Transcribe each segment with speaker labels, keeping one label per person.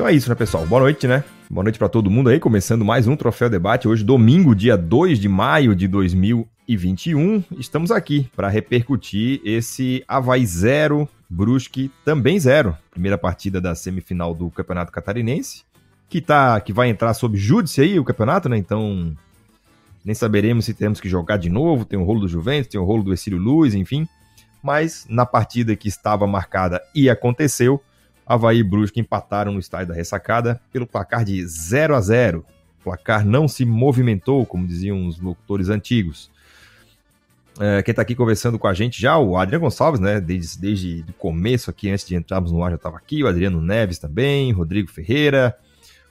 Speaker 1: Então é isso, né, pessoal? Boa noite, né? Boa noite para todo mundo aí, começando mais um Troféu Debate. Hoje, domingo, dia 2 de maio de 2021. Estamos aqui para repercutir esse Havaí 0, Brusque também 0. Primeira partida da semifinal do Campeonato Catarinense, que, tá, que vai entrar sob júdice aí o campeonato, né? Então, nem saberemos se temos que jogar de novo. Tem o rolo do Juventus, tem o rolo do Exílio Luz, enfim. Mas na partida que estava marcada e aconteceu, Havaí e Brusque empataram no estádio da ressacada pelo placar de 0 a 0. O placar não se movimentou, como diziam os locutores antigos. É, quem está aqui conversando com a gente já, o Adriano Gonçalves, né? Desde, desde o começo aqui, antes de entrarmos no ar, já estava aqui. O Adriano Neves também, Rodrigo Ferreira,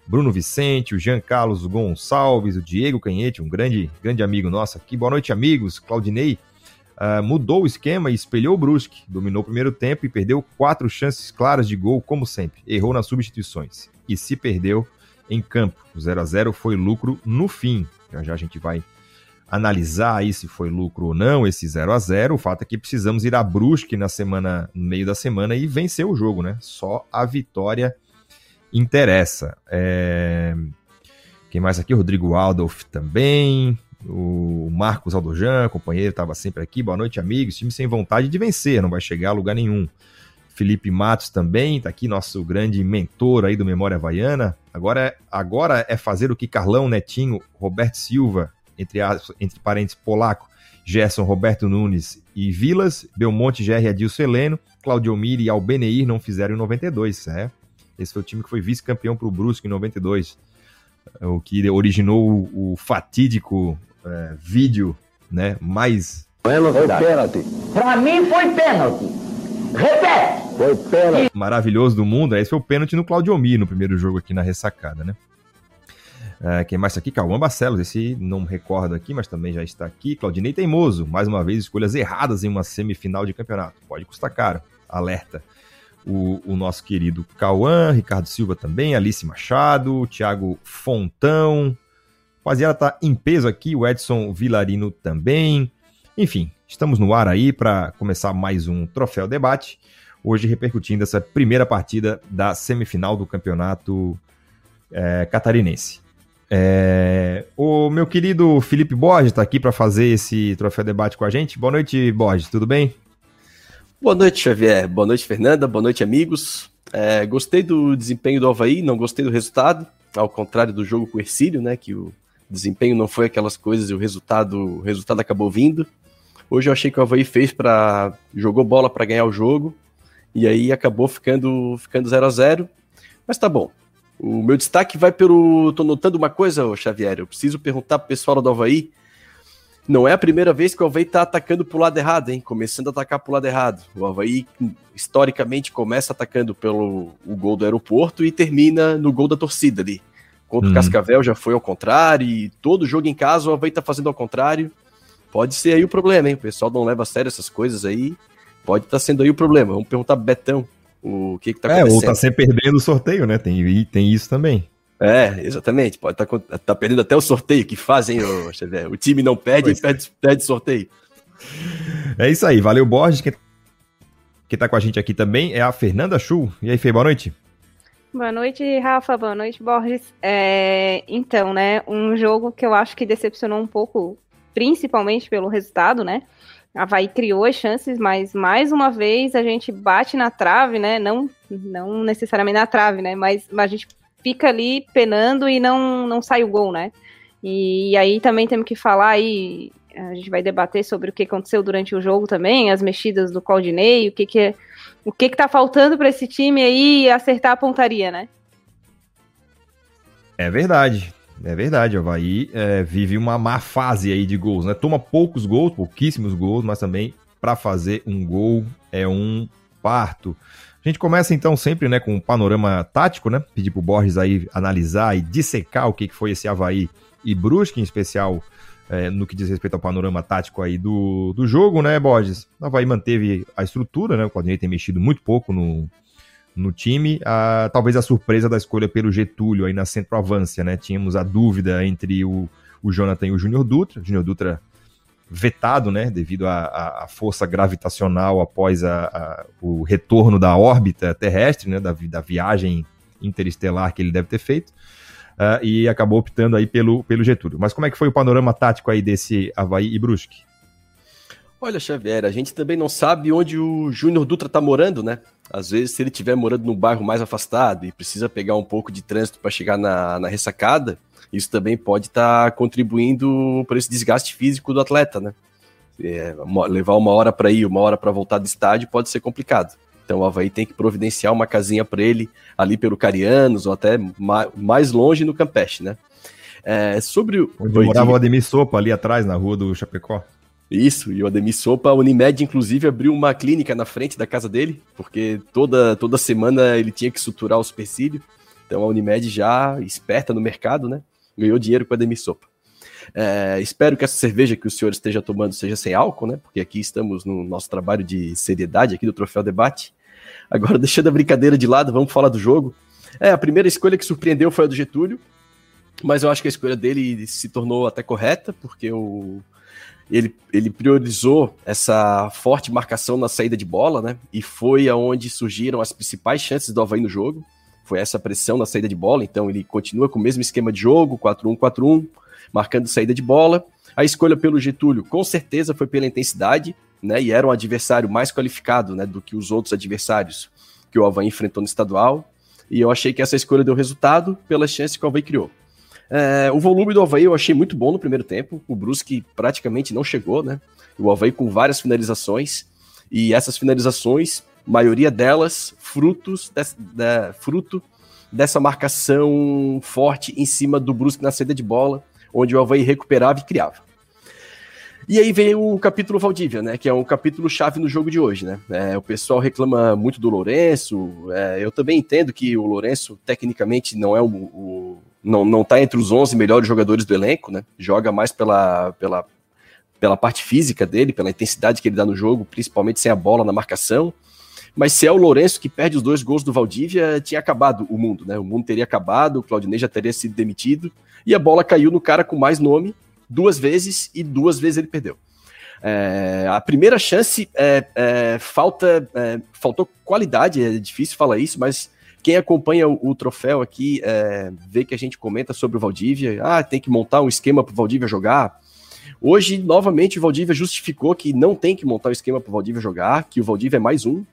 Speaker 1: Bruno Vicente, o Jean Carlos Gonçalves, o Diego Canhete, um grande, grande amigo nosso aqui. Boa noite, amigos. Claudinei uh, mudou o esquema e espelhou o Brusque. Dominou o primeiro tempo e perdeu quatro chances claras de gol, como sempre. Errou nas substituições e se perdeu em campo. O 0 a 0 foi lucro no fim. Já já a gente vai analisar aí se foi lucro ou não esse 0 a 0 O fato é que precisamos ir a Brusque na semana, no meio da semana e vencer o jogo, né? Só a vitória interessa. É... Quem mais aqui? Rodrigo Aldolf também. O Marcos Aldojan, companheiro, estava sempre aqui. Boa noite, amigos. Time sem vontade de vencer, não vai chegar a lugar nenhum. Felipe Matos também, está aqui, nosso grande mentor aí do Memória Havaiana. Agora, é, agora é fazer o que Carlão, Netinho, Roberto Silva, entre, as, entre parentes polaco, Gerson, Roberto Nunes e Vilas, Belmonte, GR, Adilson Heleno, Claudio Miri e Albeneir não fizeram em 92, é? Esse foi o time que foi vice-campeão para o Brusque em 92. O que originou o fatídico é, vídeo né, mais.
Speaker 2: Foi pênalti. Pra mim foi pênalti. Repete! Foi
Speaker 1: pênalti. Maravilhoso do mundo. Esse foi o pênalti no Claudio Mir, no primeiro jogo aqui na ressacada, né? É, quem mais está aqui? Cauã Barcelos, esse não recordo aqui, mas também já está aqui. Claudinei Teimoso, mais uma vez, escolhas erradas em uma semifinal de campeonato. Pode custar caro. Alerta o, o nosso querido Cauã, Ricardo Silva também, Alice Machado, Thiago Fontão. Rapaziada, tá em peso aqui, o Edson Vilarino também. Enfim, estamos no ar aí para começar mais um Troféu Debate. Hoje repercutindo essa primeira partida da semifinal do campeonato é, catarinense. É, o meu querido Felipe Borges está aqui para fazer esse Troféu Debate com a gente. Boa noite, Borges, tudo bem?
Speaker 3: Boa noite, Xavier. Boa noite, Fernanda. Boa noite, amigos. É, gostei do desempenho do Havaí, não gostei do resultado, ao contrário do jogo com o Ercílio, né? Que o desempenho não foi aquelas coisas e o resultado, o resultado acabou vindo. Hoje eu achei que o Havaí fez para jogou bola para ganhar o jogo e aí acabou ficando ficando 0 a 0 Mas tá bom. O meu destaque vai pelo. Tô notando uma coisa, Xavier. Eu preciso perguntar pro pessoal do Havaí não é a primeira vez que o Havaí está atacando pro lado errado, hein? Começando a atacar pro lado errado. O Havaí, historicamente, começa atacando pelo o gol do aeroporto e termina no gol da torcida ali. Contra uhum. o Cascavel já foi ao contrário, e todo jogo em casa o Havaí tá fazendo ao contrário. Pode ser aí o problema, hein? O pessoal não leva a sério essas coisas aí. Pode estar tá sendo aí o problema. Vamos perguntar pro Betão o que que tá acontecendo.
Speaker 1: É, ou tá sempre perdendo o sorteio, né? Tem, tem isso também.
Speaker 3: É, exatamente. Pode estar tá, tá perdendo até o sorteio que fazem, o, o time não perde e perde, perde sorteio.
Speaker 1: É isso aí, valeu Borges. Quem, quem tá com a gente aqui também é a Fernanda Chu. E aí, Fê, boa noite.
Speaker 4: Boa noite, Rafa. Boa noite, Borges. É, então, né, um jogo que eu acho que decepcionou um pouco, principalmente pelo resultado, né? A Havaí criou as chances, mas mais uma vez a gente bate na trave, né? Não, não necessariamente na trave, né? Mas, mas a gente fica ali penando e não, não sai o gol, né? E, e aí também temos que falar aí, a gente vai debater sobre o que aconteceu durante o jogo também, as mexidas do Claudinei, o que que é, o que que tá faltando para esse time aí acertar a pontaria, né?
Speaker 1: É verdade. É verdade, o Havaí é, vive uma má fase aí de gols, né? Toma poucos gols, pouquíssimos gols, mas também para fazer um gol é um parto. A gente começa então sempre né, com um panorama tático, né? Pedir pro Borges aí analisar e dissecar o que foi esse Havaí e Brusque, em especial é, no que diz respeito ao panorama tático aí do, do jogo, né, Borges? O Havaí manteve a estrutura, né? O Claudinei tem mexido muito pouco no, no time. Ah, talvez a surpresa da escolha pelo Getúlio aí na centroavância, né? Tínhamos a dúvida entre o, o Jonathan e o Júnior Dutra. Júnior Dutra vetado, né, devido à força gravitacional após a, a, o retorno da órbita terrestre, né, da, da viagem interestelar que ele deve ter feito. Uh, e acabou optando aí pelo, pelo Getúlio. Mas como é que foi o panorama tático aí desse Havaí e Brusque?
Speaker 3: Olha, Xavier, a gente também não sabe onde o Júnior Dutra tá morando, né? Às vezes, se ele estiver morando num bairro mais afastado e precisa pegar um pouco de trânsito para chegar na, na ressacada, isso também pode estar tá contribuindo para esse desgaste físico do atleta, né? É, levar uma hora para ir, uma hora para voltar do estádio pode ser complicado. Então o Havaí tem que providenciar uma casinha para ele ali pelo Carianos ou até mais longe no Campeche, né?
Speaker 1: É, sobre o. Onde morava o Ademir Sopa ali atrás, na rua do Chapecó.
Speaker 3: Isso, e o Ademir Sopa, a Unimed, inclusive, abriu uma clínica na frente da casa dele, porque toda, toda semana ele tinha que suturar o supercílio. Então a Unimed já esperta no mercado, né? Ganhou dinheiro com o Ademir Sopa. É, espero que essa cerveja que o senhor esteja tomando seja sem álcool, né? Porque aqui estamos no nosso trabalho de seriedade aqui do Troféu Debate. Agora, deixando a brincadeira de lado, vamos falar do jogo. É, a primeira escolha que surpreendeu foi a do Getúlio, mas eu acho que a escolha dele se tornou até correta, porque o, ele, ele priorizou essa forte marcação na saída de bola, né? E foi aonde surgiram as principais chances do Havaí no jogo. Foi essa pressão na saída de bola, então ele continua com o mesmo esquema de jogo, 4-1-4-1, marcando saída de bola. A escolha pelo Getúlio, com certeza, foi pela intensidade, né? E era um adversário mais qualificado, né, do que os outros adversários que o Havaí enfrentou no estadual. E eu achei que essa escolha deu resultado pelas chances que o Havaí criou. É, o volume do Havaí eu achei muito bom no primeiro tempo. O Brusque praticamente não chegou, né? O Havaí com várias finalizações. E essas finalizações, maioria delas, frutos de, de, fruto dessa marcação forte em cima do Brusque na saída de bola onde o Havaí recuperava e criava. E aí vem o capítulo Valdívia, né? Que é um capítulo chave no jogo de hoje, né? É, o pessoal reclama muito do Lourenço. É, eu também entendo que o Lourenço, tecnicamente, não é o, o, não, não tá entre os 11 melhores jogadores do elenco, né? Joga mais pela, pela, pela parte física dele, pela intensidade que ele dá no jogo, principalmente sem a bola na marcação. Mas se é o Lourenço que perde os dois gols do Valdívia, tinha acabado o mundo, né? O mundo teria acabado, o Claudinei já teria sido demitido e a bola caiu no cara com mais nome duas vezes e duas vezes ele perdeu. É, a primeira chance é, é, falta, é, faltou qualidade, é difícil falar isso, mas quem acompanha o, o troféu aqui é, vê que a gente comenta sobre o Valdívia. Ah, tem que montar um esquema para o Valdívia jogar. Hoje, novamente, o Valdívia justificou que não tem que montar um esquema para o Valdívia jogar, que o Valdívia é mais um,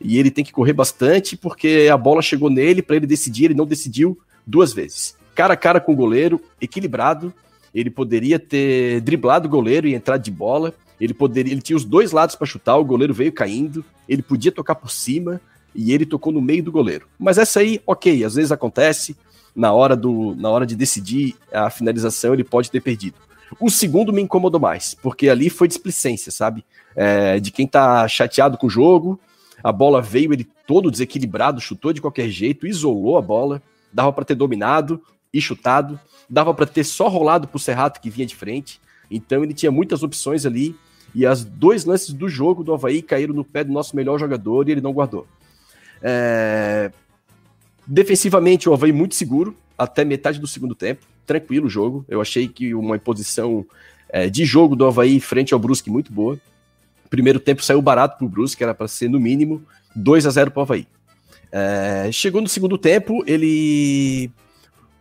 Speaker 3: e ele tem que correr bastante porque a bola chegou nele para ele decidir, ele não decidiu duas vezes cara a cara com o goleiro, equilibrado. Ele poderia ter driblado o goleiro e entrado de bola. Ele poderia, ele tinha os dois lados para chutar, o goleiro veio caindo, ele podia tocar por cima e ele tocou no meio do goleiro. Mas essa aí, OK, às vezes acontece, na hora do na hora de decidir a finalização, ele pode ter perdido. O segundo me incomodou mais, porque ali foi displicência, sabe? É, de quem tá chateado com o jogo, a bola veio, ele todo desequilibrado, chutou de qualquer jeito, isolou a bola, dava para ter dominado, e chutado. Dava para ter só rolado pro Serrato que vinha de frente. Então ele tinha muitas opções ali. E as dois lances do jogo do Havaí caíram no pé do nosso melhor jogador e ele não guardou. É... Defensivamente, o Havaí muito seguro, até metade do segundo tempo. Tranquilo o jogo. Eu achei que uma posição é, de jogo do Havaí frente ao Brusque muito boa. Primeiro tempo saiu barato pro Brusque, era para ser no mínimo 2 a 0 pro Havaí. É, chegou no segundo tempo, ele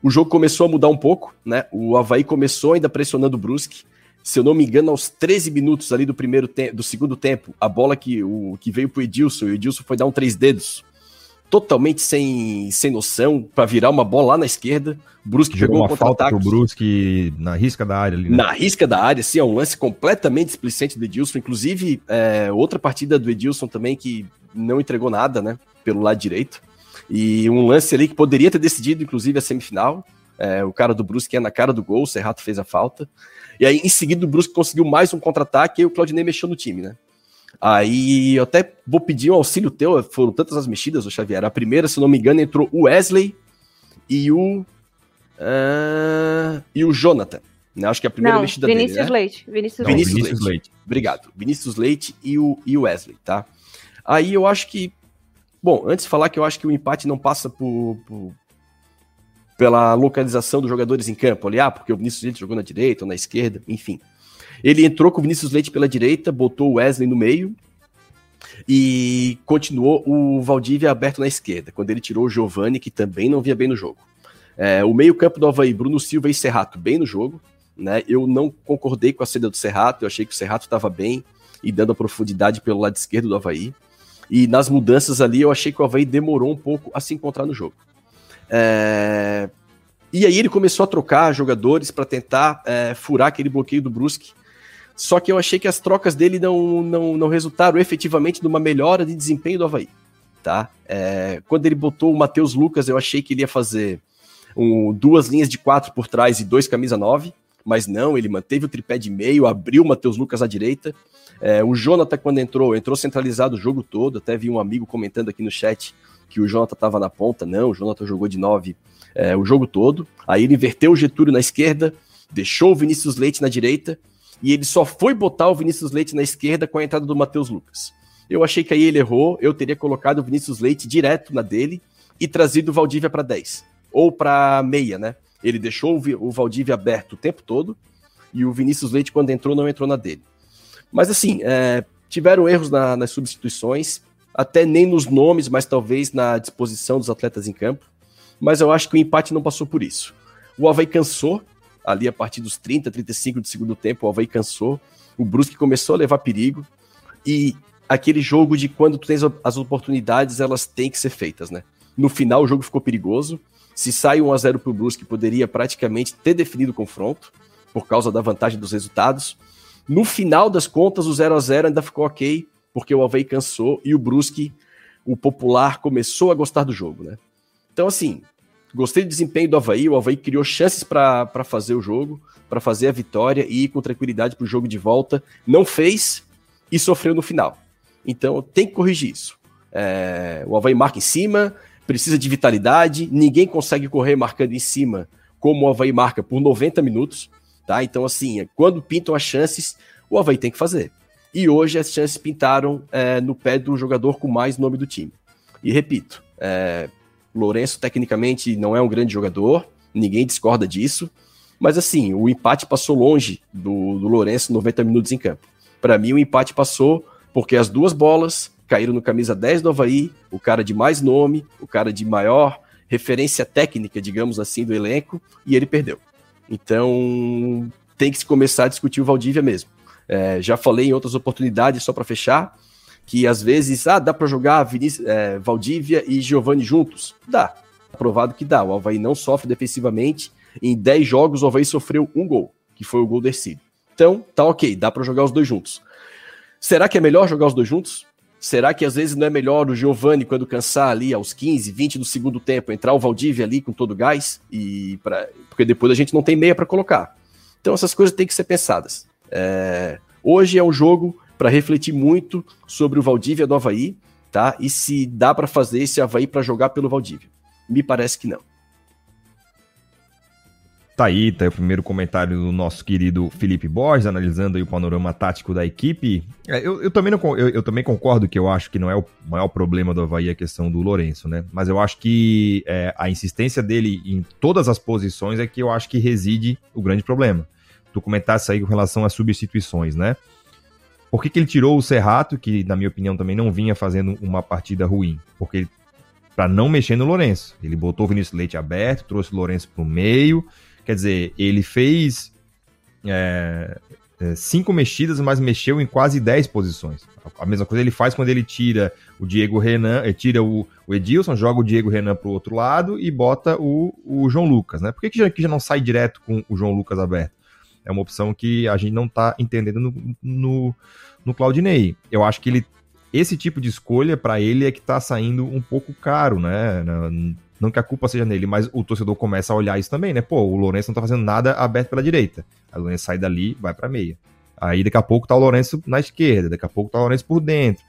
Speaker 3: o jogo começou a mudar um pouco, né? O Havaí começou ainda pressionando o Brusque. Se eu não me engano, aos 13 minutos ali do primeiro do segundo tempo, a bola que, o, que veio pro Edilson, e o Edilson foi dar um três dedos, totalmente sem, sem noção, para virar uma bola lá na esquerda.
Speaker 1: O Brusque jogou uma falta pro Brusque na risca da área ali.
Speaker 3: Né? Na risca da área, sim, é um lance completamente displicente do Edilson. Inclusive, é, outra partida do Edilson também que não entregou nada, né? Pelo lado direito. E um lance ali que poderia ter decidido, inclusive, a semifinal. É, o cara do Brusque é na cara do gol, o Serrato fez a falta. E aí, em seguida, o Brusque conseguiu mais um contra-ataque e o Claudinei mexeu no time, né? Aí eu até vou pedir um auxílio teu, foram tantas as mexidas, o Xavier. A primeira, se não me engano, entrou o Wesley e o. Uh, e o Jonathan. Né? Acho que é a primeira
Speaker 4: não,
Speaker 3: mexida
Speaker 4: Vinícius
Speaker 3: dele. Né?
Speaker 4: Leite.
Speaker 3: Vinícius, não, Vinícius, Vinícius Leite. Leite. Obrigado. Vinícius Leite e o, e o Wesley, tá? Aí eu acho que Bom, antes de falar que eu acho que o empate não passa por, por pela localização dos jogadores em campo, ali, ah, porque o Vinícius Leite jogou na direita ou na esquerda, enfim. Ele entrou com o Vinícius Leite pela direita, botou o Wesley no meio. E continuou o Valdívia aberto na esquerda, quando ele tirou o Giovani, que também não via bem no jogo. É, o meio-campo do Havaí, Bruno Silva e Serrato bem no jogo. Né? Eu não concordei com a saída do Serrato, eu achei que o Serrato estava bem e dando a profundidade pelo lado esquerdo do Havaí. E nas mudanças ali, eu achei que o Havaí demorou um pouco a se encontrar no jogo. É... E aí ele começou a trocar jogadores para tentar é, furar aquele bloqueio do Brusque. Só que eu achei que as trocas dele não, não, não resultaram efetivamente numa melhora de desempenho do Havaí. Tá? É, quando ele botou o Matheus Lucas, eu achei que ele ia fazer um, duas linhas de quatro por trás e dois camisa nove, mas não, ele manteve o tripé de meio, abriu o Matheus Lucas à direita. É, o Jonathan, quando entrou, entrou centralizado o jogo todo. Até vi um amigo comentando aqui no chat que o Jonathan estava na ponta. Não, o Jonathan jogou de nove é, o jogo todo. Aí ele inverteu o Getúlio na esquerda, deixou o Vinícius Leite na direita e ele só foi botar o Vinícius Leite na esquerda com a entrada do Matheus Lucas. Eu achei que aí ele errou, eu teria colocado o Vinícius Leite direto na dele e trazido o Valdívia para 10 ou para meia, né? Ele deixou o Valdívia aberto o tempo todo e o Vinícius Leite, quando entrou, não entrou na dele. Mas assim, é, tiveram erros na, nas substituições, até nem nos nomes, mas talvez na disposição dos atletas em campo mas eu acho que o empate não passou por isso. O Havaí cansou, ali a partir dos 30, 35 do segundo tempo, o Havaí cansou, o Brusque começou a levar perigo, e aquele jogo de quando tu tens as oportunidades, elas têm que ser feitas, né? No final o jogo ficou perigoso, se sai 1 a 0 pro Brusque, poderia praticamente ter definido o confronto, por causa da vantagem dos resultados. No final das contas, o 0 a 0 ainda ficou ok, porque o Havaí cansou e o Brusque, o popular, começou a gostar do jogo, né? Então, assim, Gostei do desempenho do Havaí. O Havaí criou chances para fazer o jogo, para fazer a vitória e ir com tranquilidade para o jogo de volta. Não fez e sofreu no final. Então tem que corrigir isso. É, o Havaí marca em cima, precisa de vitalidade. Ninguém consegue correr marcando em cima como o Havaí marca por 90 minutos. Tá? Então, assim, quando pintam as chances, o Havaí tem que fazer. E hoje as chances pintaram é, no pé do jogador com mais nome do time. E repito, é, Lourenço, tecnicamente, não é um grande jogador, ninguém discorda disso. Mas assim, o empate passou longe do, do Lourenço 90 minutos em campo. Para mim, o empate passou porque as duas bolas caíram no camisa 10 do Havaí, o cara de mais nome, o cara de maior referência técnica, digamos assim, do elenco, e ele perdeu. Então, tem que se começar a discutir o Valdívia mesmo. É, já falei em outras oportunidades, só para fechar, que às vezes, ah, dá para jogar é, Valdívia e Giovani juntos? Dá. Provado que dá. O Havaí não sofre defensivamente. Em 10 jogos, o Havaí sofreu um gol, que foi o gol do Ercílio. Então, tá ok, dá para jogar os dois juntos. Será que é melhor jogar os dois juntos? Será que às vezes não é melhor o Giovani, quando cansar ali aos 15, 20 do segundo tempo, entrar o Valdívia ali com todo o gás? E pra... Porque depois a gente não tem meia para colocar. Então essas coisas têm que ser pensadas. É... Hoje é um jogo para refletir muito sobre o Valdívia do Havaí, tá? E se dá para fazer esse Havaí para jogar pelo Valdívia. Me parece que não.
Speaker 1: Tá aí, tá aí o primeiro comentário do nosso querido Felipe Borges, analisando o panorama tático da equipe. É, eu, eu, também não, eu, eu, também concordo que eu acho que não é o maior problema do Havaí a questão do Lourenço, né? Mas eu acho que é, a insistência dele em todas as posições é que eu acho que reside o grande problema. Tu comentasse aí com relação às substituições, né? Por que, que ele tirou o Serrato, que na minha opinião também não vinha fazendo uma partida ruim? Porque para não mexer no Lourenço. Ele botou o Vinícius Leite aberto, trouxe o Lourenço para o meio. Quer dizer, ele fez é, é, cinco mexidas, mas mexeu em quase dez posições. A mesma coisa ele faz quando ele tira o Diego Renan, ele tira o, o Edilson, joga o Diego Renan para o outro lado e bota o, o João Lucas, né? Por que, que, já, que já não sai direto com o João Lucas aberto? É uma opção que a gente não está entendendo no, no, no Claudinei. Eu acho que ele esse tipo de escolha para ele é que está saindo um pouco caro, né? Não que a culpa seja nele, mas o torcedor começa a olhar isso também, né? Pô, o Lourenço não tá fazendo nada aberto pela direita. A Lourenço sai dali, vai para meia. Aí daqui a pouco tá o Lourenço na esquerda, daqui a pouco tá o Lourenço por dentro.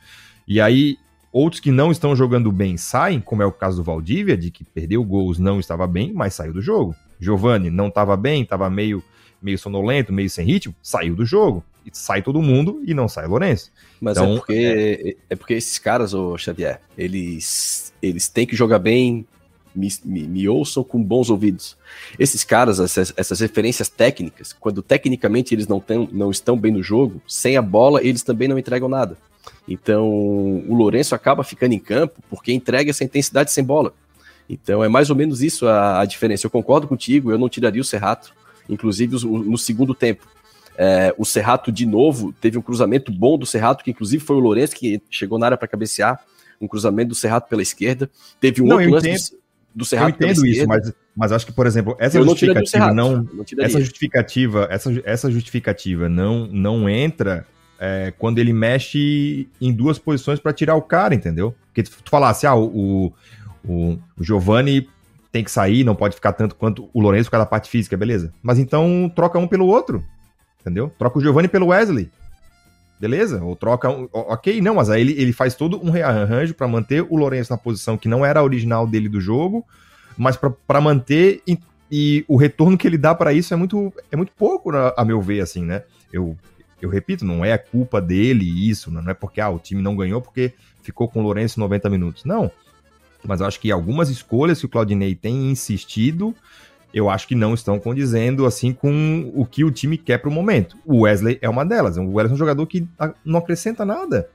Speaker 1: E aí outros que não estão jogando bem saem, como é o caso do Valdívia, de que perdeu gols, não estava bem, mas saiu do jogo. Giovani não estava bem, estava meio meio sonolento, meio sem ritmo, saiu do jogo. E sai todo mundo e não sai Lourenço.
Speaker 3: Mas é então, é, porque, é... é porque esses caras, ô Xavier, eles, eles têm que jogar bem me, me, me ouçam com bons ouvidos. Esses caras, essas, essas referências técnicas, quando tecnicamente eles não, tem, não estão bem no jogo, sem a bola, eles também não entregam nada. Então, o Lourenço acaba ficando em campo porque entrega essa intensidade sem bola. Então, é mais ou menos isso a, a diferença. Eu concordo contigo, eu não tiraria o Serrato, inclusive no segundo tempo. É, o Serrato, de novo, teve um cruzamento bom do Serrato, que inclusive foi o Lourenço que chegou na área para cabecear. Um cruzamento do Serrato pela esquerda. Teve um
Speaker 1: não,
Speaker 3: outro
Speaker 1: lance do Serrato eu entendo isso, mas, mas acho que, por exemplo, essa eu justificativa não, não essa justificativa, essa, essa justificativa não, não entra é, quando ele mexe em duas posições para tirar o cara, entendeu? Porque tu falasse, ah, o, o, o Giovanni tem que sair, não pode ficar tanto quanto o Lourenço por causa da parte física, beleza. Mas então troca um pelo outro, entendeu? Troca o Giovanni pelo Wesley. Beleza? Ou troca um. Ok, não, mas aí ele, ele faz todo um rearranjo para manter o Lourenço na posição que não era a original dele do jogo, mas para manter. E, e, o retorno que ele dá para isso é muito, é muito pouco, a meu ver, assim, né? Eu, eu repito, não é culpa dele isso, não é porque ah, o time não ganhou porque ficou com o Lourenço 90 minutos. Não. Mas eu acho que algumas escolhas que o Claudinei tem insistido, eu acho que não estão condizendo assim com o que o time quer para o momento. O Wesley é uma delas. O Wesley é um jogador que não acrescenta nada.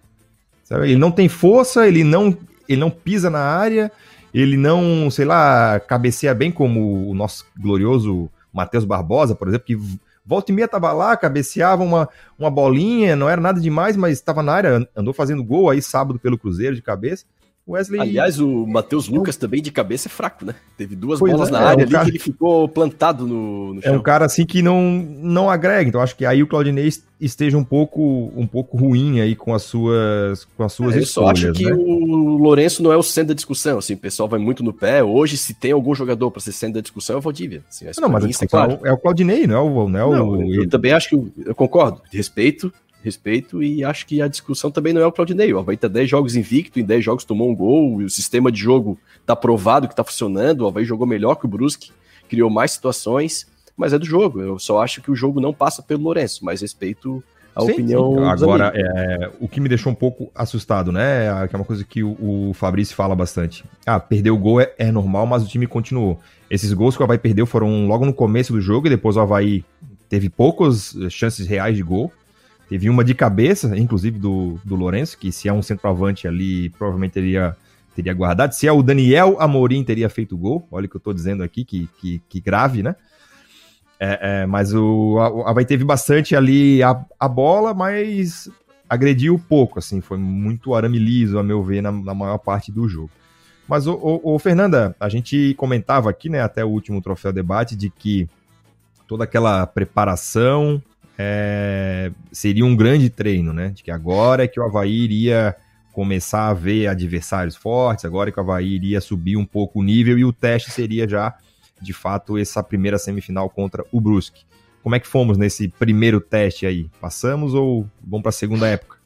Speaker 1: Sabe? Ele não tem força, ele não, ele não pisa na área, ele não, sei lá, cabeceia bem como o nosso glorioso Matheus Barbosa, por exemplo, que volta e meia tava lá, cabeceava uma, uma bolinha, não era nada demais, mas estava na área, andou fazendo gol aí sábado pelo Cruzeiro de cabeça.
Speaker 3: Wesley. Aliás, o Matheus Lucas também de cabeça é fraco, né? Teve duas pois bolas é, na área é um ali cara... que ele ficou plantado no, no
Speaker 1: chão. É um cara assim que não, não agrega. Então acho que aí o Claudinei esteja um pouco um pouco ruim aí com as suas com as suas é, escolhas.
Speaker 3: Eu só acho que
Speaker 1: né?
Speaker 3: o Lourenço não é o centro da discussão. Assim, o pessoal vai muito no pé. Hoje, se tem algum jogador para ser centro da discussão, é o Valdívia. Assim,
Speaker 1: não, mas a discussão é, claro. é o Claudinei, não é o. Não, é não
Speaker 3: o... Eu também acho que eu concordo. Respeito, respeito e acho que a discussão também não é o Claudinei. O Havaí tá 10 jogos invicto, em 10 jogos tomou um gol, e o sistema de jogo tá provado que tá funcionando, o Havaí jogou melhor que o Brusque, criou mais situações, mas é do jogo. Eu só acho que o jogo não passa pelo Lourenço, mas respeito a sim, opinião. Sim.
Speaker 1: Agora, é, o que me deixou um pouco assustado, né? Que é uma coisa que o, o Fabrício fala bastante. Ah, perder o gol é, é, normal, mas o time continuou. Esses gols que o Havaí perdeu foram logo no começo do jogo e depois o Havaí teve poucas chances reais de gol. Teve uma de cabeça, inclusive do, do Lourenço, que se é um centroavante ali, provavelmente teria, teria guardado. Se é o Daniel Amorim, teria feito gol. Olha o que eu tô dizendo aqui, que, que, que grave, né? É, é, mas o Havaí teve bastante ali a, a bola, mas agrediu pouco, assim, foi muito arame liso, a meu ver, na, na maior parte do jogo. Mas, o, o, o, Fernanda, a gente comentava aqui, né, até o último troféu debate, de que toda aquela preparação é, seria um grande treino, né? De que agora é que o Havaí iria começar a ver adversários fortes, agora é que o Havaí iria subir um pouco o nível e o teste seria já, de fato, essa primeira semifinal contra o Brusque. Como é que fomos nesse primeiro teste aí? Passamos ou vamos para a segunda época?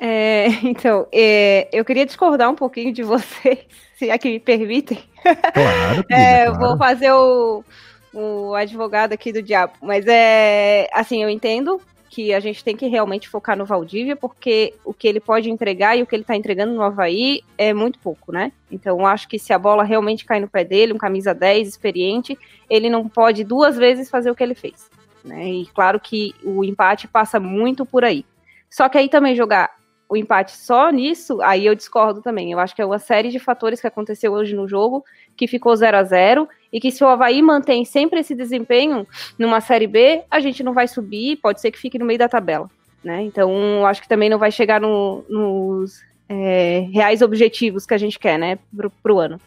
Speaker 4: É, então, é, eu queria discordar um pouquinho de vocês, se é que me permitem. Claro, querida, é, claro. Vou fazer o, o advogado aqui do diabo. Mas é assim, eu entendo que a gente tem que realmente focar no Valdívia, porque o que ele pode entregar e o que ele está entregando no Havaí é muito pouco, né? Então, acho que se a bola realmente cai no pé dele, um camisa 10 experiente, ele não pode duas vezes fazer o que ele fez. Né? E claro que o empate passa muito por aí. Só que aí também jogar o empate só nisso, aí eu discordo também. Eu acho que é uma série de fatores que aconteceu hoje no jogo que ficou 0 a 0 e que se o Havaí mantém sempre esse desempenho numa Série B, a gente não vai subir, pode ser que fique no meio da tabela. Né? Então, eu acho que também não vai chegar no, nos é, reais objetivos que a gente quer, né, pro, pro ano.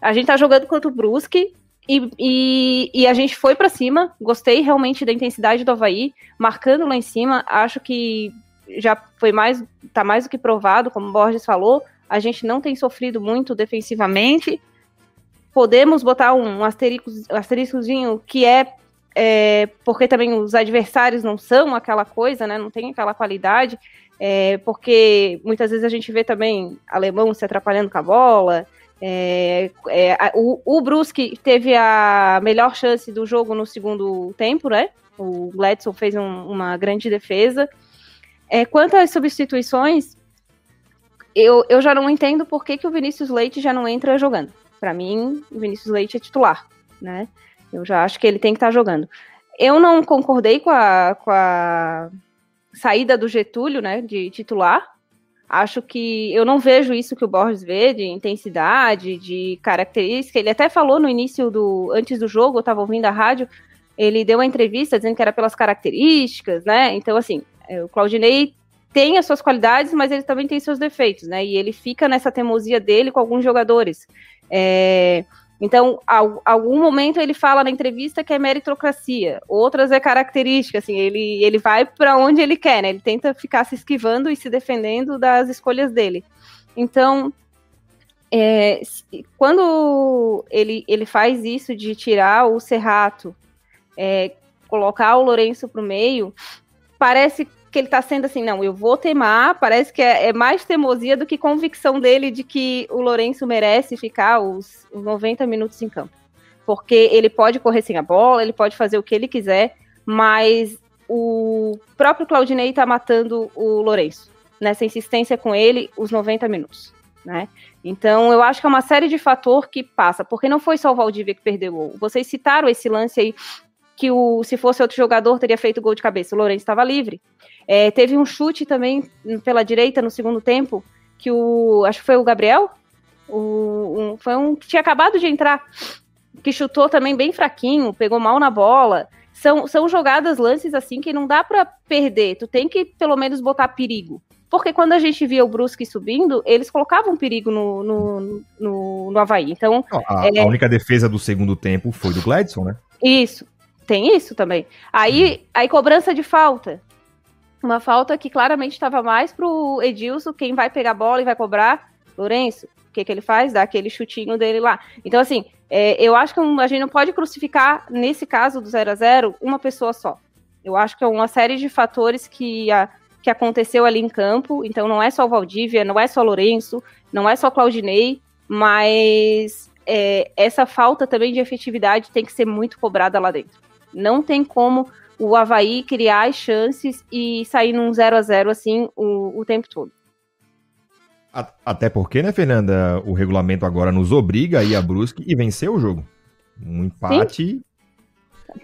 Speaker 4: A gente tá jogando contra o Brusque, e, e, e, a gente foi para cima, gostei realmente da intensidade do Havaí, marcando lá em cima. Acho que já foi mais, tá mais do que provado, como Borges falou, a gente não tem sofrido muito defensivamente. Podemos botar um asterisco, asteriscozinho que é, é, porque também os adversários não são aquela coisa, né? Não tem aquela qualidade. É, porque muitas vezes a gente vê também alemão se atrapalhando com a bola. É, é, o, o Brusque teve a melhor chance do jogo no segundo tempo, né? O Gladson fez um, uma grande defesa. É, quanto às substituições, eu, eu já não entendo por que, que o Vinícius Leite já não entra jogando. Para mim, o Vinícius Leite é titular, né? Eu já acho que ele tem que estar tá jogando. Eu não concordei com a, com a saída do Getúlio, né, de titular. Acho que eu não vejo isso que o Borges vê de intensidade, de característica. Ele até falou no início do antes do jogo, eu estava ouvindo a rádio, ele deu uma entrevista dizendo que era pelas características, né? Então assim, o Claudinei tem as suas qualidades, mas ele também tem seus defeitos, né? E ele fica nessa teimosia dele com alguns jogadores. É, então, algum momento ele fala na entrevista que é meritocracia, outras é característica, assim, ele, ele vai para onde ele quer, né? Ele tenta ficar se esquivando e se defendendo das escolhas dele. Então, é, quando ele, ele faz isso de tirar o Serrato, é, colocar o Lourenço para o meio, parece que ele tá sendo assim, não, eu vou temar, parece que é, é, mais teimosia do que convicção dele de que o Lourenço merece ficar os, os 90 minutos em campo. Porque ele pode correr sem a bola, ele pode fazer o que ele quiser, mas o próprio Claudinei tá matando o Lourenço, nessa insistência com ele, os 90 minutos. Né? Então, eu acho que é uma série de fator que passa, porque não foi só o Valdívia que perdeu o gol. Vocês citaram esse lance aí que o, se fosse outro jogador teria feito gol de cabeça. O Lourenço estava livre. É, teve um chute também pela direita no segundo tempo, que o. Acho que foi o Gabriel. O, um, foi um que tinha acabado de entrar, que chutou também bem fraquinho, pegou mal na bola. São, são jogadas, lances assim que não dá para perder. Tu tem que pelo menos botar perigo. Porque quando a gente via o Brusque subindo, eles colocavam perigo no, no, no, no Havaí. Então.
Speaker 1: A, é... a única defesa do segundo tempo foi do Gladson, né?
Speaker 4: Isso. Tem isso também. Aí, aí cobrança de falta. Uma falta que claramente estava mais pro Edilson, quem vai pegar a bola e vai cobrar, Lourenço. O que, que ele faz? Dá aquele chutinho dele lá. Então, assim, é, eu acho que a gente não pode crucificar, nesse caso do 0 a 0 uma pessoa só. Eu acho que é uma série de fatores que, a, que aconteceu ali em campo. Então, não é só o Valdívia, não é só o Lourenço, não é só o Claudinei, mas é, essa falta também de efetividade tem que ser muito cobrada lá dentro. Não tem como o Havaí criar as chances e sair num 0 a 0 assim o, o tempo todo.
Speaker 1: Até porque, né, Fernanda, o regulamento agora nos obriga a ir a Brusque e vencer o jogo. Um empate.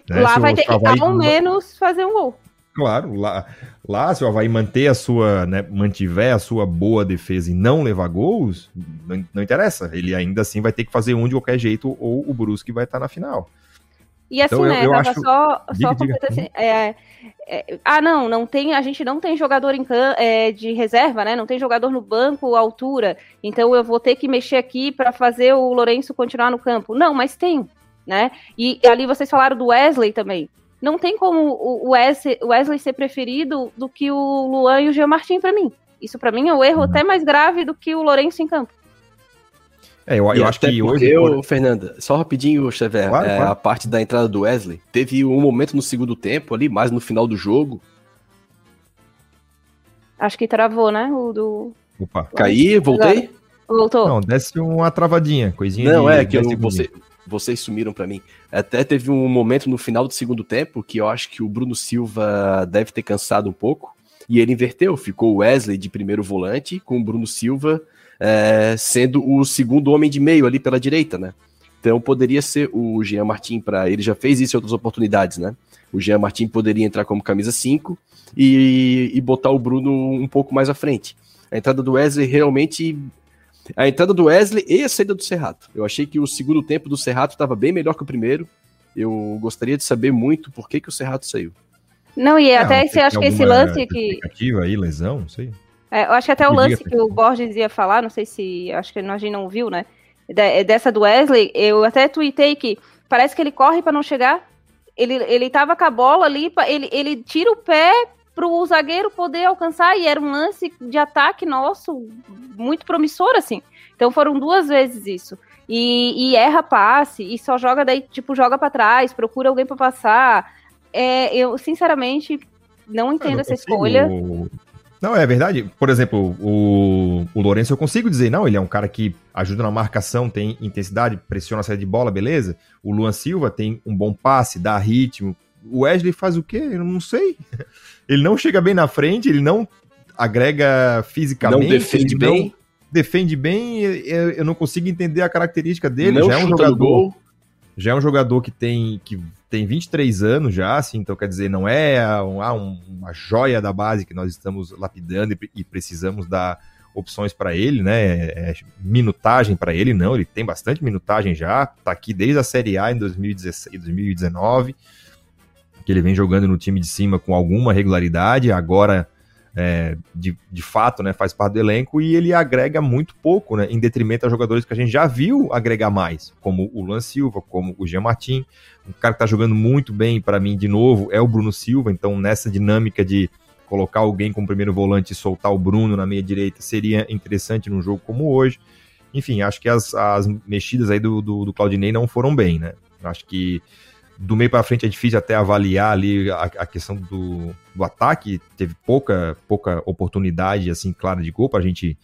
Speaker 4: Né, lá vai ter que Havaí... ao menos fazer um gol.
Speaker 1: Claro, lá, lá se o Havaí manter a sua, né, mantiver a sua boa defesa e não levar gols, não, não interessa. Ele ainda assim vai ter que fazer um de qualquer jeito ou o Brusque vai estar na final.
Speaker 4: E assim, então, né, eu, eu acho... só, só diga, diga. Assim, é, é, ah, não, não tem, a gente não tem jogador em é, de reserva, né? Não tem jogador no banco altura. Então eu vou ter que mexer aqui para fazer o Lourenço continuar no campo. Não, mas tem, né? E ali vocês falaram do Wesley também. Não tem como o Wesley, Wesley ser preferido do que o Luan e o Jean Martin para mim. Isso para mim é um erro uhum. até mais grave do que o Lourenço em campo.
Speaker 3: É, eu, eu acho que hoje. Eu, Fernanda, só rapidinho, Xavier, claro, é, claro. a parte da entrada do Wesley. Teve um momento no segundo tempo ali, mais no final do jogo.
Speaker 4: Acho que travou, né? O do.
Speaker 3: Opa. Caí, voltei?
Speaker 4: Voltou.
Speaker 1: Não, desce uma travadinha, coisinha.
Speaker 3: Não, de, é que eu, você, vocês sumiram para mim. Até teve um momento no final do segundo tempo que eu acho que o Bruno Silva deve ter cansado um pouco. E ele inverteu, ficou o Wesley de primeiro volante, com o Bruno Silva é, sendo o segundo homem de meio ali pela direita, né? Então poderia ser o Jean Martin para ele já fez isso em outras oportunidades, né? O Jean Martin poderia entrar como camisa 5 e, e botar o Bruno um pouco mais à frente. A entrada do Wesley realmente a entrada do Wesley e a saída do Serrato. Eu achei que o segundo tempo do Serrato estava bem melhor que o primeiro. Eu gostaria de saber muito por que, que o Serrato saiu.
Speaker 4: Não, e é, até esse, acho que esse lance que.
Speaker 1: aí, lesão, não sei.
Speaker 4: É, eu acho que até o lance que o Borges ia falar, não sei se. Acho que a gente não viu, né? De, dessa do Wesley, eu até tuitei que parece que ele corre para não chegar. Ele, ele tava com a bola ali, ele, ele tira o pé pro zagueiro poder alcançar, e era um lance de ataque nosso muito promissor, assim. Então foram duas vezes isso. E, e erra passe, e só joga daí, tipo, joga para trás, procura alguém para passar. É, eu, sinceramente, não entendo essa escolha.
Speaker 1: Não, é verdade. Por exemplo, o, o Lourenço eu consigo dizer, não, ele é um cara que ajuda na marcação, tem intensidade, pressiona a saída de bola, beleza. O Luan Silva tem um bom passe, dá ritmo. O Wesley faz o quê? Eu não sei. Ele não chega bem na frente, ele não agrega fisicamente.
Speaker 3: Não defende bem.
Speaker 1: defende bem, eu, não consigo entender a característica dele.
Speaker 3: Não
Speaker 1: já é um jogador, já é um jogador que tem que tem 23 anos já, assim, então quer dizer, não é ah, um- uma joia da base que nós estamos lapidando e, e precisamos dar opções para ele, né? É, minutagem para ele, não, ele tem bastante minutagem já, tá aqui desde a Série A em 2016, 2019, que ele vem jogando no time de cima com alguma regularidade, agora é, de, de fato, né, faz parte do elenco e ele agrega muito pouco, né, em detrimento a jogadores que a gente já viu agregar mais, como o Luan Silva, como o Jean Martin, um cara que tá jogando muito bem para mim de novo é o Bruno Silva, então nessa dinâmica de colocar alguém como primeiro volante e soltar o Bruno na meia direita seria interessante num jogo como hoje. Enfim, acho que as, as mexidas aí do, do, do Claudinei não foram bem, né? Acho que do meio para frente é difícil até avaliar ali a, a questão do, do ataque. Teve pouca, pouca oportunidade, assim, clara de gol para a gente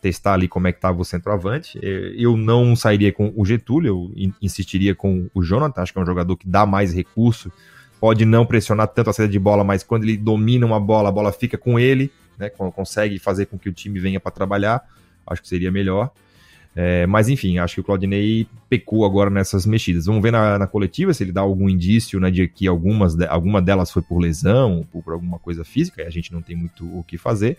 Speaker 1: testar ali como é que estava o centroavante. Eh, Eu não sairia com o Getúlio, eu in- insistiria com o Jonathan, acho que é um jogador que dá mais recurso, pode não pressionar tanto a saída de bola, mas quando ele domina uma bola, a bola fica com ele, né, con- consegue fazer com que o time venha para trabalhar, acho que seria melhor. É, mas enfim, acho que o Claudinei pecou agora nessas mexidas. Vamos ver na, na coletiva se ele dá algum indício né, de que algumas de, alguma delas foi por lesão, ou por alguma coisa física, aí a gente não tem muito o que fazer.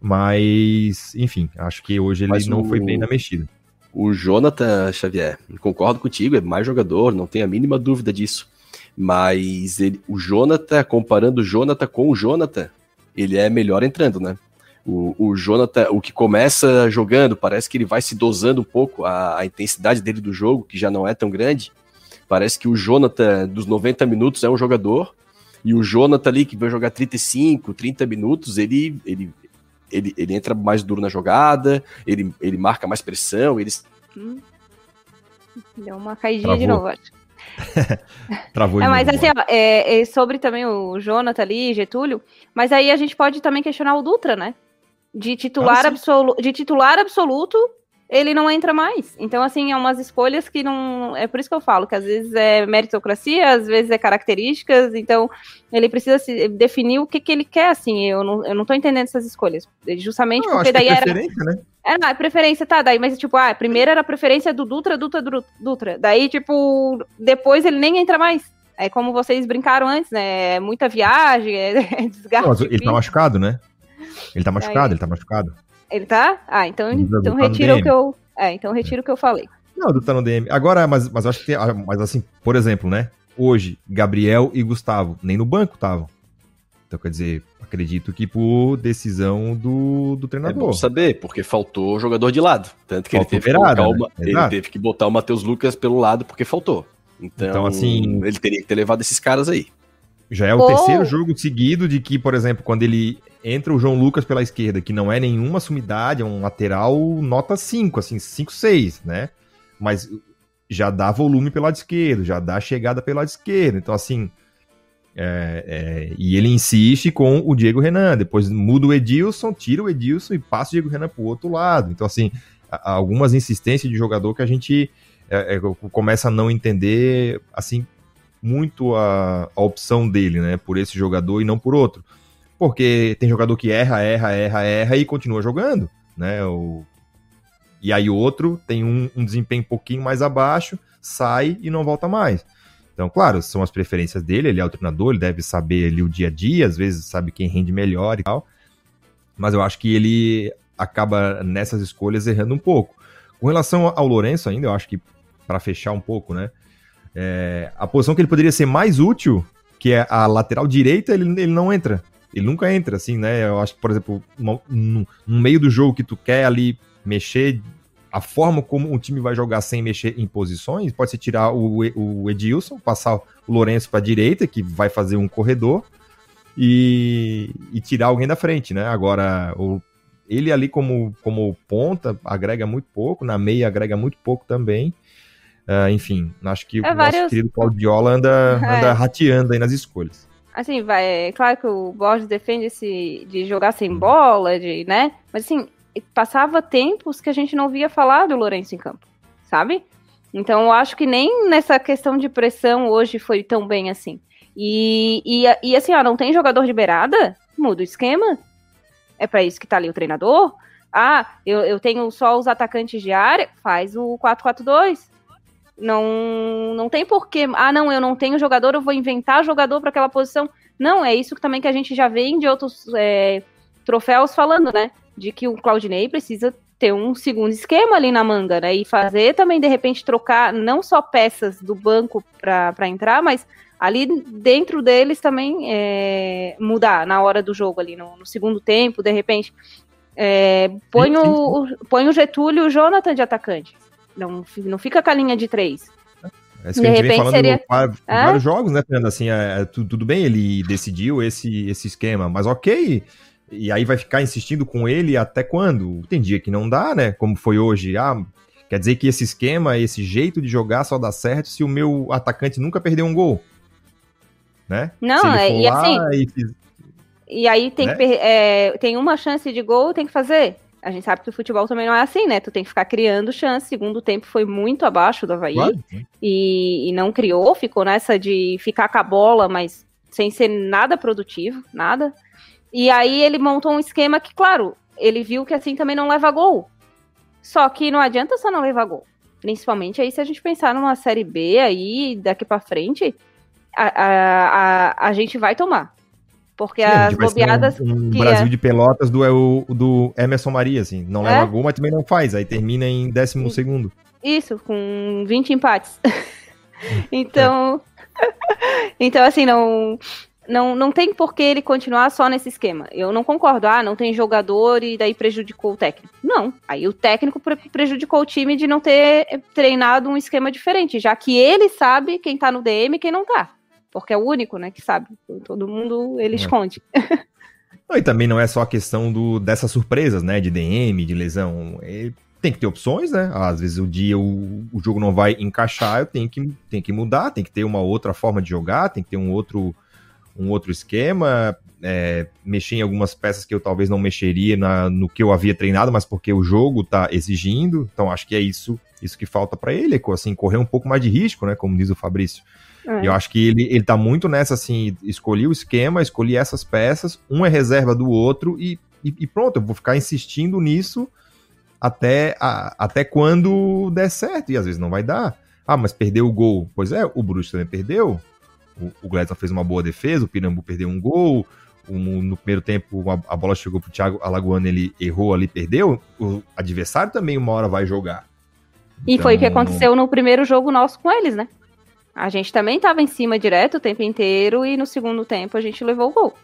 Speaker 1: Mas, enfim, acho que hoje ele
Speaker 3: Mas
Speaker 1: não
Speaker 3: o-
Speaker 1: foi bem na mexida.
Speaker 3: O Jonathan Xavier, concordo contigo, é mais jogador, não tenho a mínima dúvida disso. Mas ele- o Jonathan, comparando o Jonathan com o Jonathan, ele é melhor entrando, né? O, o Jonathan, o que começa jogando, parece que ele vai se dosando um pouco a, a intensidade dele do jogo, que já não é tão grande. Parece que o Jonathan dos 90 minutos é um jogador, e o Jonathan ali, que vai jogar 35, 30 minutos, ele, ele, ele, ele entra mais duro na jogada, ele, ele marca mais pressão, ele
Speaker 4: Hum. Deu uma caidinha de
Speaker 1: Travou.
Speaker 4: novo, acho.
Speaker 1: Travou
Speaker 4: É,
Speaker 1: de
Speaker 4: mas
Speaker 1: novo,
Speaker 4: assim, ó, é, é sobre também o Jonathan ali, Getúlio, mas aí a gente pode também questionar o Dutra, né? De titular,
Speaker 1: Ah,
Speaker 4: absolu de titular absoluto, ele não entra mais. Então, assim, é umas escolhas que não. É por isso que eu falo, que às vezes é meritocracia, às vezes é características, então ele precisa se definir o que, que ele quer, assim. Eu não, eu não tô entendendo essas escolhas. Justamente
Speaker 1: Não,
Speaker 4: porque
Speaker 1: que
Speaker 4: daí
Speaker 1: é
Speaker 4: era.
Speaker 1: preferência, né?
Speaker 4: É, é preferência, tá, daí, mas tipo, ah, primeiro era a preferência do Dutra, Dutra, Dutra. Daí, tipo, depois ele nem entra mais. É como vocês brincaram antes, né? É muita viagem, é, é desgaste.
Speaker 1: Não, ele tá machucado, né? Ele tá machucado,
Speaker 4: Aí-
Speaker 1: ele tá machucado.
Speaker 4: Ele tá? Ah, então,
Speaker 1: Ele
Speaker 4: então
Speaker 1: tá
Speaker 4: retira o que eu. É, então retira o que eu falei.
Speaker 1: Não, do tá no DM. Agora, mas, mas eu acho que tem. ah, Mas assim, por exemplo, né? Hoje, Gabriel e Gustavo nem no banco estavam. Então, quer dizer, acredito que por decisão do, do
Speaker 3: É
Speaker 1: treinador.
Speaker 3: bom saber, porque faltou jogador de lado. Tanto que ele teve, colocar
Speaker 1: né?
Speaker 3: uma- ele
Speaker 1: Exato.
Speaker 3: teve que botar o Matheus Lucas pelo lado porque faltou. Então,
Speaker 1: Então, assim-
Speaker 3: ele teria que ter levado esses caras aí.
Speaker 1: Já é o terceiro jogo seguido de que, por exemplo, quando ele entra o João Lucas pela esquerda, que não é nenhuma sumidade, é um lateral nota 5, assim, 5, 6, né? Mas já dá volume pelo lado esquerdo, já dá chegada pelo lado esquerdo. Então, assim. é, é, e ele insiste com o Diego Renan. Depois muda o Edilson, tira o Edilson e passa o Diego Renan pro outro lado. Então, assim, a- algumas insistências de jogador que a gente é, é, começa a não entender, assim, muito a, a opção dele, né? Por esse jogador e não por outro. Porque tem jogador que erra, erra, erra, erra e continua jogando, né? O... E aí outro tem um, um desempenho um pouquinho mais abaixo, sai e não volta mais. Então, claro, são as preferências dele, ele é o treinador, ele deve saber ali o dia a dia, às vezes sabe quem rende melhor e tal. Mas eu acho que ele acaba nessas escolhas errando um pouco. Com relação ao Lourenço ainda, eu acho que para fechar um pouco, né? É, a posição que ele poderia ser mais útil, que é a lateral direita, ele, ele não entra. Ele nunca entra, assim, né? Eu acho que, por exemplo, no, no- no meio do jogo que tu quer ali mexer, a forma como o time vai jogar sem mexer em posições, pode ser tirar o, o Edilson, passar o Lourenço para direita, que vai fazer um corredor, e, e tirar alguém da frente, né? Agora, o, ele ali como, como ponta agrega muito pouco, na meia agrega muito pouco também. Ah, enfim, acho que o nosso
Speaker 4: vários-
Speaker 1: querido Claudiola anda, anda
Speaker 4: É.
Speaker 1: rateando aí nas escolhas.
Speaker 4: Assim, vai, é claro que o Borges defende esse de jogar sem bola, de, né? Mas assim, passava tempos que a gente não via falar do Lourenço em campo, sabe? Então eu acho que nem nessa questão de pressão hoje foi tão bem assim. E, e, e assim, ó, não tem jogador de beirada? Muda o esquema. É pra isso que tá ali o treinador. Ah, eu, eu tenho só os atacantes de área, faz o 4-4-2. Não, não tem porquê. Ah, não, eu não tenho jogador, eu vou inventar jogador para aquela posição. Não, é isso também que a gente já vê de outros é, troféus falando, né? De que o Claudinei precisa ter um segundo esquema ali na manga, né? E fazer também, de repente, trocar não só peças do banco para entrar, mas ali dentro deles também é, mudar na hora do jogo ali, no, no segundo tempo, de repente. É, põe, o, põe o Getúlio e o Jonathan de atacante. Não, não fica com a linha de três.
Speaker 1: É isso que de a gente vem falando seria... vários, vários jogos, né, Fernando? Assim, é, é tudo, tudo, bem, ele decidiu esse, esse esquema, mas ok. E aí vai ficar insistindo com ele até quando? Tem dia que não dá, né? Como foi hoje. Ah, quer dizer que esse esquema, esse jeito de jogar só dá certo se o meu atacante nunca perdeu um gol. Né?
Speaker 4: Não, é, e assim. E, e, aí tem, né? que, é, tem uma chance de gol, tem que fazer a gente sabe que o futebol também não é assim, né? Tu tem que ficar criando chance. Segundo tempo foi muito abaixo do Havaí claro. e, e, não criou, ficou nessa de ficar com a bola, mas sem ser nada produtivo, nada. E aí ele montou um esquema que, claro, ele viu que assim também não leva gol. Só que não adianta só não levar gol. Principalmente aí se a gente pensar numa série B aí, daqui para frente, a, a, a, a gente vai tomar. Porque Sim, as bobeadas.
Speaker 1: Um, um Brasil é... de Pelotas do, é do Emerson Maria, assim. Não é? leva gol, mas também não faz. Aí termina em décimo e... segundo.
Speaker 4: Isso, com 20 empates. então. É. então, assim, não. Não, não tem por que ele continuar só nesse esquema. Eu não concordo. Ah, não tem jogador e daí prejudicou o técnico. Não. Aí o técnico prejudicou o time de não ter treinado um esquema diferente, já que ele sabe quem tá no DM e quem não tá porque é o único, né, que sabe. Todo mundo ele é. esconde.
Speaker 1: Não, e também não é só a questão do, dessas surpresas, né, de DM, de lesão. É, tem que ter opções, né? Às vezes o dia o, o jogo não vai encaixar, eu tenho que, tenho que mudar, tem que ter uma outra forma de jogar, tem que ter um outro, um outro esquema, é, mexer em algumas peças que eu talvez não mexeria na, no que eu havia treinado, mas porque o jogo tá exigindo. Então acho que é isso, isso que falta para ele, assim, correr um pouco mais de risco, né? Como diz o Fabrício. É. Eu acho que ele, ele tá muito nessa, assim, escolhi o esquema, escolhi essas peças, um é reserva do outro e, e, e pronto, eu vou ficar insistindo nisso até, a, até quando der certo, e às vezes não vai dar. Ah, mas perdeu o gol. Pois é, o Bruce também perdeu. O, o Gladson fez uma boa defesa, o Pirambu perdeu um gol. Um, no primeiro tempo a, a, bola chegou pro Thiago Alagoano, ele errou ali, perdeu. O adversário também uma hora vai jogar.
Speaker 4: E então, foi o que aconteceu no primeiro jogo nosso com eles, né? A gente também estava em cima direto o tempo inteiro e no segundo tempo a gente levou o gol.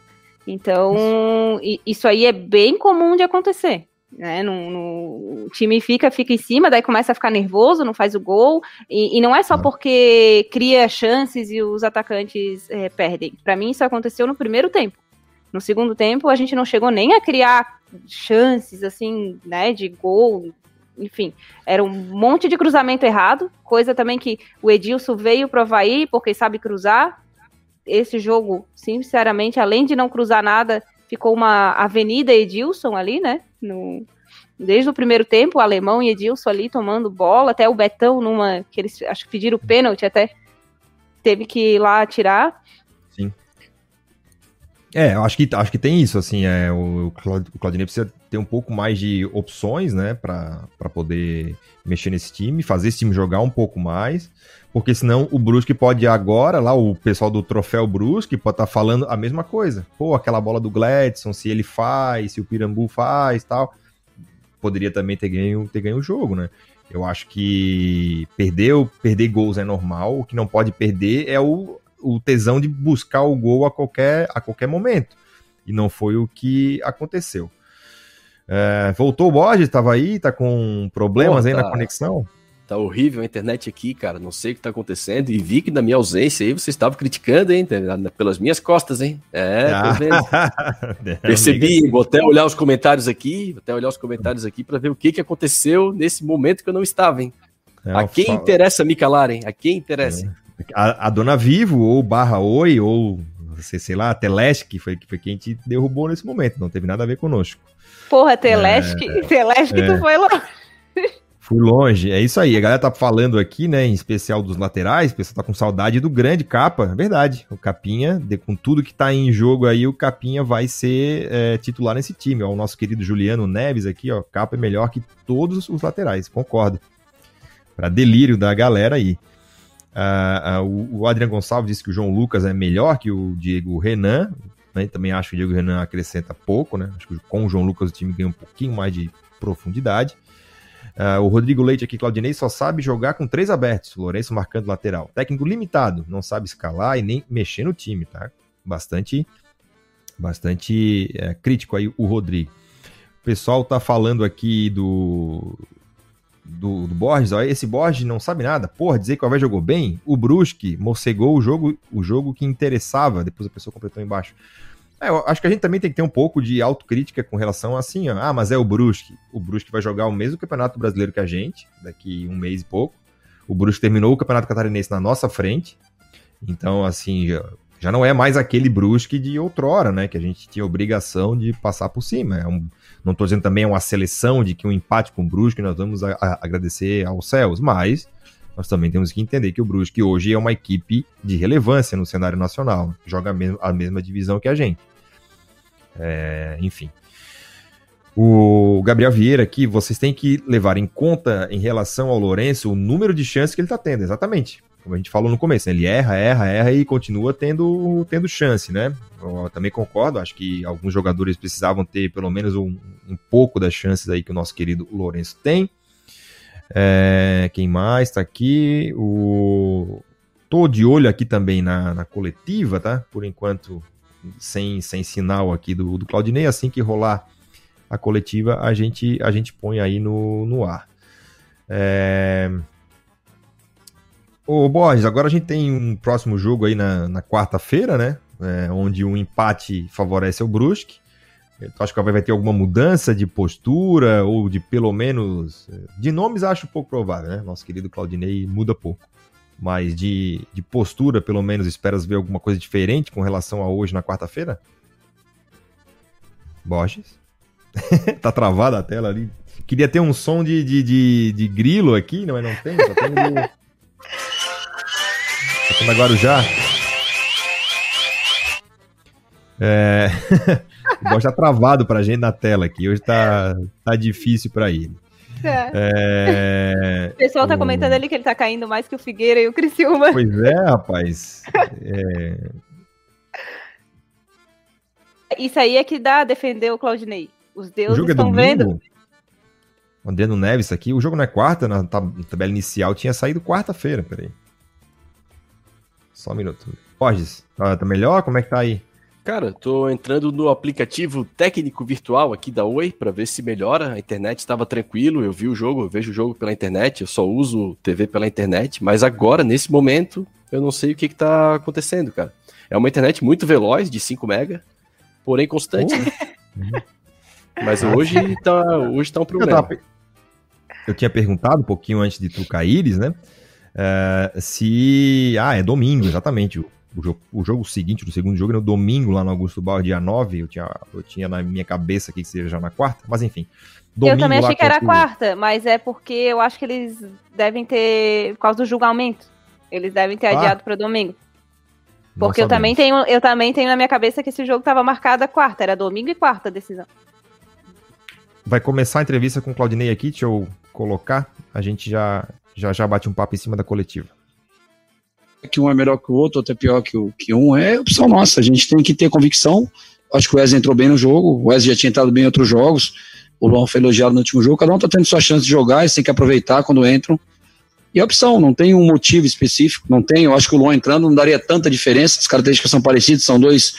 Speaker 4: Então, isso, aí é bem comum de acontecer. Né, no, no, o time fica, fica em cima, daí começa a ficar nervoso, não faz o gol, e, e não é só porque cria chances e os atacantes é, perdem. Para mim, isso aconteceu no primeiro tempo. No segundo tempo, a gente não chegou nem a criar chances assim, né, de gol, enfim, era um monte de cruzamento errado, coisa também que o Edilson veio para o Havaí porque sabe cruzar. Esse jogo, sinceramente, além de não cruzar nada, ficou uma avenida Edilson ali, né? No, desde o primeiro tempo, o alemão e Edilson ali tomando bola, até o Betão numa que eles acho que pediram pênalti até teve que ir lá tirar.
Speaker 1: É, eu acho que, acho que tem isso, assim, é, o, o Claudinei precisa ter um pouco mais de opções, né, para poder mexer nesse time, fazer esse time jogar um pouco mais, porque senão o Brusque pode agora, lá o pessoal do Troféu Brusque pode estar tá falando a mesma coisa. Pô, aquela bola do Gladson, se ele faz, se o Pirambu faz tal, poderia também ter ganho, ter ganho o jogo, né. Eu acho que perdeu, perder gols é normal, o que não pode perder é o, o tesão de buscar o gol a qualquer, a qualquer momento. E não foi o que aconteceu. É, voltou o Borges, estava aí, tá com problemas Pô, tá, aí na conexão?
Speaker 3: Tá horrível a internet aqui, cara. Não sei o que tá acontecendo. E vi que na minha ausência aí você estava criticando, hein? Pelas minhas costas, hein? É, ah. tô vendo. Percebi, vou até olhar os comentários aqui, vou até olhar os comentários aqui para ver o que, que aconteceu nesse momento que eu não estava, hein? É, a quem falo... interessa me calar, hein? A quem interessa? É.
Speaker 1: A, a, Dona Vivo, ou Barra Oi, ou sei, sei lá, a Telesc, que foi, que foi quem a gente derrubou nesse momento, não teve nada a ver conosco.
Speaker 4: Porra, Telesc, é, Telesc é, tu foi lá.
Speaker 1: Fui longe, é isso aí. A galera tá falando aqui, né, em especial dos laterais, o pessoal tá com saudade do grande capa, é verdade. O Capinha, de, com tudo que tá em jogo aí, o Capinha vai ser é, titular nesse time. Ó, o nosso querido Juliano Neves aqui, ó, capa é melhor que todos os laterais, concordo. Para delírio da galera aí. Uh, uh, o, Adriano Gonçalves disse que o João Lucas é melhor que o Diego Renan. Né? Também acho que o Diego Renan acrescenta pouco, né? Acho que com o João Lucas o time ganha um pouquinho mais de profundidade. Uh, o Rodrigo Leite aqui, Claudinei, só sabe jogar com três abertos. Lourenço marcando lateral. Técnico limitado, não sabe escalar e nem mexer no time, tá? Bastante, bastante é, crítico aí o Rodrigo. O pessoal tá falando aqui do, do, do Borges. Ó, esse Borges não sabe nada. Porra, dizer que o Alves jogou bem. O Brusque morcegou o jogo, o jogo que interessava. Depois a pessoa completou embaixo. É, eu acho que a gente também tem que ter um pouco de autocrítica com relação a assim, ó, ah, mas é o Brusque. O Brusque vai jogar o mesmo Campeonato Brasileiro que a gente, daqui um mês e pouco. O Brusque terminou o Campeonato Catarinense na nossa frente. Então, assim, já, já não é mais aquele Brusque de outrora, né? Que a gente tinha obrigação de passar por cima. É um, não estou dizendo também uma seleção de que um empate com o Brusque nós vamos a, a, agradecer aos céus, mas nós também temos que entender que o Brusque hoje é uma equipe de relevância no cenário nacional, joga a mesma, a mesma divisão que a gente. É, enfim. O Gabriel Vieira aqui, vocês têm que levar em conta em relação ao Lourenço o número de chances que ele está tendo, exatamente. Como a gente falou no começo, né? ele erra, erra, erra e continua tendo, tendo chance, né? Eu também concordo, acho que alguns jogadores precisavam ter pelo menos um, um pouco das chances aí que o nosso querido Lourenço tem. É, quem mais tá aqui? O... Tô de olho aqui também na, na coletiva, tá? Por enquanto, sem, sem sinal aqui do, do Claudinei. Assim que rolar a coletiva, a gente, a gente põe aí no, no ar. É... Ô Borges, agora a gente tem um próximo jogo aí na, na quarta-feira, né? É, onde um empate favorece o Brusque. Tu acha que vai ter alguma mudança de postura ou de pelo menos. De nomes acho pouco provável, né? Nosso querido Claudinei muda pouco. Mas de, de postura, pelo menos, esperas ver alguma coisa diferente com relação a hoje na quarta-feira? Borges? tá travada a tela ali. Queria ter um som de, de, de, de grilo aqui, mas não tem, só tem. Tem Guarujá. É... o Borges tá travado pra gente na tela aqui. Hoje tá, tá difícil pra ele.
Speaker 4: É. É... O pessoal tá comentando ali que ele tá caindo mais que o Figueira e o Criciúma.
Speaker 1: Pois é, rapaz. É...
Speaker 4: Isso aí é que dá a defender o Claudinei. Os deuses é estão vendo.
Speaker 1: O Adriano Neves aqui, o jogo não é quarta, na tabela inicial tinha saído quarta-feira, peraí. Só um minuto. Borges, tá, tá melhor? Como é que tá aí?
Speaker 3: Cara, tô entrando no aplicativo técnico virtual aqui da Oi para ver se melhora. A internet estava tranquilo, eu vi o jogo, eu vejo o jogo pela internet, eu só uso TV pela internet, mas agora, nesse momento, eu não sei o que, que tá acontecendo, cara. É uma internet muito veloz, de 5 mega, porém constante. Né? mas hoje tá, hoje tá um problema.
Speaker 1: Eu, tava... eu, tinha perguntado um pouquinho antes de tu caíres, né? Uh, se. Ah, é domingo, exatamente. O jogo, o jogo seguinte, o segundo jogo, no domingo, lá no Augusto Bauer, dia 9. Eu tinha, eu tinha na minha cabeça que seria já na quarta, mas enfim.
Speaker 4: eu também achei que era quarta, mas é porque eu acho que eles devem ter. Por causa do julgamento. Eles devem ter ah. adiado para domingo. Porque eu também, tenho, eu também tenho na minha cabeça que esse jogo estava marcado a quarta, era domingo e quarta a decisão.
Speaker 1: Vai começar a entrevista com o Claudinei aqui, deixa eu colocar. A gente já, já, já bate um papo em cima da coletiva
Speaker 5: que um é melhor que o outro, outro é pior que, o, que um, é opção nossa. A gente tem que ter convicção. Acho que o Wesley entrou bem no jogo, o Wesley já tinha entrado bem em outros jogos, o Luan foi elogiado no último jogo. Cada um está tendo sua chance de jogar, eles têm que aproveitar quando entram. E a opção, não tem um motivo específico, não tem. Eu acho que o Luan entrando não daria tanta diferença, as características são parecidas, são dois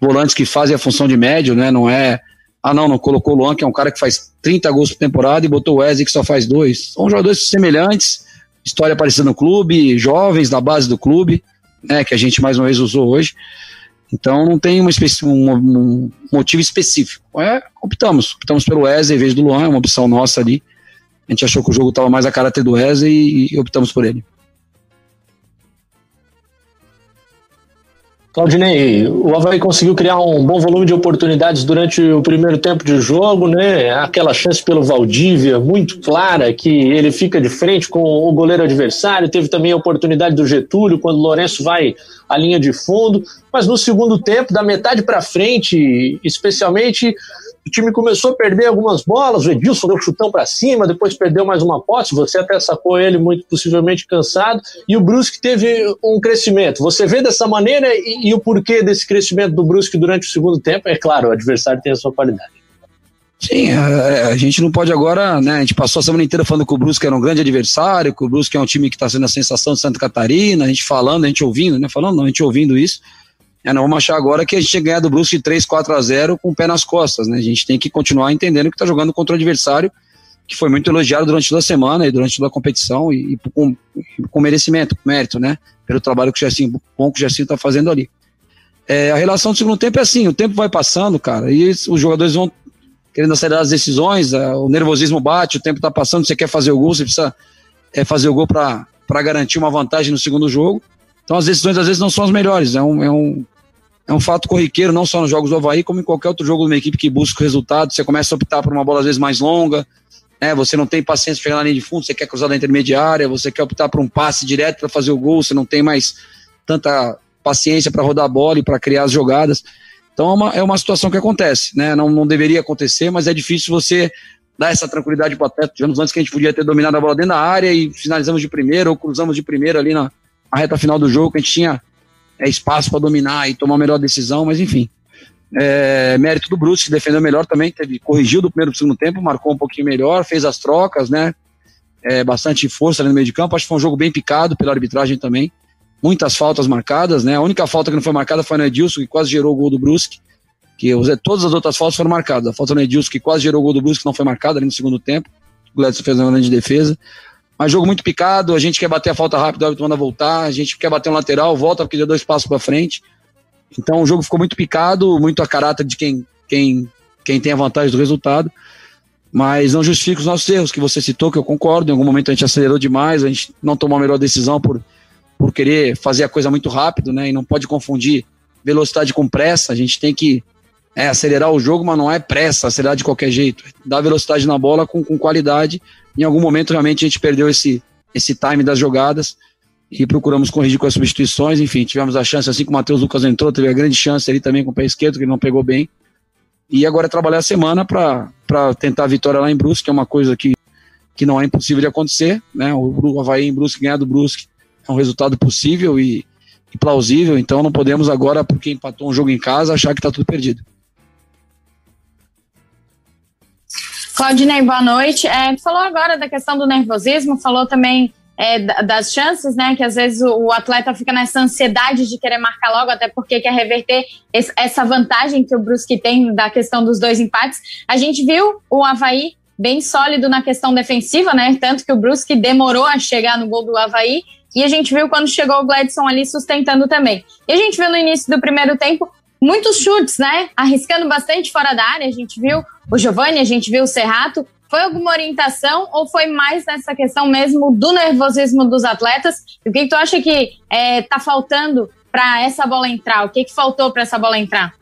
Speaker 5: volantes que fazem a função de médio, né? Não é. Ah, não, não colocou o Luan, que é um cara que faz 30 gols por temporada, e botou o Wesley, que só faz dois. São jogadores semelhantes história aparecendo no clube, jovens da base do clube, né, que a gente mais uma vez usou hoje. Então não tem uma um, motivo específico. É, optamos, optamos pelo Wesley em vez do Luan, é uma opção nossa ali. A gente achou que o jogo estava mais a caráter do Wesley e optamos por ele.
Speaker 6: Claudinei, o Havaí conseguiu criar um bom volume de oportunidades durante o primeiro tempo de jogo, né? Aquela chance pelo Valdívia, muito clara, que ele fica de frente com o goleiro adversário. Teve também a oportunidade do Getúlio, quando o Lourenço vai à linha de fundo. Mas no segundo tempo, da metade para frente, especialmente, o time começou a perder algumas bolas, o Edilson deu um chutão para cima, depois perdeu mais uma posse, você até sacou ele muito possivelmente cansado, e o Brusque teve um crescimento. Você vê dessa maneira e, e o porquê desse crescimento do Brusque durante o segundo tempo? É claro, o adversário tem a sua qualidade.
Speaker 5: Sim, a, a, gente não pode agora, né? A gente passou a semana inteira falando que o Brusque era um grande adversário, que o Brusque é um time que está sendo a sensação de Santa Catarina, a gente falando, a gente ouvindo, né? Falando, não, a gente ouvindo isso. É, não vamos achar agora que a gente ganhar do Brusque de 3, 4 a 0 com o pé nas costas, né? A gente tem que continuar entendendo que está jogando contra o adversário que foi muito elogiado durante toda a semana e durante toda a competição e, e com, com, merecimento, com mérito, né? Pelo trabalho que o Gersinho, bom que o Gersinho está fazendo ali. É, a relação do segundo tempo é assim, o tempo vai passando, cara, e os jogadores vão querendo acelerar as decisões, o nervosismo bate, o tempo está passando, você quer fazer o gol, você precisa é, fazer o gol para garantir uma vantagem no segundo jogo. Então as decisões às vezes não são as melhores. É um, é um, é um fato corriqueiro, não só nos jogos do Havaí, como em qualquer outro jogo de uma equipe que busca o resultado. Você começa a optar por uma bola às vezes mais longa, né? você não tem paciência de chegar na linha de fundo, você quer cruzar da intermediária, você quer optar por um passe direto para fazer o gol, você não tem mais tanta paciência para rodar a bola e para criar as jogadas. Então é uma, é uma situação que acontece, né? não, não deveria acontecer, mas é difícil você dar essa tranquilidade para o atleta. Tivemos antes que a gente podia ter dominado a bola dentro da área e finalizamos de primeira ou cruzamos de primeira ali na, a reta final do jogo, que a gente tinha é, espaço para dominar e tomar a melhor decisão, mas enfim. É, mérito do Bruce, que defendeu melhor também, teve, corrigiu do primeiro para o segundo tempo, marcou um pouquinho melhor, fez as trocas, né? É, bastante força ali no meio de campo. Acho que foi um jogo bem picado pela arbitragem também. Muitas faltas marcadas, né? A única falta que não foi marcada foi no Edilson, que quase gerou o gol do Brusque. Que todas as outras faltas foram marcadas. A falta no Edilson, que quase gerou o gol do Brusque, não foi marcada ali no segundo tempo. O Gladson fez uma grande defesa. Mas jogo muito picado, a gente quer bater a falta rápida, o árbitro manda voltar, a gente quer bater um lateral, volta porque deu dois passos para frente. Então o jogo ficou muito picado, muito a caráter de quem, quem, quem tem a vantagem do resultado. Mas não justifica os nossos erros, que você citou, que eu concordo. Em algum momento a gente acelerou demais, a gente não tomou a melhor decisão por, por querer fazer a coisa muito rápido, né? E não pode confundir velocidade com pressa. A gente tem que é, acelerar o jogo, mas não é pressa, acelerar de qualquer jeito. Dar velocidade na bola com, com qualidade em algum momento realmente a gente perdeu esse, esse time das jogadas e procuramos corrigir com as substituições. Enfim, tivemos a chance, assim que o Matheus Lucas entrou, teve a grande chance ali também com o pé esquerdo, que ele não pegou bem. E agora é trabalhar a semana para tentar a vitória lá em Brusque, que é uma coisa que, que não é impossível de acontecer. Né? O Havaí em Brusque, ganhar do Brusque é um resultado possível e, e plausível, então não podemos agora, porque empatou um jogo em casa, achar que está tudo perdido.
Speaker 7: Claudinei, boa noite. É, falou agora da questão do nervosismo, falou também é, das chances, né? Que às vezes o, o, atleta fica nessa ansiedade de querer marcar logo, até porque quer reverter esse, essa vantagem que o Brusque tem da questão dos dois empates. A gente viu o Havaí bem sólido na questão defensiva, né? Tanto que o Brusque demorou a chegar no gol do Havaí. E a gente viu quando chegou o Gladson ali sustentando também. E a gente viu no início do primeiro tempo muitos chutes, né? Arriscando bastante fora da área. A gente viu o Giovanni, a gente viu o Serrato. Foi alguma orientação ou foi mais nessa questão mesmo do nervosismo dos atletas? E o que, que tu acha que é, tá faltando para essa bola entrar? O que, que faltou para essa bola entrar?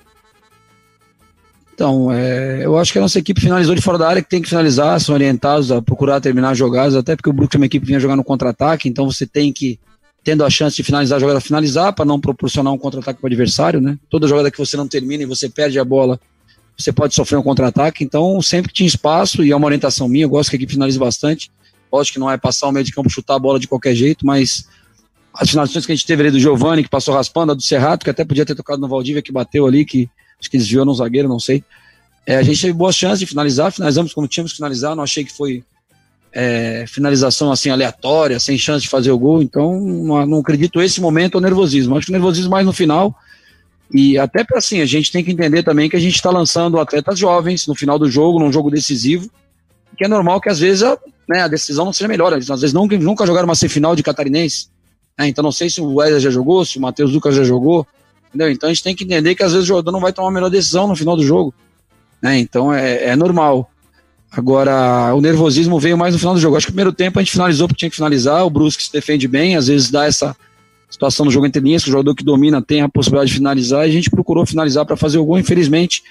Speaker 5: Então, é, eu acho que a nossa equipe finalizou de fora da área, que tem que finalizar, são orientados a procurar terminar jogadas, até porque o Brooklyn é uma equipe que vinha jogar no contra-ataque, então você tem que tendo a chance de finalizar a jogada, finalizar, para não proporcionar um contra-ataque para o adversário, né? Toda jogada que você não termina e você perde a bola, você pode sofrer um contra-ataque. Então, sempre tinha espaço, e é uma orientação minha, eu gosto que a equipe finalize bastante. Lógico que não é passar o meio de campo, chutar a bola de qualquer jeito, mas as finalizações que a gente teve ali do Giovani, que passou raspando, a do Serrato, que até podia ter tocado no Valdívia, que bateu ali, que acho que desviou no zagueiro, não sei. É, a gente teve boas chances de finalizar, finalizamos como tínhamos que finalizar, não achei que foi é, finalização assim aleatória, sem chance de fazer o gol. Então, não, não acredito esse momento o nervosismo. Acho que o nervosismo mais no final. E até para assim, a gente tem que entender também que a gente está lançando atletas jovens no final do jogo, num jogo decisivo, que é normal que às vezes a, né, a decisão não seja melhor. Às vezes nunca, nunca jogaram uma semifinal de catarinense. Né, então não sei se o Wesley já jogou, se o Matheus Lucas já jogou. Entendeu? Então a gente tem que entender que às vezes o jogador não vai tomar a melhor decisão no final do jogo. Né, então é, é normal. Agora, o nervosismo veio mais no final do jogo. Acho que no primeiro tempo a gente finalizou porque tinha que finalizar. O Brusque se defende bem, às vezes dá essa, situação do jogo entre linhas, que o jogador que domina tem a possibilidade de finalizar, e a gente procurou finalizar para fazer o gol, infelizmente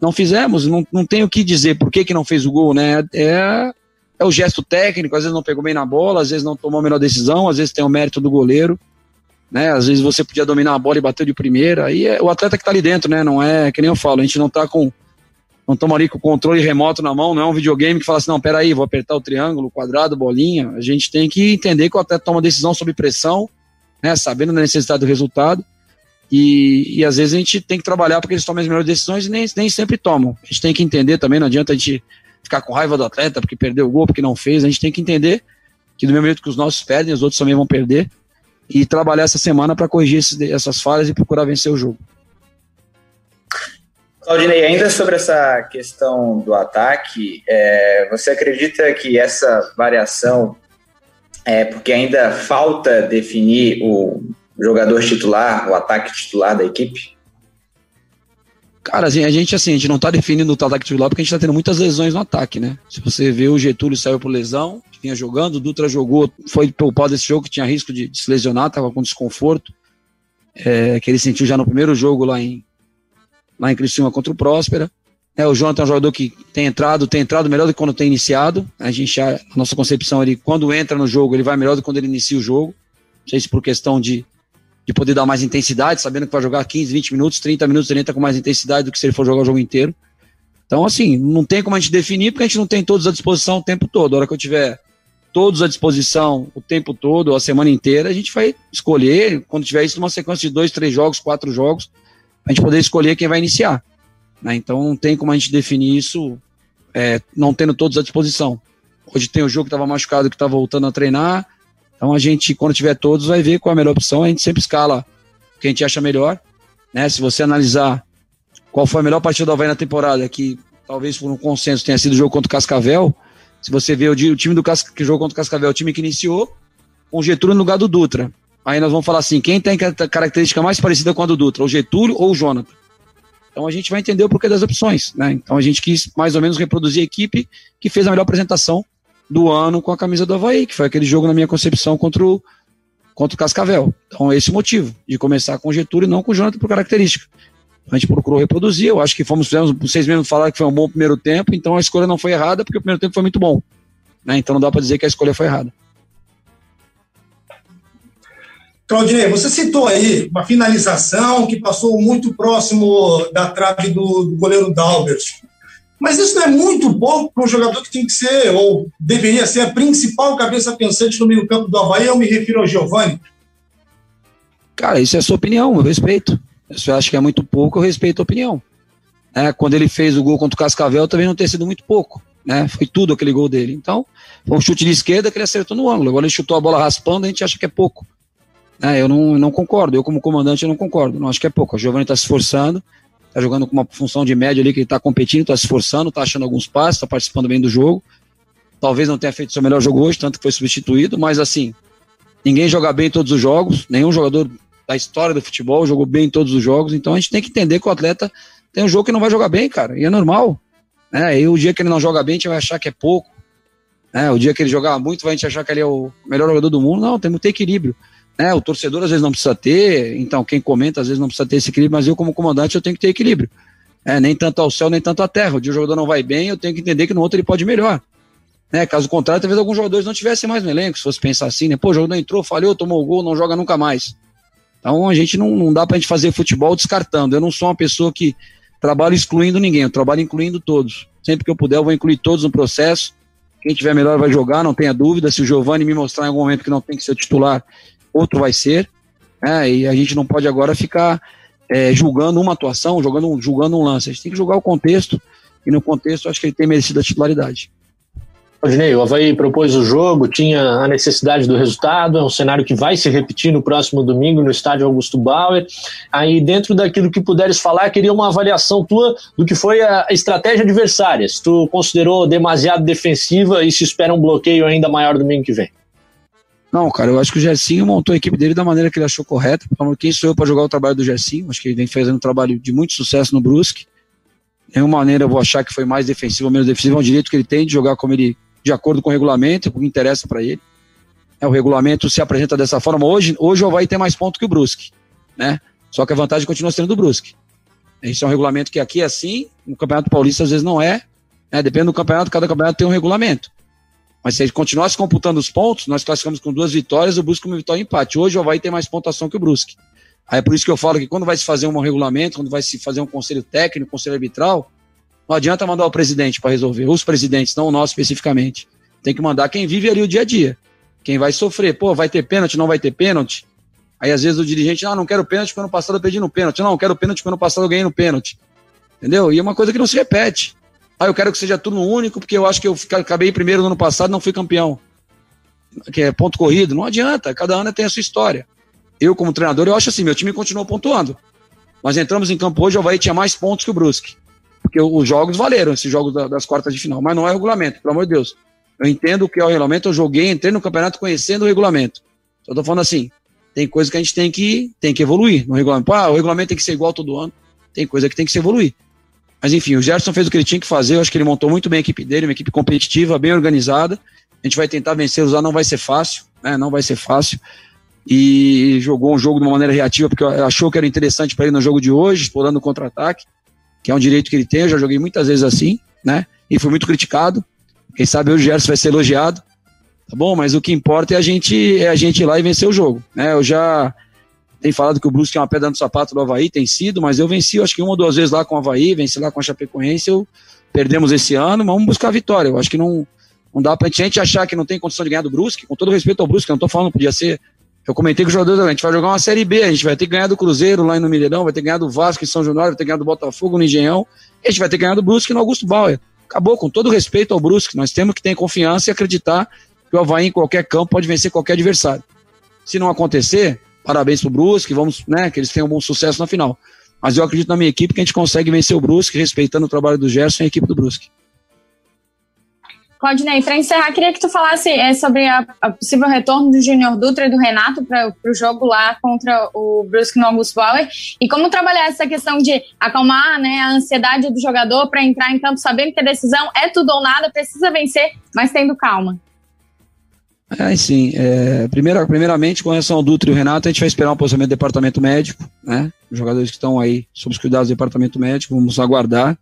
Speaker 5: não fizemos, não, não tenho o que dizer por que, que não fez o gol, né? É, é o gesto técnico, às vezes não pegou bem na bola, às vezes não tomou a melhor decisão, às vezes tem o mérito do goleiro, né? Às vezes você podia dominar a bola e bater de primeira, aí é o atleta que tá ali dentro, né? Não é, que nem eu falo, a gente não tá com não estamos ali com o controle remoto na mão, não é um videogame que fala assim, não, peraí, vou apertar o triângulo, quadrado, bolinha. A gente tem que entender que o atleta toma decisão sob pressão, né, sabendo da necessidade do resultado. E, e às vezes a gente tem que trabalhar para que eles tomem as melhores decisões e nem, nem sempre tomam. A gente tem que entender também, não adianta a gente ficar com raiva do atleta porque perdeu o gol, porque não fez. A gente tem que entender que do mesmo jeito que os nossos perdem, os outros também vão perder. E trabalhar essa semana para corrigir essas falhas e procurar vencer o jogo.
Speaker 8: Claudinei, ainda sobre essa questão do ataque, é, você acredita que essa variação é porque ainda falta definir o jogador titular, o ataque titular da equipe?
Speaker 5: Cara, assim, a gente assim, a gente não tá definindo o ataque titular porque a gente tá tendo muitas lesões no ataque, né? Se você vê o Getúlio saiu por lesão, vinha jogando, o Dutra jogou, foi poupado desse jogo que tinha risco de, de se lesionar, tava com desconforto, é, que ele sentiu já no primeiro jogo lá em, lá em Criciúma contra o Próspera. É, o Jonathan é um jogador que tem entrado, tem entrado melhor do que quando tem iniciado. A gente, a nossa concepção, ele, quando entra no jogo, ele vai melhor do que quando ele inicia o jogo. Não sei se por questão de, de poder dar mais intensidade, sabendo que vai jogar 15, 20 minutos, 30 minutos, ele entra com mais intensidade do que se ele for jogar o jogo inteiro. Então, assim, não tem como a gente definir, porque a gente não tem todos à disposição o tempo todo. A hora que eu tiver todos à disposição o tempo todo, a semana inteira, a gente vai escolher, quando tiver isso, numa sequência de dois, três jogos, quatro jogos, a gente poder escolher quem vai iniciar. Né? Então não tem como a gente definir isso é, não tendo todos à disposição. Hoje tem o jogo que estava machucado que está voltando a treinar. Então a gente, quando tiver todos, vai ver qual é a melhor opção. A gente sempre escala o que a gente acha melhor. Né? Se você analisar qual foi a melhor partida do Havaí na temporada, que talvez por um consenso tenha sido o jogo contra o Cascavel, se você vê o, time do Cas que jogou contra o Cascavel, o time que iniciou, com o Getúlio no lugar do Dutra. Aí nós vamos falar assim: quem tem característica mais parecida com a do Dutra, o Getúlio ou o Jonathan? Então a gente vai entender o porquê das opções. Né? Então a gente quis mais ou menos reproduzir a equipe que fez a melhor apresentação do ano com a camisa do Havaí, que foi aquele jogo, na minha concepção, contra o, contra o Cascavel. Então esse é o motivo de começar com o Getúlio e não com o Jonathan por característica. A gente procurou reproduzir, eu acho que fomos, fizemos, vocês mesmos falaram que foi um bom primeiro tempo, então a escolha não foi errada, porque o primeiro tempo foi muito bom. Né? Então não dá para dizer que a escolha foi errada.
Speaker 9: Claudinei, você citou aí uma finalização que passou muito próximo da trave do, do goleiro Dalbert. Mas isso não é muito pouco para um jogador que tem que ser, ou deveria ser, a principal cabeça pensante no meio-campo do Havaí. Eu me refiro ao Giovanni.
Speaker 5: Cara, isso é sua opinião, eu respeito. Se eu acho que é muito pouco, eu respeito a opinião. É, quando ele fez o gol contra o Cascavel, também não ter sido muito pouco. Né? Foi tudo aquele gol dele. Então, foi um chute de esquerda que ele acertou no ângulo. Agora ele chutou a bola raspando, a gente acha que é pouco. É, eu não, não concordo. Eu, como comandante, eu não concordo. Não acho que é pouco. O Giovanni está se esforçando, está jogando com uma função de médio ali que ele está competindo, está se esforçando, está achando alguns passos, está participando bem do jogo. Talvez não tenha feito seu melhor jogo hoje, tanto que foi substituído, mas assim, ninguém joga bem em todos os jogos, nenhum jogador da história do futebol jogou bem em todos os jogos, então a gente tem que entender que o atleta tem um jogo que não vai jogar bem, cara, e é normal. Né? E o dia que ele não joga bem, a gente vai achar que é pouco. Né? O dia que ele jogar muito, a gente achar que ele é o melhor jogador do mundo. Não, tem muito equilíbrio. Né? O torcedor às vezes não precisa ter, então quem comenta às vezes não precisa ter esse equilíbrio, mas eu, como comandante, eu tenho que ter equilíbrio. É, nem tanto ao céu, nem tanto à terra. O dia o jogador não vai bem, eu tenho que entender que no outro ele pode melhor. Né? Caso contrário, talvez alguns jogadores não tivessem mais no elenco, se fosse pensar assim, né? Pô, o jogador entrou, falhou, tomou o gol, não joga nunca mais. Então a gente não, não dá pra gente fazer futebol descartando. Eu não sou uma pessoa que trabalha excluindo ninguém, eu trabalho incluindo todos. Sempre que eu puder, eu vou incluir todos no processo. Quem tiver melhor vai jogar, não tenha dúvida. Se o Giovani me mostrar em algum momento que não tem que ser titular, outro vai ser. É, e a gente não pode agora ficar é, julgando uma atuação, jogando, julgando um lance. A gente tem que julgar o contexto, e no contexto acho que ele tem merecido a titularidade.
Speaker 6: Odinei, o Havaí propôs o jogo, tinha a necessidade do resultado, é um cenário que vai se repetir no próximo domingo no estádio Augusto Bauer. Aí, dentro daquilo que puderes falar, queria uma avaliação tua do que foi a estratégia adversária. Se tu considerou demasiado defensiva e se espera um bloqueio ainda maior domingo que vem.
Speaker 5: Não, cara, eu acho que o Gersinho montou a equipe dele da maneira que ele achou correta. Quem sou eu para jogar o trabalho do Gersinho? Acho que ele vem fazendo um trabalho de muito sucesso no Brusque. De nenhuma maneira eu vou achar que foi mais defensivo ou menos defensivo. É um direito que ele tem de jogar como ele, de acordo com o regulamento, o que interessa para ele. É, o regulamento se apresenta dessa forma. Hoje, hoje o Havaí tem mais pontos que o Brusque, né? Só que a vantagem continua sendo do Brusque. Esse é um regulamento que aqui é assim, no Campeonato Paulista às vezes não é. Né? Depende do campeonato, cada campeonato tem um regulamento. Mas se gente continuasse computando os pontos, nós classificamos com duas vitórias, o Brusque uma vitória e empate. Hoje o Havaí tem mais pontuação que o Brusque. Aí é por isso que eu falo que quando vai se fazer um regulamento, quando vai se fazer um conselho técnico, conselho arbitral, não adianta mandar o presidente para resolver, os presidentes, não o nosso especificamente. Tem que mandar quem vive ali o dia a dia. Quem vai sofrer, pô, vai ter pênalti, não vai ter pênalti. Aí às vezes o dirigente, ah, não quero pênalti porque ano passado eu perdi no pênalti. Não, quero pênalti porque ano passado eu ganhei no pênalti. Entendeu? E é uma coisa que não se repete. Ah, eu quero que seja turno único porque eu acho que eu acabei primeiro no ano passado não fui campeão. Que é ponto corrido. Não adianta, cada ano tem a sua história. Eu, como treinador, eu acho assim, meu time continuou pontuando. Nós entramos em campo hoje, o Havaí tinha mais pontos que o Brusque. Porque os jogos valeram, esses jogos das quartas de final. Mas não é regulamento, pelo amor de Deus. Eu entendo o que é o regulamento, eu joguei, entrei no campeonato conhecendo o regulamento. Só tô falando assim, tem coisa que a gente tem que, tem que evoluir no regulamento. Ah, o regulamento tem que ser igual todo ano. Tem coisa que tem que se evoluir. Mas enfim, o Gerson fez o que ele tinha que fazer, eu acho que ele montou muito bem a equipe dele, uma equipe competitiva, bem organizada. A gente vai tentar vencer, usar não vai ser fácil, né? Não vai ser fácil. E jogou um jogo de uma maneira reativa, porque achou que era interessante para ele no jogo de hoje, explorando o contra-ataque, que é um direito que ele tem. Eu já joguei muitas vezes assim, né? E foi muito criticado. Quem sabe o Gerson vai ser elogiado. Tá bom, mas o que importa é a gente, é a gente ir lá e vencer o jogo. Né? Eu já tenho falado que o Brusque é uma pedra no sapato do Havaí, tem sido, mas eu venci, acho que uma ou duas vezes lá com o Havaí, venci lá com a Chapecoense, eu perdemos esse ano, mas vamos buscar a vitória. Eu acho que não, não dá pra gente achar que não tem condição de ganhar do Brusque, com todo respeito ao Brusque, não tô falando, podia ser. Eu comentei com os jogadores, a gente vai jogar uma Série B, a gente vai ter que ganhar do Cruzeiro lá no Mineirão, vai ter que ganhar do Vasco em São Januário, vai ter que ganhar do Botafogo no Engenhão, a gente vai ter que ganhar do Brusque no Augusto Bauer. Acabou, com todo respeito ao Brusque, nós temos que ter confiança e acreditar que o Havaí em qualquer campo pode vencer qualquer adversário. Se não acontecer, parabéns pro Brusque, vamos, né, que eles tenham um bom sucesso na final. Mas eu acredito na minha equipe que a gente consegue vencer o Brusque, respeitando o trabalho do Gerson e a equipe do Brusque.
Speaker 7: Claudinei, para encerrar, queria que tu falasse é, sobre a, a possível retorno do Júnior Dutra e do Renato para o jogo lá contra o Brusque no Augusto Bauer e como trabalhar essa questão de acalmar né, a ansiedade do jogador para entrar em campo sabendo que a decisão é tudo ou nada, precisa vencer, mas tendo calma.
Speaker 5: É, sim. É, primeira, primeiramente, com relação ao Dutra e o Renato, a gente vai esperar um posicionamento do departamento médico, né? Os jogadores que estão aí sob os cuidados do departamento médico, vamos aguardar.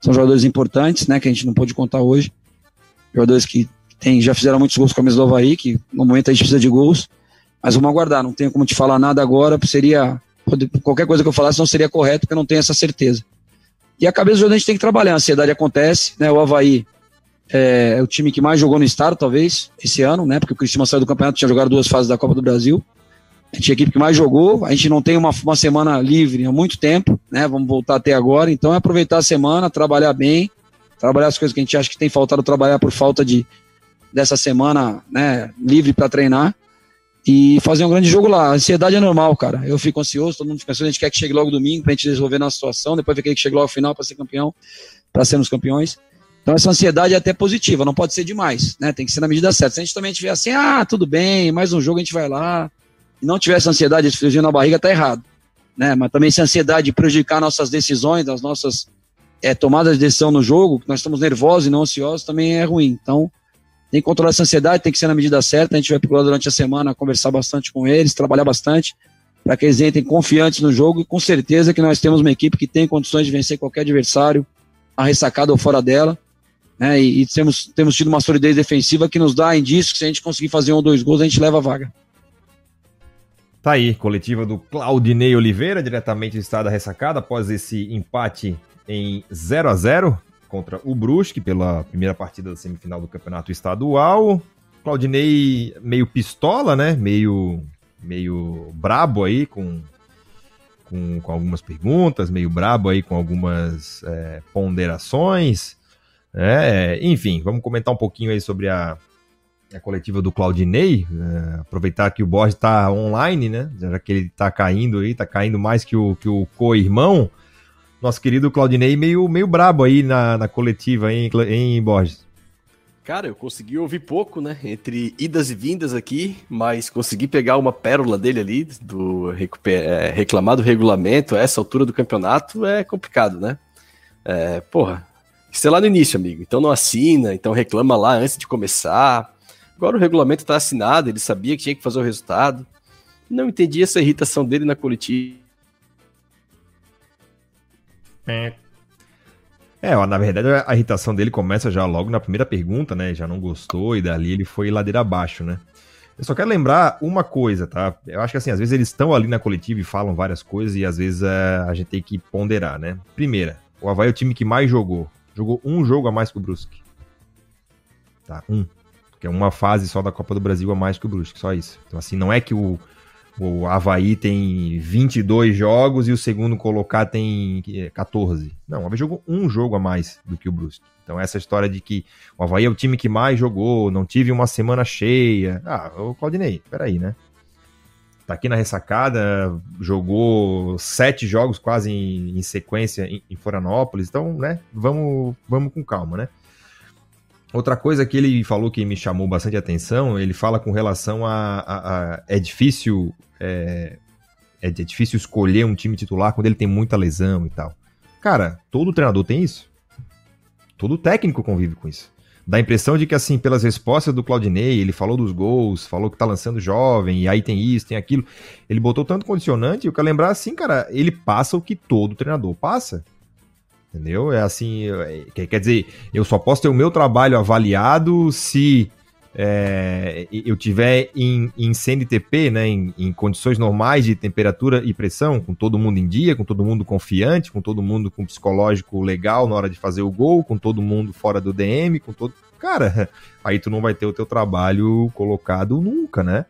Speaker 5: São jogadores importantes, né? Que a gente não pode contar hoje jogadores que tem, já fizeram muitos gols com a camisa do Havaí, que no momento a gente precisa de gols, mas vamos aguardar, não tenho como te falar nada agora, seria, qualquer coisa que eu falasse não seria correto, porque eu não tenho essa certeza. E a cabeça do jogador a gente tem que trabalhar, a ansiedade acontece, né, o Havaí é, é, o time que mais jogou no estado, talvez, esse ano, né, porque o Cristiano saiu do campeonato, tinha jogado duas fases da Copa do Brasil, a gente é a equipe que mais jogou, a gente não tem uma, uma semana livre há muito tempo, né, vamos voltar até agora, então é aproveitar a semana, trabalhar bem, trabalhar as coisas que a gente acha que tem faltado trabalhar por falta de dessa semana, né, livre para treinar e fazer um grande jogo lá. A ansiedade é normal, cara. Eu fico ansioso, todo mundo fica ansioso, a gente quer que chegue logo domingo pra gente resolver nossa situação, depois querer que chegue logo ao final para ser campeão, para sermos campeões. Então essa ansiedade é até positiva, não pode ser demais, né? Tem que ser na medida certa. Se a gente também tiver assim, ah, tudo bem, mais um jogo a gente vai lá, e não tiver essa ansiedade, esse friozinho na barriga, tá errado, né? Mas também se a ansiedade prejudicar nossas decisões, as nossas é, tomada de decisão no jogo, que nós estamos nervosos e não ansiosos, também é ruim. Então, tem que controlar essa ansiedade, tem que ser na medida certa. A gente vai procurar durante a semana conversar bastante com eles, trabalhar bastante, para que eles entrem confiantes no jogo e com certeza que nós temos uma equipe que tem condições de vencer qualquer adversário, a ressacada ou fora dela. Né, e, e temos, temos tido uma solidez defensiva que nos dá indício que se a gente conseguir fazer um ou dois gols, a gente leva a vaga.
Speaker 1: Tá aí, coletiva do Claudinei Oliveira, diretamente do estado da ressacada, após esse empate em 0 a 0 contra o Brusque pela primeira partida da semifinal do Campeonato Estadual. Claudinei meio pistola, né? Meio meio brabo aí com, com, com algumas perguntas, meio brabo aí com algumas é, ponderações. É, enfim, vamos comentar um pouquinho aí sobre a, a coletiva do Claudinei. É, aproveitar que o Borges está online, né? Já que ele está caindo aí, está caindo mais que o, que o co-irmão nosso querido Claudinei meio, meio brabo aí na, na coletiva, hein, em Borges?
Speaker 3: Cara, eu consegui ouvir pouco, né? Entre idas e vindas aqui, mas consegui pegar uma pérola dele ali, do é, reclamado regulamento, a essa altura do campeonato, é complicado, né? É, porra, isso é lá no início, amigo. Então não assina, então reclama lá antes de começar. Agora o regulamento está assinado, ele sabia que tinha que fazer o resultado. Não entendi essa irritação dele na coletiva.
Speaker 1: É. É, na verdade a irritação dele começa já logo na primeira pergunta, né? Já não gostou e dali ele foi ladeira abaixo, né? Eu só quero lembrar uma coisa, tá? Eu acho que assim, às vezes eles estão ali na coletiva e falam várias coisas e às vezes é, a gente tem que ponderar, né? Primeira, o Havaí é o time que mais jogou. Jogou um jogo a mais que o Brusque. Tá, um. Que é uma fase só da Copa do Brasil a mais que o Brusque, só isso. Então assim, não é que o, o Havaí tem 22 jogos e o segundo colocado tem 14. Não, o Havaí jogou um jogo a mais do que o Brusque. Então essa história de que o Havaí é o time que mais jogou, não tive uma semana cheia. Ah, o Claudinei, peraí, né? Tá aqui na ressacada, jogou sete jogos quase em, em sequência em, em Florianópolis, então, né, vamos, vamos com calma, né? Outra coisa que ele falou que me chamou bastante atenção, ele fala com relação a. a, a é difícil. É, é difícil escolher um time titular quando ele tem muita lesão e tal. Cara, todo treinador tem isso. Todo técnico convive com isso. Dá a impressão de que, assim, pelas respostas do Claudinei, ele falou dos gols, falou que tá lançando jovem, e aí tem isso, tem aquilo. Ele botou tanto condicionante, eu quero lembrar assim, cara, ele passa o que todo treinador passa. Entendeu? É assim, é, quer dizer, eu só posso ter o meu trabalho avaliado se é, eu tiver em, em CNTP, né, em, em, condições normais de temperatura e pressão, com todo mundo em dia, com todo mundo confiante, com todo mundo com psicológico legal na hora de fazer o gol, com todo mundo fora do DM, com todo. Cara, aí tu não vai ter o teu trabalho colocado nunca, né?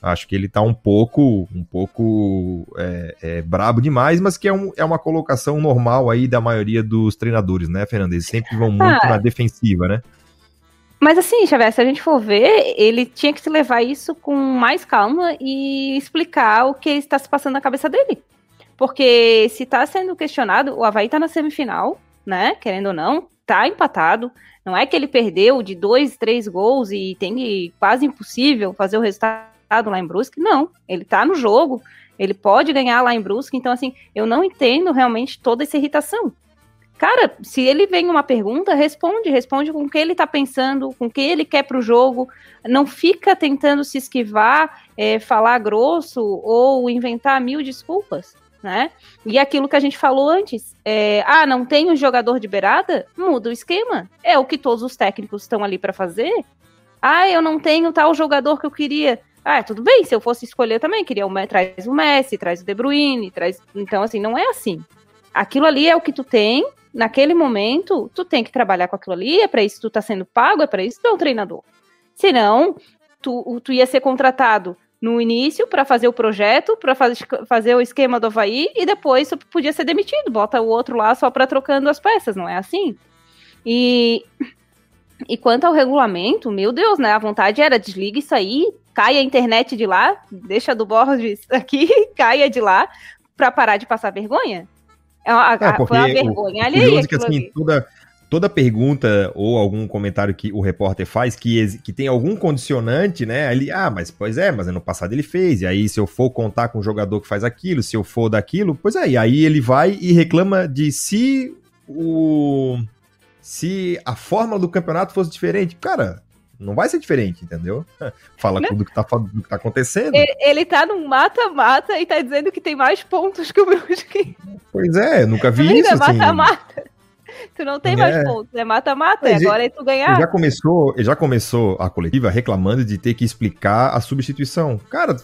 Speaker 1: Acho que ele tá um pouco, um pouco é, é, brabo demais, mas que é, um, é uma colocação normal aí da maioria dos treinadores, né, Fernandes? Sempre vão muito ah, na defensiva, né?
Speaker 4: Mas assim, Xavier, se a gente for ver, ele tinha que se levar isso com mais calma e explicar o que está se passando na cabeça dele. Porque se está sendo questionado, o Havaí está na semifinal, né? Querendo ou não, tá empatado. Não é que ele perdeu de dois, três gols e tem quase impossível fazer o resultado lá em Brusque. Não, ele tá no jogo, ele pode ganhar lá em Brusque. Então, assim, eu não entendo realmente toda essa irritação. Cara, se ele vem uma pergunta, responde, responde com o que ele tá pensando, com o que ele quer pro jogo. Não fica tentando se esquivar, é, falar grosso ou inventar mil desculpas, né? E aquilo que a gente falou antes, é, ah, não tem um jogador de beirada? Muda o esquema. É o que todos os técnicos estão ali para fazer. Ah, eu não tenho tal jogador que eu queria. Ah, tudo bem, se eu fosse escolher também, queria o traz o Messi, traz o De Bruyne, traz. Então, assim, não é assim. Aquilo ali é o que tu tem, naquele momento, tu tem que trabalhar com aquilo ali, é para isso que tu tá sendo pago, é para isso que tu é um treinador. Senão, tu, tu ia ser contratado no início para fazer o projeto, para faz, fazer o esquema do Havaí, e depois tu podia ser demitido, bota o outro lá só para trocando as peças, não é assim? E, e quanto ao regulamento, meu Deus, né? A vontade era desliga isso aí, cai a internet de lá, deixa do Borges aqui, caia de lá, para parar de passar vergonha? É uma,
Speaker 1: é, foi uma vergonha o, alheia. O que, assim, toda, toda pergunta ou algum comentário que o repórter faz que, que tem algum condicionante, né? Ele, ah, mas pois é, mas ano passado ele fez. E aí, se eu for contar com um jogador que faz aquilo, se eu for daquilo, pois é, e aí ele vai e reclama de se o. Se a fórmula do campeonato fosse diferente. Cara, não vai ser diferente, entendeu? Fala né? do que, tá, do que tá acontecendo.
Speaker 4: Ele, tá num mata-mata e tá dizendo que tem mais pontos que o Brusque.
Speaker 1: Pois é, nunca vi isso. É
Speaker 4: assim. mata-mata. Tu não tem é. mais pontos, é mata-mata, agora é tu ganhar.
Speaker 1: Já começou, já começou a coletiva reclamando de ter que explicar a substituição. Cara,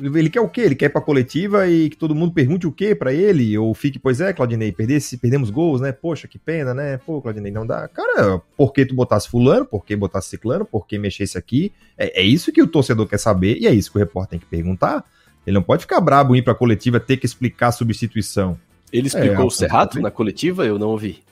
Speaker 1: ele quer o quê? Ele quer ir pra coletiva e que todo mundo pergunte o quê para ele? Ou fique, pois é, Claudinei, perdesse, perdemos gols, né? Poxa, que pena, né? Pô, Claudinei, não dá. Cara, por que tu botasse fulano? Por que botasse ciclano? Por que mexesse aqui? É, é isso que o torcedor quer saber e é isso que o repórter tem que perguntar. Ele não pode ficar brabo ir pra coletiva ter que explicar a substituição.
Speaker 3: Ele explicou é, o Serrato na coletiva? Eu não ouvi.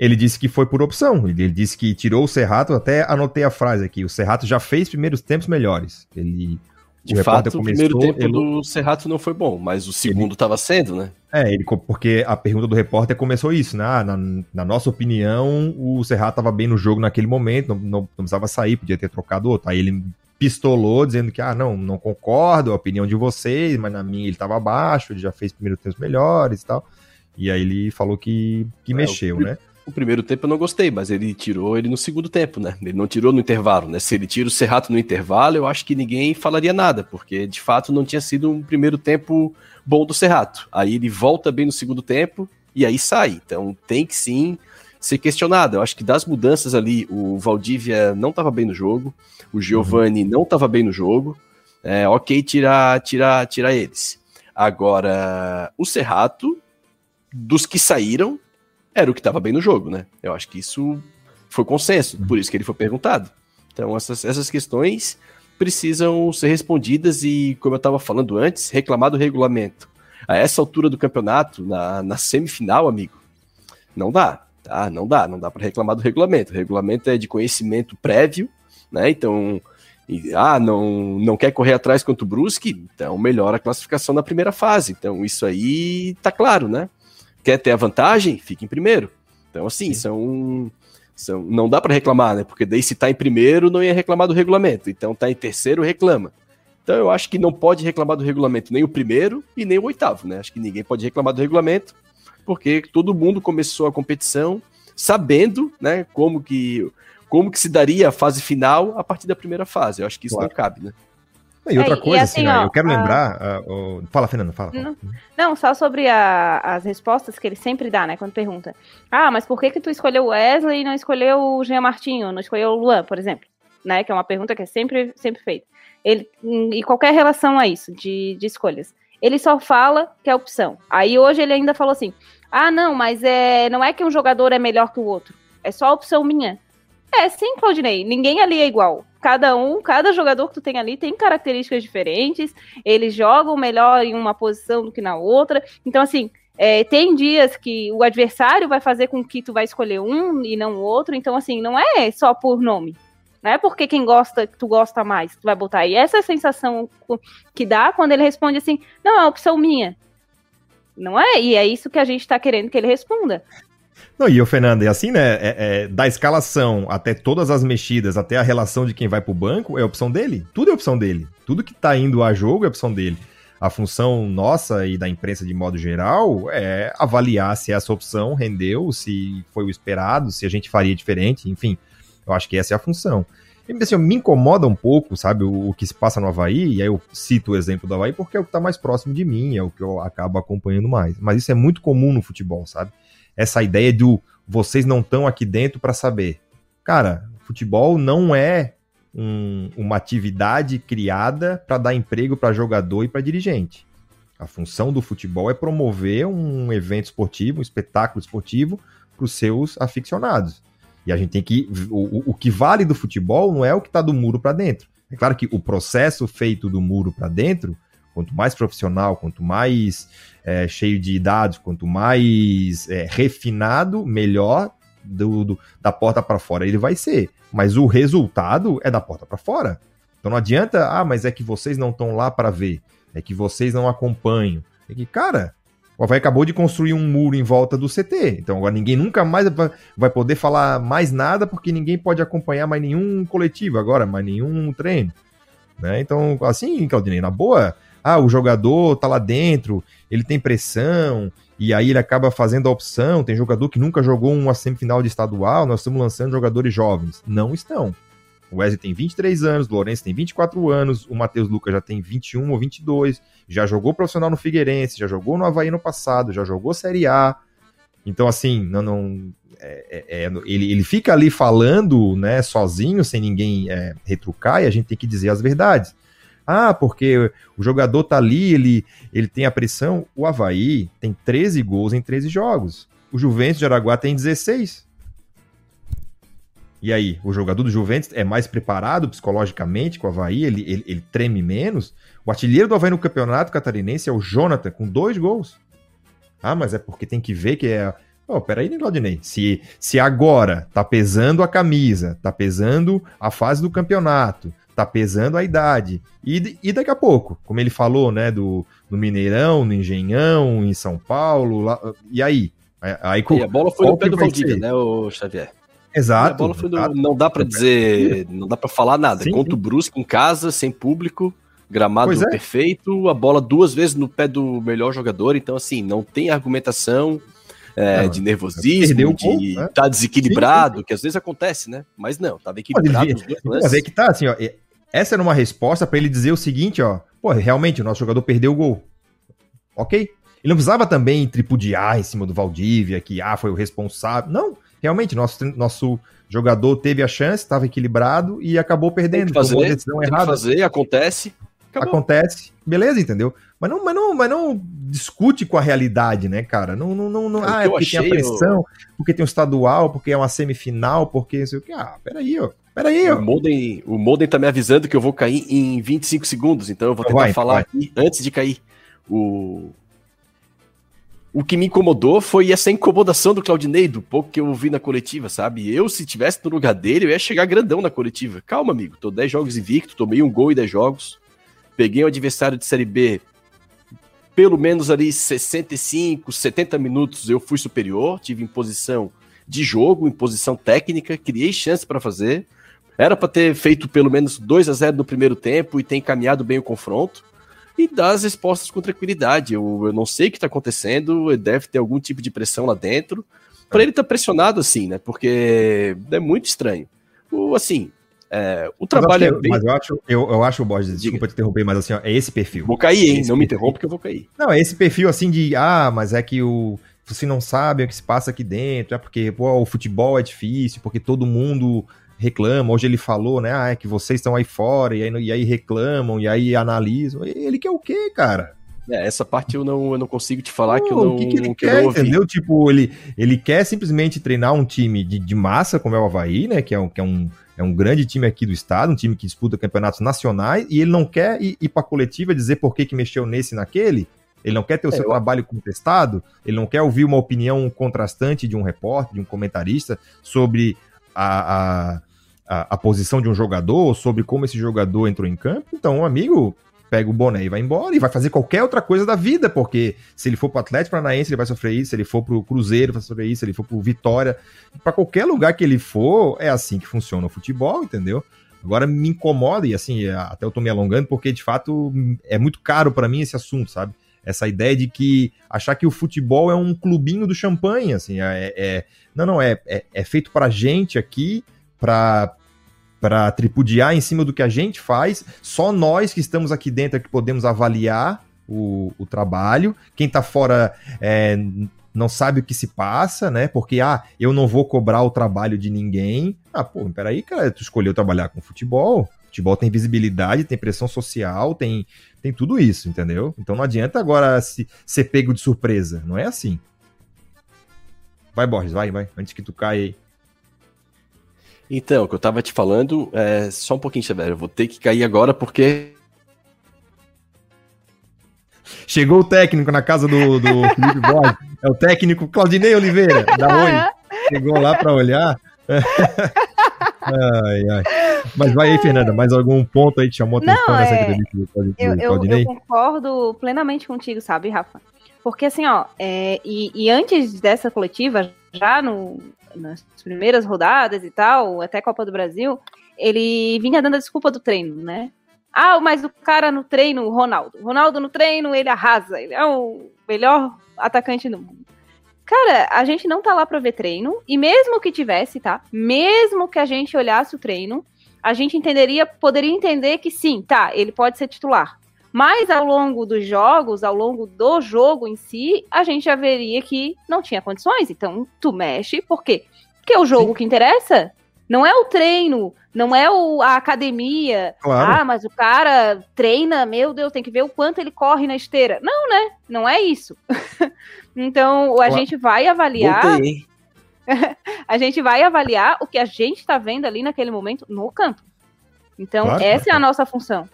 Speaker 1: Ele disse que foi por opção. Ele, ele, disse que tirou o Serrato, até anotei a frase aqui. O Serrato já fez primeiros tempos melhores. Ele
Speaker 3: de fato, começou, o primeiro tempo ele... do Serrato não foi bom, mas o segundo estava sendo, né?
Speaker 1: É, ele, porque a pergunta do repórter começou isso, né? Ah, na, na, nossa opinião, o Serrato estava bem no jogo naquele momento, não, não, não, precisava sair, podia ter trocado outro. Aí ele pistolou, dizendo que, ah, não, não concordo, a opinião de vocês, mas na minha ele estava abaixo, ele já fez primeiros tempos melhores e tal. E aí ele falou que, que é, mexeu,
Speaker 3: o,
Speaker 1: né?
Speaker 3: O primeiro tempo eu não gostei, mas ele tirou ele no segundo tempo, né? Ele não tirou no intervalo, né? Se ele tira o Serrato no intervalo, eu acho que ninguém falaria nada, porque de fato não tinha sido um primeiro tempo bom do Serrato. Aí ele volta bem no segundo tempo e aí sai. Então tem que sim ser questionado. Eu acho que das mudanças ali, o Valdívia não estava bem no jogo, o Giovani uhum. não estava bem no jogo. É, ok, tirar, tirar, tirar eles. Agora, o Serrato, dos que saíram, era o que estava bem no jogo, né? Eu acho que isso foi consenso, por isso que ele foi perguntado. Então, essas, essas questões precisam ser respondidas e, como eu estava falando antes, reclamar do regulamento. A essa altura do campeonato, na, na semifinal, amigo, não dá, tá? Não dá, não dá para reclamar do regulamento. O regulamento é de conhecimento prévio, né? Então, e, ah, não, não quer correr atrás contra o Brusque? Então melhora a classificação na primeira fase. Então isso aí tá claro, né? Quer ter a vantagem? Fica em primeiro. Então, assim, são, são. Não dá para reclamar, né? Porque daí se tá em primeiro, não ia reclamar do regulamento. Então tá em terceiro, reclama. Então eu acho que não pode reclamar do regulamento nem o primeiro e nem o oitavo, né? Acho que ninguém pode reclamar do regulamento, porque todo mundo começou a competição sabendo, né, como que como que se daria a fase final a partir da primeira fase. Eu acho que isso claro. não cabe, né?
Speaker 1: E outra é, coisa, e assim, assim ó, eu quero lembrar. Uh, uh, fala, Fernando, fala.
Speaker 4: Não, não só sobre a, as respostas que ele sempre dá, né? Quando pergunta. Ah, mas por que, que tu escolheu o Wesley e não escolheu o Jean Martinho, não escolheu o Luan, por exemplo? Né? Que é uma pergunta que é sempre, sempre feita. Ele, e qualquer relação a isso, de, de escolhas. Ele só fala que é opção. Aí hoje ele ainda falou assim: ah, não, mas é, não é que um jogador é melhor que o outro. É só opção minha. É, sim, Claudinei. Ninguém ali é igual. Cada um, cada jogador que tu tem ali tem características diferentes. Eles jogam melhor em uma posição do que na outra. Então, assim, é, tem dias que o adversário vai fazer com que tu vai escolher um e não o outro. Então, assim, não é só por nome. Não é porque quem gosta, tu gosta mais, tu vai botar aí. Essa é a sensação que dá quando ele responde assim: não, é opção minha. Não é? E é isso que a gente tá querendo que ele responda.
Speaker 1: Não, e o Fernando, é assim, né? É, é, da escalação até todas as mexidas, até a relação de quem vai pro banco, é opção dele. Tudo é opção dele. Tudo que tá indo a jogo é opção dele. A função nossa e da imprensa de modo geral é avaliar se essa opção rendeu, se foi o esperado, se a gente faria diferente, enfim. Eu acho que essa é a função. E, assim, me incomoda um pouco, sabe, o, o, que se passa no Havaí, e aí eu cito o exemplo do Havaí porque é o que tá mais próximo de mim, é o que eu acabo acompanhando mais. Mas isso é muito comum no futebol, sabe? Essa ideia do vocês não estão aqui dentro para saber. Cara, futebol não é um, uma atividade criada para dar emprego para jogador e para dirigente. A função do futebol é promover um evento esportivo, um espetáculo esportivo para os seus aficionados. E a gente tem que. O, o que vale do futebol não é o que está do muro para dentro. É claro que o processo feito do muro para dentro, quanto mais profissional, quanto mais é, cheio de dados, quanto mais é, refinado, melhor do, do da porta para fora ele vai ser. Mas o resultado é da porta para fora. Então não adianta, ah, mas é que vocês não estão lá para ver, é que vocês não acompanham. É que, cara, o Havaí acabou de construir um muro em volta do CT. Então agora ninguém nunca mais vai poder falar mais nada porque ninguém pode acompanhar mais nenhum coletivo agora, mais nenhum treino. Né? Então, assim, Claudinei, na boa, ah, o jogador tá lá dentro, ele tem pressão, e aí ele acaba fazendo a opção. Tem jogador que nunca jogou uma semifinal de estadual, nós estamos lançando jogadores jovens. Não estão. O Wesley tem 23 anos, o Lourenço tem 24 anos, o Matheus Lucas já tem 21 ou 22, já jogou profissional no Figueirense, já jogou no Havaí no passado, já jogou Série A. Então, assim, não, não é, é, é ele, ele fica ali falando né, sozinho, sem ninguém é, retrucar, e a gente tem que dizer as verdades. Ah, porque o jogador tá ali, ele, ele tem a pressão. O Havaí tem 13 gols em 13 jogos. O Juventus de Araguá tem 16. E aí, o jogador do Juventus é mais preparado psicologicamente com o Havaí, ele, ele, ele treme menos. O artilheiro do Havaí no campeonato catarinense é o Jonathan, com dois gols. Ah, mas é porque tem que ver que é. Oh, peraí, Claudinei. Se, se agora tá pesando a camisa, tá pesando a fase do campeonato, tá pesando a idade. E, e daqui a pouco, como ele falou, né, do, do Mineirão, no Engenhão, em São Paulo, lá, e aí?
Speaker 3: aí e a bola foi no pé do Valdívia, né, o Xavier?
Speaker 1: Exato.
Speaker 3: A bola foi no, não dá para dizer, não dá para falar nada. Sim, Contra o Brusque em casa, sem público, gramado é. perfeito, a bola duas vezes no pé do melhor jogador, então assim, não tem argumentação. é,
Speaker 1: Não,
Speaker 3: de nervosismo,
Speaker 1: perdeu o
Speaker 3: de
Speaker 1: né?
Speaker 3: tá desequilibrado, que às vezes acontece, né? Mas não, tava equilibrado
Speaker 1: Mas é que tá assim, ó. Essa era uma resposta pra ele dizer o seguinte, ó. Pô, realmente, o nosso jogador perdeu o gol. Ok? Ele não precisava também tripudiar em cima do Valdívia, que ah, foi o responsável. Não, realmente, nosso, nosso jogador teve a chance, estava equilibrado e acabou
Speaker 3: Tem
Speaker 1: perdendo.
Speaker 3: que fazer,
Speaker 1: decisão
Speaker 3: tem que
Speaker 1: errada.
Speaker 3: fazer, acontece. Acabou.
Speaker 1: Acontece, beleza, entendeu? Mas não, mas não, mas não discute com a realidade, né, cara? Não, não, não, não
Speaker 3: o
Speaker 1: ah, é
Speaker 3: eu
Speaker 1: porque tem a
Speaker 3: achei,
Speaker 1: pressão, porque tem um estadual, porque é uma semifinal, porque não sei o que. Ah, peraí, ó. Peraí, ó.
Speaker 3: O Modem, o Modem tá me avisando que eu vou cair em 25 segundos, então eu vou tentar
Speaker 1: vai,
Speaker 3: falar
Speaker 1: vai.
Speaker 3: aqui antes de cair. O... o que me incomodou foi essa incomodação do Claudinei, do pouco que eu vi na coletiva, sabe? Eu, se tivesse no lugar dele, eu ia chegar grandão na coletiva. Calma, amigo, tô 10 jogos invicto, tomei um gol em 10 jogos, peguei um adversário de Série B, pelo menos ali 65, 70 minutos eu fui superior, tive em posição de jogo, em posição técnica, criei chance para fazer. Era para ter feito pelo menos 2 a 0 no primeiro tempo e ter encaminhado bem o confronto e dar as respostas com tranquilidade. Eu, eu não sei o que está acontecendo, deve ter algum tipo de pressão lá dentro. Para ele estar tá pressionado assim, né? Porque é muito estranho. O, assim, é, o trabalho
Speaker 1: mas eu,
Speaker 3: é bem.
Speaker 1: mas eu acho, eu, eu acho, Borges, desculpa te interromper, mas assim, ó, é esse perfil.
Speaker 3: Vou cair, hein?
Speaker 1: Esse
Speaker 3: não me interrompa que eu vou cair.
Speaker 1: Não, é esse perfil assim de, ah, mas é que o você não sabe o que se passa aqui dentro, é porque pô, o futebol é difícil, porque todo mundo reclama. Hoje ele falou, né? Ah, é que vocês estão aí fora, e aí, e aí reclamam, e aí analisam. Ele quer o quê, cara?
Speaker 3: É, essa parte eu não, eu não consigo te falar que eu não,
Speaker 1: o que, que ele
Speaker 3: que
Speaker 1: quer, entendeu? Tipo, ele, ele quer simplesmente treinar um time de, de massa, como é o Havaí, né? Que é um, que é um, é um grande time aqui do estado, um time que disputa campeonatos nacionais, e ele não quer ir, ir pra coletiva dizer por que, que mexeu nesse e naquele. Ele não quer ter o
Speaker 3: É,
Speaker 1: seu
Speaker 3: eu-
Speaker 1: trabalho contestado, ele não quer ouvir uma opinião contrastante de um repórter, de um comentarista sobre a, a, a, a posição de um jogador, sobre como esse jogador entrou em campo. Então, um amigo pega o boné e vai embora e vai fazer qualquer outra coisa da vida, porque se ele for pro Atlético Paranaense, ele vai sofrer isso, se ele for pro Cruzeiro, vai sofrer isso, se ele for pro Vitória, para qualquer lugar que ele for, é assim que funciona o futebol, entendeu? Agora me incomoda, e assim, até eu tô me alongando, porque de fato é muito caro para mim esse assunto, sabe? Essa ideia de que achar que o futebol é um clubinho do champanhe, assim, é, é- não, não, é, é, é feito pra gente aqui, pra, pra tripudiar em cima do que a gente faz, só nós que estamos aqui dentro é que podemos avaliar o, o trabalho, quem tá fora é, não sabe o que se passa, né? Porque, ah, eu não vou cobrar o trabalho de ninguém. Ah, pô, peraí, cara, tu escolheu trabalhar com futebol. Futebol tem visibilidade, tem pressão social, tem, tem tudo isso, entendeu? Então não adianta agora se, ser pego de surpresa. Não é assim. Vai, Borges, vai, vai. Antes que tu caia aí.
Speaker 3: Então, o que eu tava te falando, é só um pouquinho, Xavier. Eu vou ter que cair agora porque
Speaker 1: Chegou o técnico na casa do, do Felipe Borges. É o técnico Claudinei Oliveira. Da Oi. Chegou lá pra olhar. ai, ai. Mas vai aí, Fernanda. Mais algum ponto aí que chamou a atenção
Speaker 4: Não,
Speaker 1: nessa
Speaker 4: é-
Speaker 1: entrevista do Claud- do
Speaker 4: Eu, eu,
Speaker 1: Claudinei?
Speaker 4: eu concordo plenamente contigo, sabe, Rafa? Porque assim, ó, é, e, e antes dessa coletiva, já no, nas primeiras rodadas e tal, até Copa do Brasil, ele vinha dando a desculpa do treino, né? Ah, mas o cara no treino, o Ronaldo. Ronaldo no treino, ele arrasa, ele é o melhor atacante do mundo. Cara, a gente não tá lá pra ver treino, e mesmo que tivesse, tá? Mesmo que a gente olhasse o treino, a gente entenderia, poderia entender que sim, tá, ele pode ser titular. Mas ao longo dos jogos, ao longo do jogo em si, a gente já veria que não tinha condições. Então, tu mexe, por quê? Porque é o jogo que interessa. Não é o treino, não é o, a academia.
Speaker 1: Claro.
Speaker 4: Ah, mas o cara treina, meu Deus, tem que ver o quanto ele corre na esteira. Não, né? Não é isso. então, a gente vai avaliar
Speaker 3: voltei,
Speaker 4: a gente vai avaliar o que a gente está vendo ali naquele momento no campo. Então,
Speaker 1: Claro,
Speaker 4: essa é a nossa função.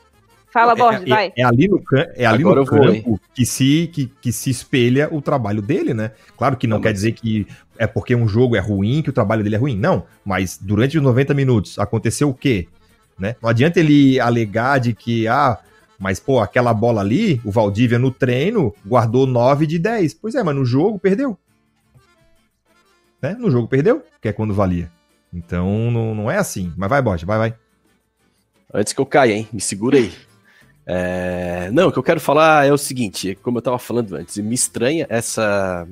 Speaker 4: Fala, Borges,
Speaker 1: é,
Speaker 4: vai.
Speaker 1: é, é ali no, é ali
Speaker 3: Agora
Speaker 1: no campo que se, que, que se espelha o trabalho dele, né? Claro que não
Speaker 3: Não,
Speaker 1: quer
Speaker 3: mas-
Speaker 1: dizer que é porque um jogo é ruim que o trabalho dele é ruim. Não, mas durante os 90 minutos aconteceu o quê? Né? Não adianta ele alegar de que, ah, mas pô, aquela bola ali, o Valdívia no treino guardou 9 de 10. Pois é, mas no jogo perdeu. Né? No jogo perdeu, que é quando valia. Então não, não é assim. Mas vai, Borges, vai, vai.
Speaker 3: Antes que eu caia, hein? Me segura aí. É, Não, o que eu quero falar é o seguinte, como eu tava falando antes, me estranha essa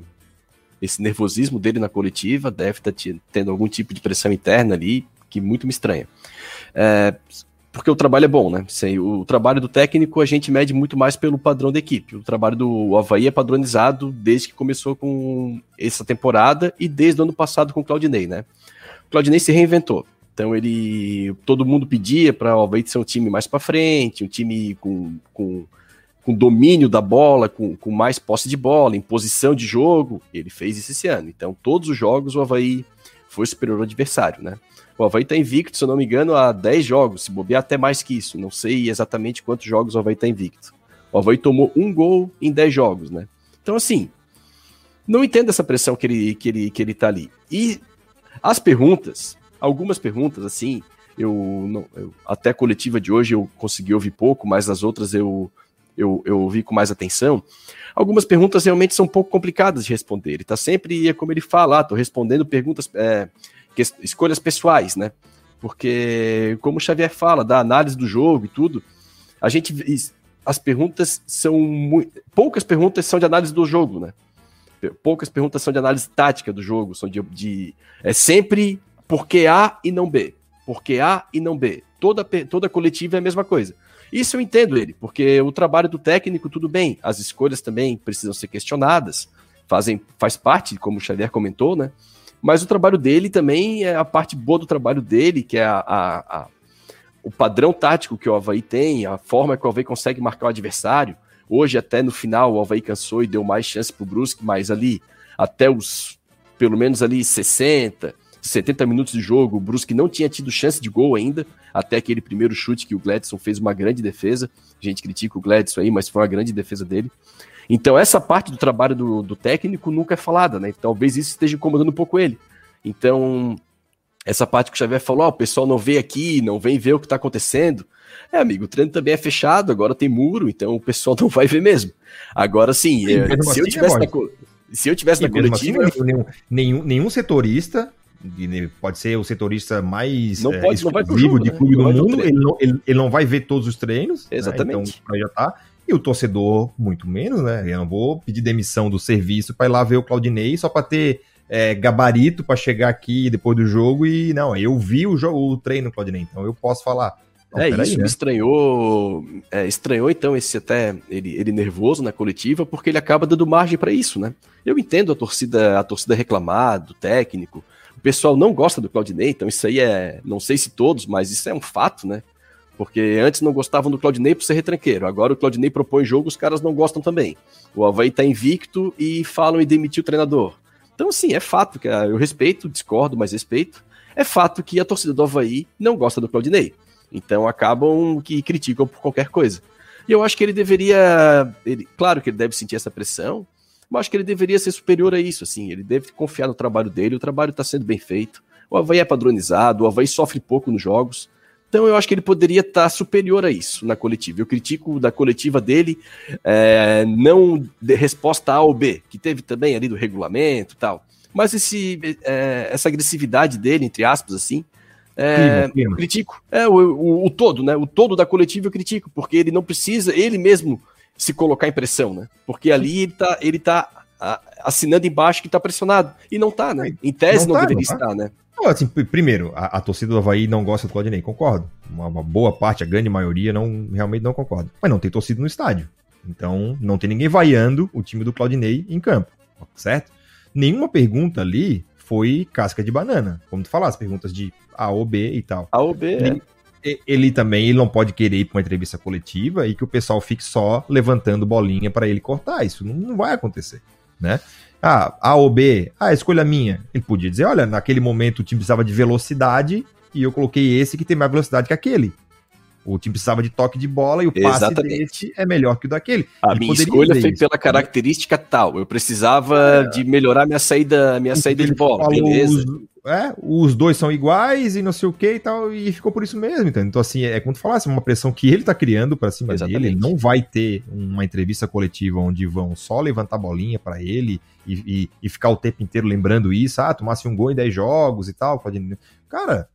Speaker 3: esse nervosismo dele na coletiva, deve estar tá tendo algum tipo de pressão interna ali, que muito me estranha. É, porque o trabalho é bom, né? O trabalho do técnico a gente mede muito mais pelo padrão da equipe. O trabalho do Havaí é padronizado desde que começou com essa temporada e desde o ano passado com o Claudinei, né? O Claudinei se reinventou. Então ele. Todo mundo pedia para o Havaí ser um time mais para frente, um time com, com, com domínio da bola, com, com mais posse de bola, em posição de jogo. Ele fez isso esse ano. Então, todos os jogos o Havaí foi superior ao adversário, né? O Havaí tá invicto, se eu não me engano, há 10 jogos, se bobear até mais que isso. Não sei exatamente quantos jogos o Havaí tá invicto. O Havaí tomou um gol em 10 jogos, né? Então, assim, não entendo essa pressão que ele, que ele, que ele tá ali. E as perguntas, algumas perguntas, assim, eu, não, eu até a coletiva de hoje eu consegui ouvir pouco, mas as outras eu, eu, eu ouvi com mais atenção. Algumas perguntas realmente são um pouco complicadas de responder. Ele tá sempre, é como ele fala, ah, tô respondendo perguntas. É, escolhas pessoais, né? Porque, como o Xavier fala, da análise do jogo e tudo, a gente. As perguntas são. Muito, poucas perguntas são de análise do jogo, né? Poucas perguntas são de análise tática do jogo, são de. de é sempre porque A e não B. Porque A e não B. Toda, toda coletiva é a mesma coisa. Isso eu entendo ele, porque o trabalho do técnico, tudo bem, as escolhas também precisam ser questionadas, fazem, faz parte, como o Xavier comentou, né? Mas o trabalho dele também é a parte boa do trabalho dele, que é a, a, a, o padrão tático que o Havaí tem, a forma que o Havaí consegue marcar o adversário. Hoje, até no final, o Havaí cansou e deu mais chance pro Brusque, mas ali, até os, pelo menos ali, 60, 70 minutos de jogo, o Brusque não tinha tido chance de gol ainda, até aquele primeiro chute que o Gladson fez uma grande defesa. A gente critica o Gladson aí, mas foi uma grande defesa dele. Então, essa parte do trabalho do, do técnico nunca é falada, né? Talvez isso esteja incomodando um pouco ele. Então, essa parte que o Xavier falou, oh, o pessoal não vê aqui, não vem ver o que está acontecendo. É, amigo, o treino também é fechado, agora tem muro, então o pessoal não vai ver mesmo. Agora sim, é, se, assim, eu tivesse na, se eu tivesse na coletiva.
Speaker 1: Assim, nenhum, nenhum, nenhum setorista pode ser o setorista mais
Speaker 3: não
Speaker 1: é,
Speaker 3: pode, não vai jogo,
Speaker 1: de
Speaker 3: né?
Speaker 1: clube do mundo, ele não, ele, ele não, vai ver todos os treinos.
Speaker 3: Exatamente.
Speaker 1: Né? Então, já tá. E o torcedor, muito menos, né? Eu não vou pedir demissão do serviço para ir lá ver o Claudinei só para ter é, gabarito para chegar aqui depois do jogo e não, eu vi o, jogo, o treino, Claudinei, então eu posso falar.
Speaker 3: Não, é isso, aí, né? estranhou, é, estranhou então esse até ele, ele nervoso na coletiva, porque ele acaba dando margem para isso, né? Eu entendo a torcida, a torcida reclamar do técnico. O pessoal não gosta do Claudinei, então isso aí é, não sei se todos, mas isso é um fato, né? Porque antes não gostavam do Claudinei por ser retranqueiro. Agora o Claudinei propõe jogo, os caras não gostam também. O Havaí tá invicto e falam em demitir o treinador. Então, assim, é fato que ah, eu respeito, discordo, mas respeito. É fato que a torcida do Havaí não gosta do Claudinei. Então acabam que criticam por qualquer coisa. E eu acho que ele deveria. Ele, claro que ele deve sentir essa pressão, mas acho que ele deveria ser superior a isso. assim. Ele deve confiar no trabalho dele, o trabalho está sendo bem feito. O Havaí é padronizado, o Havaí sofre pouco nos jogos. Então eu acho que ele poderia estar tá superior a isso na coletiva. Eu critico da coletiva dele é, não de resposta A ou B, que teve também ali do regulamento e tal. Mas esse, é, essa agressividade dele, entre aspas, assim, é, clima, critico. É, o, o, o, todo, né? O todo da coletiva eu critico, porque ele não precisa, ele mesmo, se colocar em pressão, né? Porque ali ele tá, ele tá assinando embaixo que tá pressionado. E não tá, né? Em tese não, não tá, deveria não tá. estar, né?
Speaker 1: assim, primeiro, a, a, torcida do Havaí não gosta do Claudinei, concordo. Uma, uma, boa parte, a grande maioria, não realmente não concorda. Mas não tem torcida no estádio. Então, não tem ninguém vaiando o time do Claudinei em campo, certo? Nenhuma pergunta ali foi casca de banana. Como tu falaste, perguntas de A ou B e tal.
Speaker 3: A ou B, ele,
Speaker 1: é. Ele também ele não pode querer ir para uma entrevista coletiva e que o pessoal fique só levantando bolinha para ele cortar. Isso não, não vai acontecer, né? Ah, A ou B, ah, escolha minha. Ele podia dizer, olha, naquele momento o time precisava de velocidade e eu coloquei esse que tem mais velocidade que aquele. O time precisava de toque de bola e o passe Exatamente. desse é melhor que o daquele.
Speaker 3: A Ele minha escolha foi isso, pela né? característica tal. Eu precisava é. de melhorar minha saída, minha saída de bola, beleza.
Speaker 1: Os, é, os dois são iguais e não sei o que e tal, e ficou por isso mesmo, então, então assim, é como tu falasse, é uma pressão que ele tá criando para cima Exatamente. dele, ele não vai ter uma entrevista coletiva onde vão só levantar bolinha para ele e, e, e, ficar o tempo inteiro lembrando isso, ah, tomasse um gol em 10 jogos e tal, pode... cara,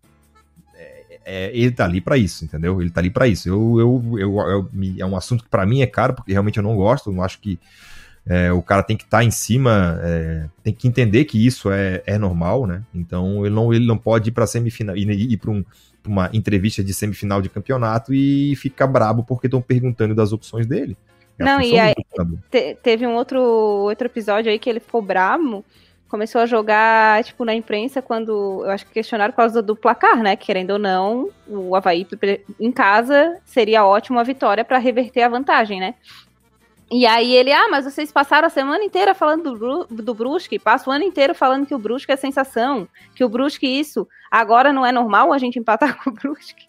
Speaker 1: é, ele tá ali para isso, entendeu? Ele tá ali para isso. Eu, eu, eu, eu, é um assunto que para mim é caro, porque realmente eu não gosto, não acho que É, o cara tem que estar tá em cima, é, tem que entender que isso é, é normal, né? Então ele não, ele não pode ir para semifinal, ir, ir para um, uma entrevista de semifinal de campeonato e ficar brabo porque estão perguntando das opções dele.
Speaker 4: É não, e aí te, teve um outro, outro episódio aí que ele ficou brabo, começou a jogar, tipo, na imprensa quando, eu acho que questionaram por causa do placar, né? Querendo ou não, o Havaí em casa seria ótimo a vitória para reverter a vantagem, né? E aí ele, ah, mas vocês passaram a semana inteira falando do, do Brusque, passa o ano inteiro falando que o Brusque é sensação, que o Brusque isso, agora não é normal a gente empatar com o Brusque.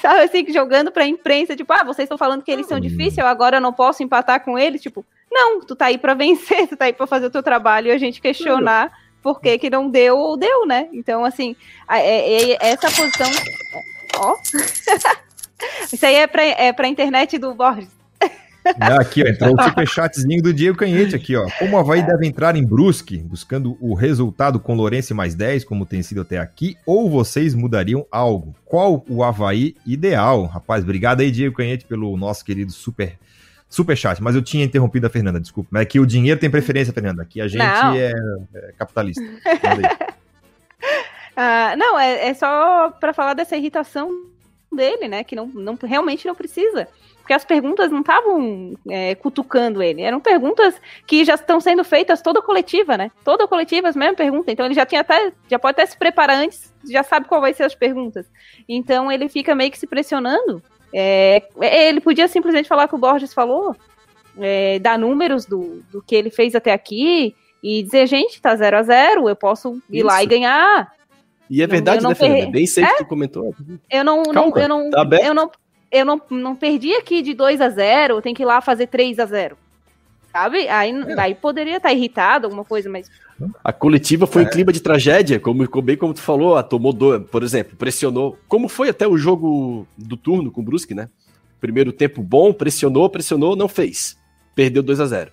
Speaker 4: Sabe assim, jogando pra imprensa, tipo, ah, vocês estão falando que eles são difíceis, agora eu não posso empatar com eles, tipo, não, tu tá aí pra vencer, tu tá aí pra fazer o teu trabalho e a gente questionar por que que não deu ou deu, né? Então, assim, é, é, essa posição... Ó... Isso aí é pra, é pra internet do Borges.
Speaker 1: Aqui, ó, entrou o superchatzinho do Diego Canhete aqui, ó. Como o Havaí deve entrar em Brusque, buscando o resultado com Lourenço mais 10, como tem sido até aqui, ou vocês mudariam algo? Qual o Havaí ideal? Rapaz, obrigado aí, Diego Canhete, pelo nosso querido super superchat. Mas eu tinha interrompido a Fernanda, desculpa. Mas aqui o dinheiro tem preferência, Fernanda. Aqui a gente é, é, capitalista.
Speaker 4: uh, não, é, é só para falar dessa irritação dele, né? Que não, não realmente não precisa porque as perguntas não estavam é, cutucando ele, eram perguntas que já estão sendo feitas toda coletiva, né? Toda coletiva, as mesmas perguntas. Então ele já tinha até, já pode até se preparar antes, já sabe qual vai ser as perguntas. Então ele fica meio que se pressionando. É, é ele podia simplesmente falar o que o Borges falou, é, dar números do, do que ele fez até aqui e dizer, gente, tá 0 a 0 eu posso ir Isso. lá e ganhar.
Speaker 3: E é verdade, não, né, Fernanda? Per... Bem sei é? que tu comentou.
Speaker 4: Eu não, não eu não, tá eu não, eu não, não perdi aqui de 2 a 0 tem que ir lá fazer 3 a 0 Sabe? Aí, é. aí poderia estar irritado, alguma coisa, mas.
Speaker 3: A coletiva foi é. em clima de tragédia, como bem como tu falou, a tomou do, por exemplo, pressionou. Como foi até o jogo do turno com o Brusque, né? Primeiro tempo bom, pressionou, pressionou, não fez. Perdeu 2 a 0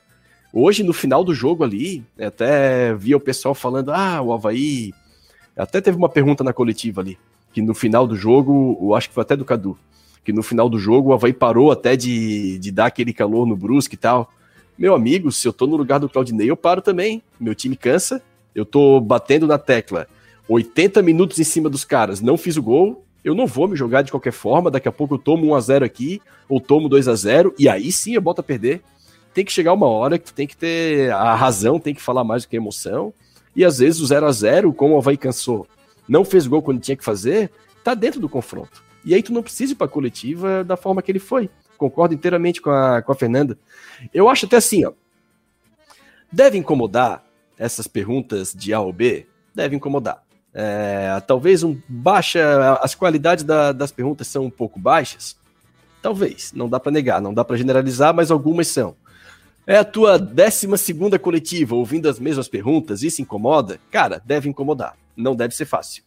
Speaker 3: Hoje, no final do jogo ali, até via o pessoal falando: ah, o Havaí. Até teve uma pergunta na coletiva ali, que no final do jogo, eu acho que foi até do Cadu que no final do jogo o Havaí parou até de, de dar aquele calor no Brusque e tal. Meu amigo, se eu tô no lugar do Claudinei, eu paro também. Meu time cansa, eu tô batendo na tecla 80 minutos em cima dos caras, não fiz o gol, eu não vou me jogar de qualquer forma, daqui a pouco eu tomo 1 a 0 aqui, ou tomo 2 a 0 e aí sim eu boto a perder. Tem que chegar uma hora que tem que ter a razão, tem que falar mais do que a emoção. E às vezes o 0 a 0 como o Havaí cansou, não fez gol quando tinha que fazer, tá dentro do confronto. E aí tu não precisa ir pra coletiva da forma que ele foi. Concordo inteiramente com a, com a Fernanda. Eu acho até assim, ó. Deve incomodar essas perguntas de A ou B? Deve incomodar. É, talvez um baixa. As qualidades da, das perguntas são um pouco baixas. Talvez, não dá para negar, não dá para generalizar, mas algumas são. É a tua décima segunda coletiva ouvindo as mesmas perguntas, isso incomoda? Cara, deve incomodar. Não deve ser fácil.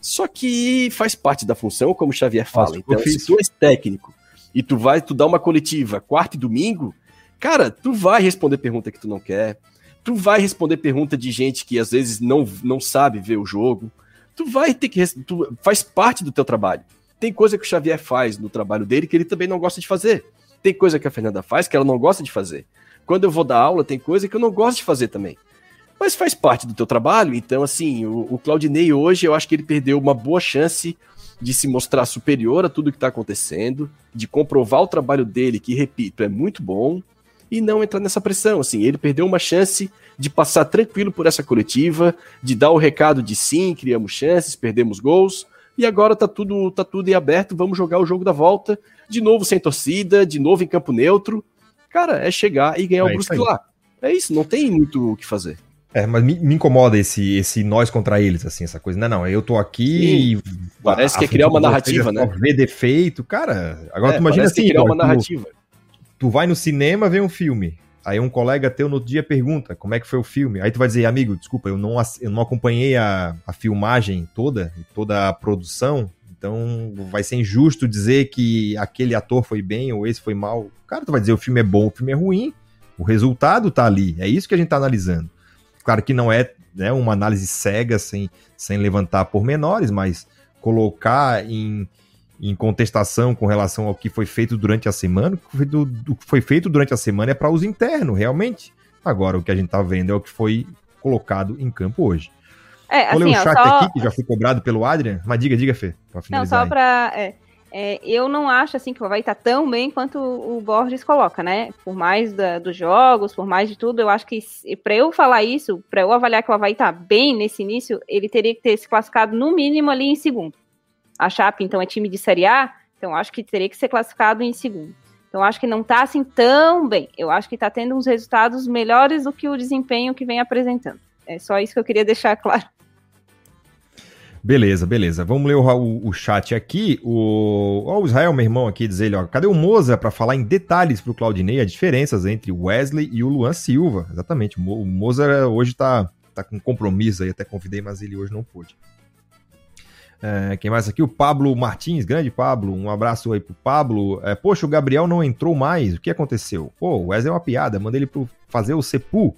Speaker 3: Só que faz parte da função, como o Xavier fala. Nossa, então, se tu és técnico e tu vai, tu dá uma coletiva quarta e domingo, cara, tu vai responder pergunta que tu não quer. Tu vai responder pergunta de gente que às vezes não, não sabe ver o jogo. Tu vai ter que. Tu, faz parte do teu trabalho. Tem coisa que o Xavier faz no trabalho dele que ele também não gosta de fazer. Tem coisa que a Fernanda faz que ela não gosta de fazer. Quando eu vou dar aula, tem coisa que eu não gosto de fazer também mas faz parte do teu trabalho. Então, assim, o, o Claudinei hoje, eu acho que ele perdeu uma boa chance de se mostrar superior a tudo que está acontecendo, de comprovar o trabalho dele, que, repito, é muito bom, e não entrar nessa pressão. Assim, ele perdeu uma chance de passar tranquilo por essa coletiva, de dar o recado de sim, criamos chances, perdemos gols, e agora tá tudo, tá tudo em aberto, vamos jogar o jogo da volta, de novo sem torcida, de novo em campo neutro. Cara, é chegar e ganhar é o Brusque lá. É isso, não tem muito o que fazer.
Speaker 1: É, mas me, me, incomoda esse, esse nós contra eles, assim, essa coisa. Não, não, eu tô aqui
Speaker 3: e. Parece a, que é criar uma narrativa, né?
Speaker 1: Ver defeito, cara. Agora é, tu imagina assim. Que é
Speaker 3: criar uma narrativa. Tu,
Speaker 1: tu vai no cinema ver um filme. Aí um colega teu no outro dia pergunta como é que foi o filme. Aí tu vai dizer, amigo, desculpa, eu não, eu não acompanhei a, a filmagem toda, toda a produção, então vai ser injusto dizer que aquele ator foi bem ou esse foi mal. Cara, tu vai dizer o filme é bom, o filme é ruim. O resultado tá ali. É isso que a gente tá analisando. Claro que não é né, uma análise cega, sem, sem levantar pormenores, mas colocar em, em contestação com relação ao que foi feito durante a semana, o que foi, do, do que foi feito durante a semana é para uso interno, realmente. Agora, o que a gente tá vendo é o que foi colocado em campo hoje.
Speaker 4: É,
Speaker 1: Vou ler
Speaker 4: assim,
Speaker 1: o
Speaker 4: ó,
Speaker 1: chat
Speaker 4: só...
Speaker 1: aqui, que já foi cobrado pelo Adrian, mas diga, diga, Fê,
Speaker 4: Não,
Speaker 1: finalizar.
Speaker 4: só
Speaker 1: aí.
Speaker 4: pra. é, é, eu não acho assim que o Havaí tá tão bem quanto o Borges coloca, né? Por mais da- dos jogos, por mais de tudo, eu acho que pra eu falar isso, pra eu avaliar que o Havaí tá bem nesse início, ele teria que ter se classificado no mínimo ali em segundo. A Chape, então, é time de Série A, então acho que teria que ser classificado em segundo. Então acho que não tá assim tão bem. Eu acho que tá tendo uns resultados melhores do que o desempenho que vem apresentando. É só isso que eu queria deixar claro.
Speaker 1: Beleza, beleza. Vamos ler o, o, o chat aqui. O, o Israel, meu irmão, aqui, diz ele, ó. Cadê o Moza para falar em detalhes pro Claudinei as diferenças entre Wesley e o Luan Silva? Exatamente. O, Mo- o Moza hoje tá, tá com compromisso aí, até convidei, mas ele hoje não pôde. É, quem mais aqui? O Pablo Martins, grande Pablo. Um abraço aí pro Pablo. É, Poxa, o Gabriel não entrou mais. O que aconteceu? Pô, o Wesley é uma piada. Mandei ele pro fazer o Sepu.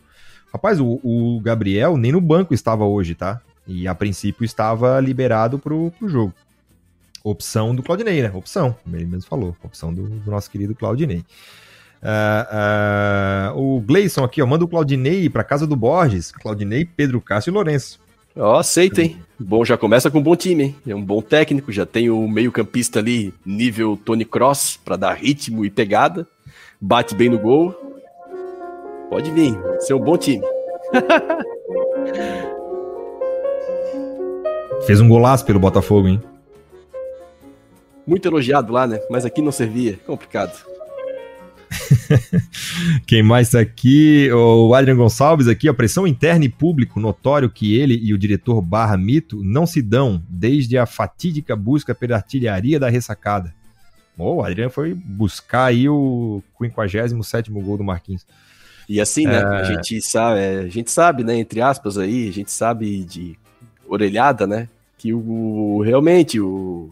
Speaker 1: Rapaz, o, o Gabriel nem no banco estava hoje, tá? E a princípio estava liberado pro, pro jogo. Opção do Claudinei, né? Opção, como ele mesmo falou. Opção do, do nosso querido Claudinei. Ah, ah, o Gleison aqui, ó, manda o Claudinei pra casa do Borges. Claudinei, Pedro Cássio e Lourenço.
Speaker 3: Ó, aceita, hein? Bom, já começa com um bom time, hein? É um bom técnico, já tem o meio-campista ali, nível Tony Cross, pra dar ritmo e pegada. Bate bem no gol. Pode vir, ser um bom time.
Speaker 1: Fez um golaço pelo Botafogo, hein?
Speaker 3: Muito elogiado lá, né? Mas aqui não servia. Complicado.
Speaker 1: Quem mais tá aqui? O Adrian Gonçalves aqui, a pressão interna e público notório que ele e o diretor Barra Mito não se dão desde a fatídica busca pela artilharia da ressacada. Oh, o Adrian foi buscar aí o 57º gol do Marquinhos.
Speaker 3: E assim, né? A gente sabe, é, a gente sabe, né? Entre aspas aí, a gente sabe de orelhada, né? Que o realmente o,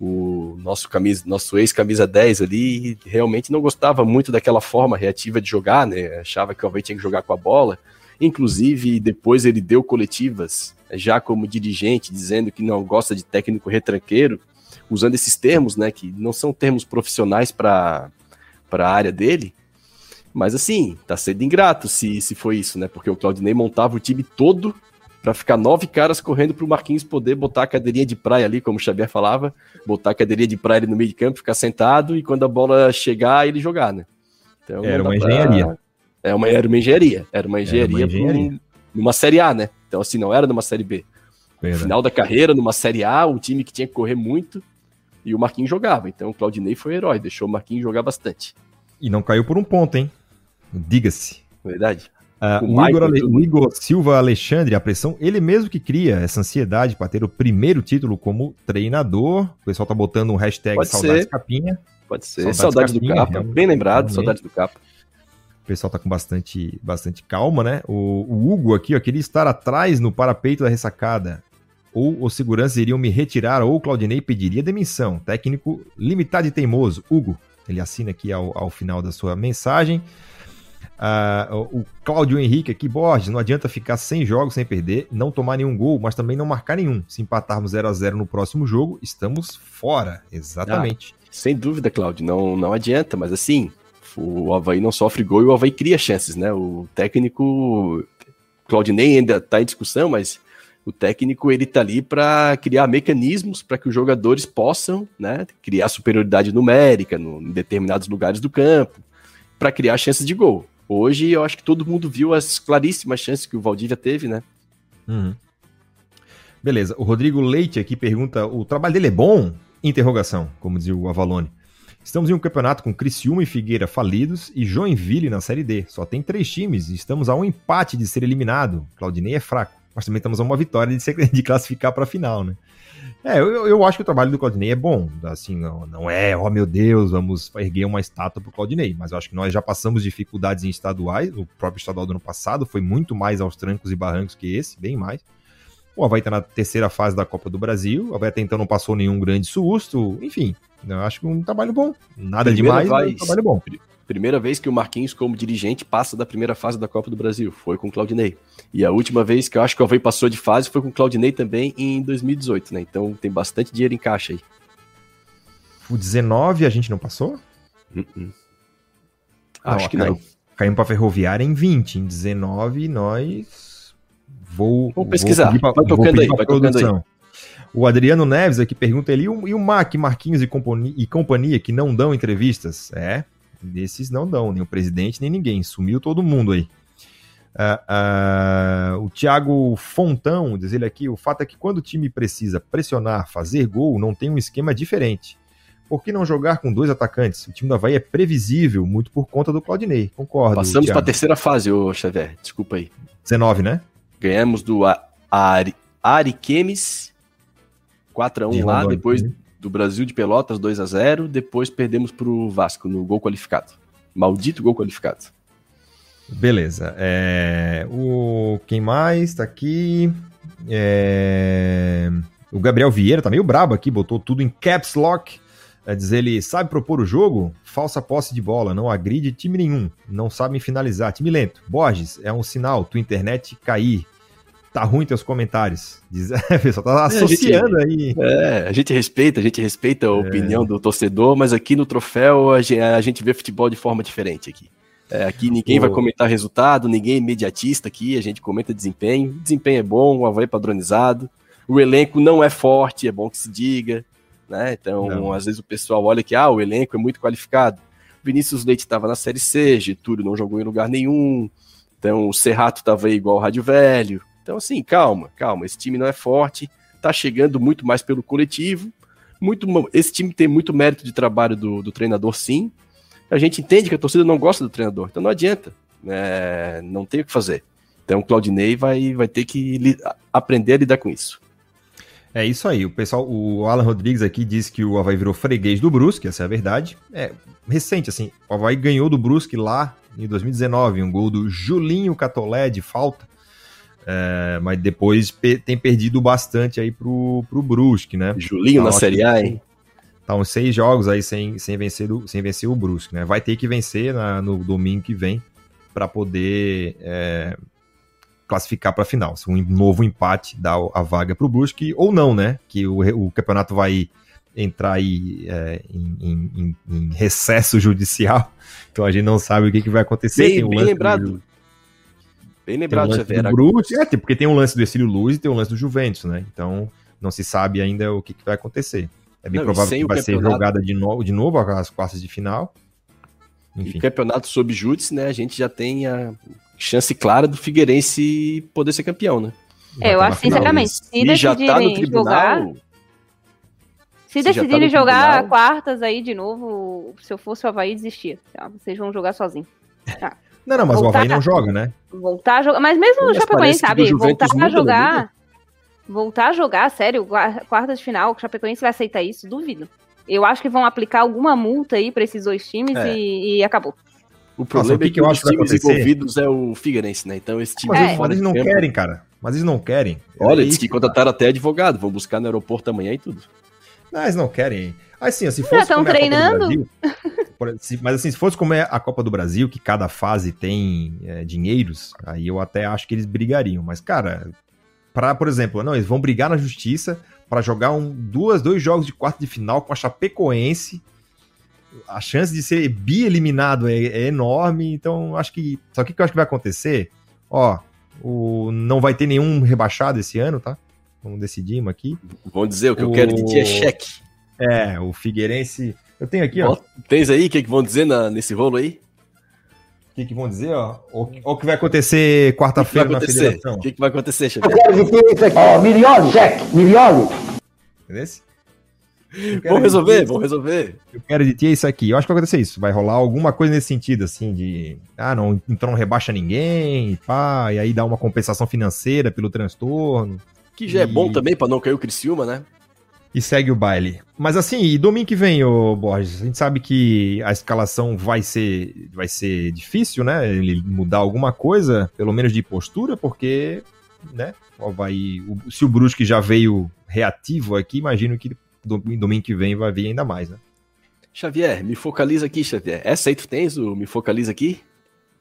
Speaker 3: o nosso camisa, nosso ex-camisa 10 ali realmente não gostava muito daquela forma reativa de jogar, né? Achava que o Havaí tinha que jogar com a bola. Inclusive, depois ele deu coletivas, já como dirigente, dizendo que não gosta de técnico retranqueiro, usando esses termos, né? Que não são termos profissionais para a área dele. Mas assim, tá sendo ingrato se, se foi isso, né? Porque o Claudinei montava o time todo para ficar nove caras correndo pro Marquinhos poder botar a cadeirinha de praia ali, como o Xavier falava, botar a cadeirinha de praia ali no meio de campo, ficar sentado e quando a bola chegar, ele jogar, né? Então,
Speaker 1: Era uma
Speaker 3: pra-
Speaker 1: engenharia.
Speaker 3: É uma, era uma engenharia. Era uma engenharia, pra um-
Speaker 1: engenharia.
Speaker 3: numa Série A, né? Então, assim, não era numa Série B.
Speaker 1: Verdade.
Speaker 3: Final da carreira, numa Série A, um time que tinha que correr muito e o Marquinhos jogava. Então, o Claudinei foi o herói, deixou o Marquinhos jogar bastante.
Speaker 1: E não caiu por um ponto, hein? Diga-se.
Speaker 3: Verdade. Com
Speaker 1: o,
Speaker 3: Michael
Speaker 1: Igor, o Igor Silva Alexandre, a pressão, ele mesmo que cria essa ansiedade para ter o primeiro título como treinador. O pessoal tá botando um hashtag
Speaker 3: Pode
Speaker 1: saudades
Speaker 3: ser.
Speaker 1: capinha.
Speaker 3: Pode ser.
Speaker 1: Saudades
Speaker 3: Saudades, do
Speaker 1: Capinha,
Speaker 3: Capa.
Speaker 1: realmente,
Speaker 3: Bem lembrado,
Speaker 1: realmente.
Speaker 3: saudades do Capa.
Speaker 1: O pessoal tá com bastante, bastante calma, né? O, o Hugo aqui, ó, queria estar atrás no parapeito da ressacada. Ou os seguranças iriam me retirar, ou o Claudinei pediria demissão. Técnico limitado e teimoso. Hugo, ele assina aqui ao, ao final da sua mensagem. Ah, o Cláudio Henrique aqui, Borges, não adianta ficar 100 jogos sem perder, não tomar nenhum gol, mas também não marcar nenhum. Se empatarmos 0 a 0 no próximo jogo, estamos fora. Exatamente.
Speaker 3: Sem dúvida, Claudio, não, não adianta, mas assim, o Havaí não sofre gol e o Havaí cria chances, né? O técnico, Claudinei ainda tá em discussão, mas o técnico ele tá ali para criar mecanismos para que os jogadores possam, né, criar superioridade numérica no, em determinados lugares do campo, para criar chances de gol. Hoje eu acho que todo mundo viu as claríssimas chances que o Valdívia teve, né?
Speaker 1: Uhum. Beleza. O Rodrigo Leite aqui pergunta: o trabalho dele é bom? Interrogação, como dizia o Avalone. Estamos em um campeonato com Criciúma e Figueira falidos e Joinville na Série D. Só tem três times e estamos a um empate de ser eliminado. Claudinei é fraco, mas também estamos a uma vitória de, ser- de classificar para a final, né? É, eu, eu acho que o trabalho do Claudinei é bom. Assim, não, não é, oh meu Deus, vamos erguer uma estátua pro Claudinei. Mas eu acho que nós já passamos dificuldades em estaduais. O próprio estadual do ano passado foi muito mais aos trancos e barrancos que esse, bem mais. O Havaí tá na terceira fase da Copa do Brasil. O Havaí até então não passou nenhum grande susto. Enfim, eu acho que um trabalho bom. Nada
Speaker 3: Primeira
Speaker 1: demais, mas um trabalho bom.
Speaker 3: Primeira vez que o Marquinhos, como dirigente, passa da primeira fase da Copa do Brasil, foi com o Claudinei. E a última vez que eu acho que o Havaí passou de fase foi com o Claudinei também em 2018, né? Então tem bastante dinheiro em caixa aí.
Speaker 1: O 19 a gente não passou?
Speaker 3: Uh-uh.
Speaker 1: Não,
Speaker 3: Acho que
Speaker 1: caiu,
Speaker 3: não.
Speaker 1: caímos pra Ferroviária em 20. Em 19, nós. Vou.
Speaker 3: Vamos pesquisar.
Speaker 1: Vou pra,
Speaker 3: vai tocando aí, vai tocando aí.
Speaker 1: O Adriano Neves aqui pergunta ele, e o, e o Mac, Marquinhos e e companhia que não dão entrevistas? É, desses não dão, nem o presidente, nem ninguém. Sumiu todo mundo aí. Uh, uh, o Thiago Fontão diz ele aqui: o fato é que quando o time precisa pressionar, fazer gol, não tem um esquema diferente. Por que não jogar com dois atacantes? O time da Havaí é previsível, muito por conta do Claudinei. Concordo.
Speaker 3: Passamos para a terceira fase, ô Xavier. Desculpa aí.
Speaker 1: 19, né?
Speaker 3: Ganhamos do Ari, Ariquemes 4x1 lá, depois né? Do Brasil de Pelotas 2 a 0 depois perdemos para o Vasco no gol qualificado. Maldito gol qualificado.
Speaker 1: Beleza. É, o, quem mais tá aqui? É, o Gabriel Vieira tá meio brabo aqui, botou tudo em caps lock. É, diz ele, sabe propor o jogo? Falsa posse de bola, não agride time nenhum, não sabem finalizar, time lento. Borges, é um sinal, tua internet cair. Tá ruim teus comentários. Diz, é, pessoal, tá associando
Speaker 3: é,
Speaker 1: gente,
Speaker 3: aí. É, a gente respeita, a gente respeita a é. opinião do torcedor, mas aqui no troféu a gente, a gente vê futebol de forma diferente aqui. É, aqui ninguém Pô. vai comentar resultado, ninguém é imediatista aqui, a gente comenta desempenho. Desempenho é bom, o Havaí padronizado. O elenco não é forte, é bom que se diga. Né? Então, não. às vezes o pessoal olha que ah, o elenco é muito qualificado. Vinícius Leite estava na Série C, Getúlio não jogou em lugar nenhum. Então, o Serrato estava igual o Rádio Velho. Então, assim, calma, calma. Esse time não é forte, tá chegando muito mais pelo coletivo. Muito, esse time tem muito mérito de trabalho do, do treinador, sim a gente entende que a torcida não gosta do treinador, então não adianta, é, não tem o que fazer. Então o Claudinei vai, vai ter que li, aprender a lidar com isso.
Speaker 1: É isso aí, o pessoal, o Alan Rodrigues aqui disse que o Havaí virou freguês do Brusque, essa é a verdade. É recente, assim, o Havaí ganhou do Brusque lá em 2019, um gol do Julinho Catolé de falta, é, mas depois pe tem perdido bastante aí pro, pro Brusque, né?
Speaker 3: Julinho então, na Série A, hein?
Speaker 1: Tá uns seis jogos aí sem, sem, vencer, o, sem vencer o Brusque, né? Vai ter que vencer na, no domingo que vem para poder é, classificar para a final. Se um novo empate dá a vaga para o Brusque ou não, né? Que o, o campeonato vai entrar aí é, em, em, em, recesso judicial, então a gente não sabe o que, que vai acontecer.
Speaker 3: Bem, bem lembrado. Do, bem lembrado,
Speaker 1: Severo. Brusque, é, porque tem o um lance do Exílio Luz e tem o um lance do Juventus, né? Então não se sabe ainda o que, que vai acontecer. É bem não, provável que vai ser jogada de novo, de novo as quartas de final.
Speaker 3: Enfim. E campeonato sob júdice, né? A gente já tem a chance clara do Figueirense poder ser campeão, né?
Speaker 4: É, eu acho sinceramente, se, se já tá no tribunal, jogar, se, se decidirem tá jogar tribunal, quartas aí de novo, se eu fosse o Havaí, desistia. Tá? Vocês vão jogar sozinho.
Speaker 1: Tá. Não, não, mas voltar, o Havaí não joga, né?
Speaker 4: Voltar a jogar. Mas mesmo o Chapecoense, sabe? Voltar a jogar voltar a jogar, sério, quarta de final, o Chapecoense vai aceitar isso? Duvido. Eu acho que vão aplicar alguma multa aí para esses dois times é. e, e, acabou.
Speaker 3: O problema Nossa, o que é que, eu acho os times envolvidos é o Figueirense, né? Então esse time...
Speaker 1: Mas, é. mas eles não querem, cara. Mas eles não querem.
Speaker 3: Olha, é diz que contrataram até advogado, vão buscar no aeroporto amanhã e tudo.
Speaker 1: Não, eles não querem. Assim, se fosse
Speaker 4: estão treinando?
Speaker 1: Brasil, mas assim, se fosse como é a Copa do Brasil, que cada fase tem é, dinheiros, aí eu até acho que eles brigariam. Mas, cara, para, por exemplo, não, eles vão brigar na justiça para jogar um, duas, dois jogos de quarto de final com a Chapecoense. A chance de ser bi-eliminado é, é, enorme, então acho que. Só que o que eu acho que vai acontecer? Ó, o, não vai ter nenhum rebaixado esse ano, tá? Vamos decidir aqui.
Speaker 3: Vamos dizer, o que o, eu quero de ti é cheque.
Speaker 1: É, o Figueirense. Eu tenho aqui, ó. ó
Speaker 3: tens aí o que, que vão dizer na, nesse rolo aí?
Speaker 1: O que, que, vão dizer, ó? O que vai acontecer quarta-feira na federação?
Speaker 3: O que, que, vai acontecer,
Speaker 2: chefe? Eu quero dizer isso aqui. Ó, Milione, Jack, Milione.
Speaker 3: Entendeu? Vamos resolver, vamos resolver.
Speaker 1: Eu quero de ti é isso aqui. Eu acho que vai acontecer isso. Vai rolar alguma coisa nesse sentido, assim, de. Ah, não, então não rebaixa ninguém, pá, e aí dá uma compensação financeira pelo transtorno.
Speaker 3: Que já é e... é bom também para não cair o Criciúma, né?
Speaker 1: e segue o baile. Mas assim, e domingo que vem, ô Borges, a gente sabe que a escalação vai ser, vai ser difícil, né? Ele mudar alguma coisa, pelo menos de postura, porque, né? Vai, o, se o Brusque já veio reativo aqui, imagino que domingo que vem vai vir ainda mais, né?
Speaker 3: Xavier, me focaliza aqui, Xavier. Essa aí tu tens o Me Focaliza aqui?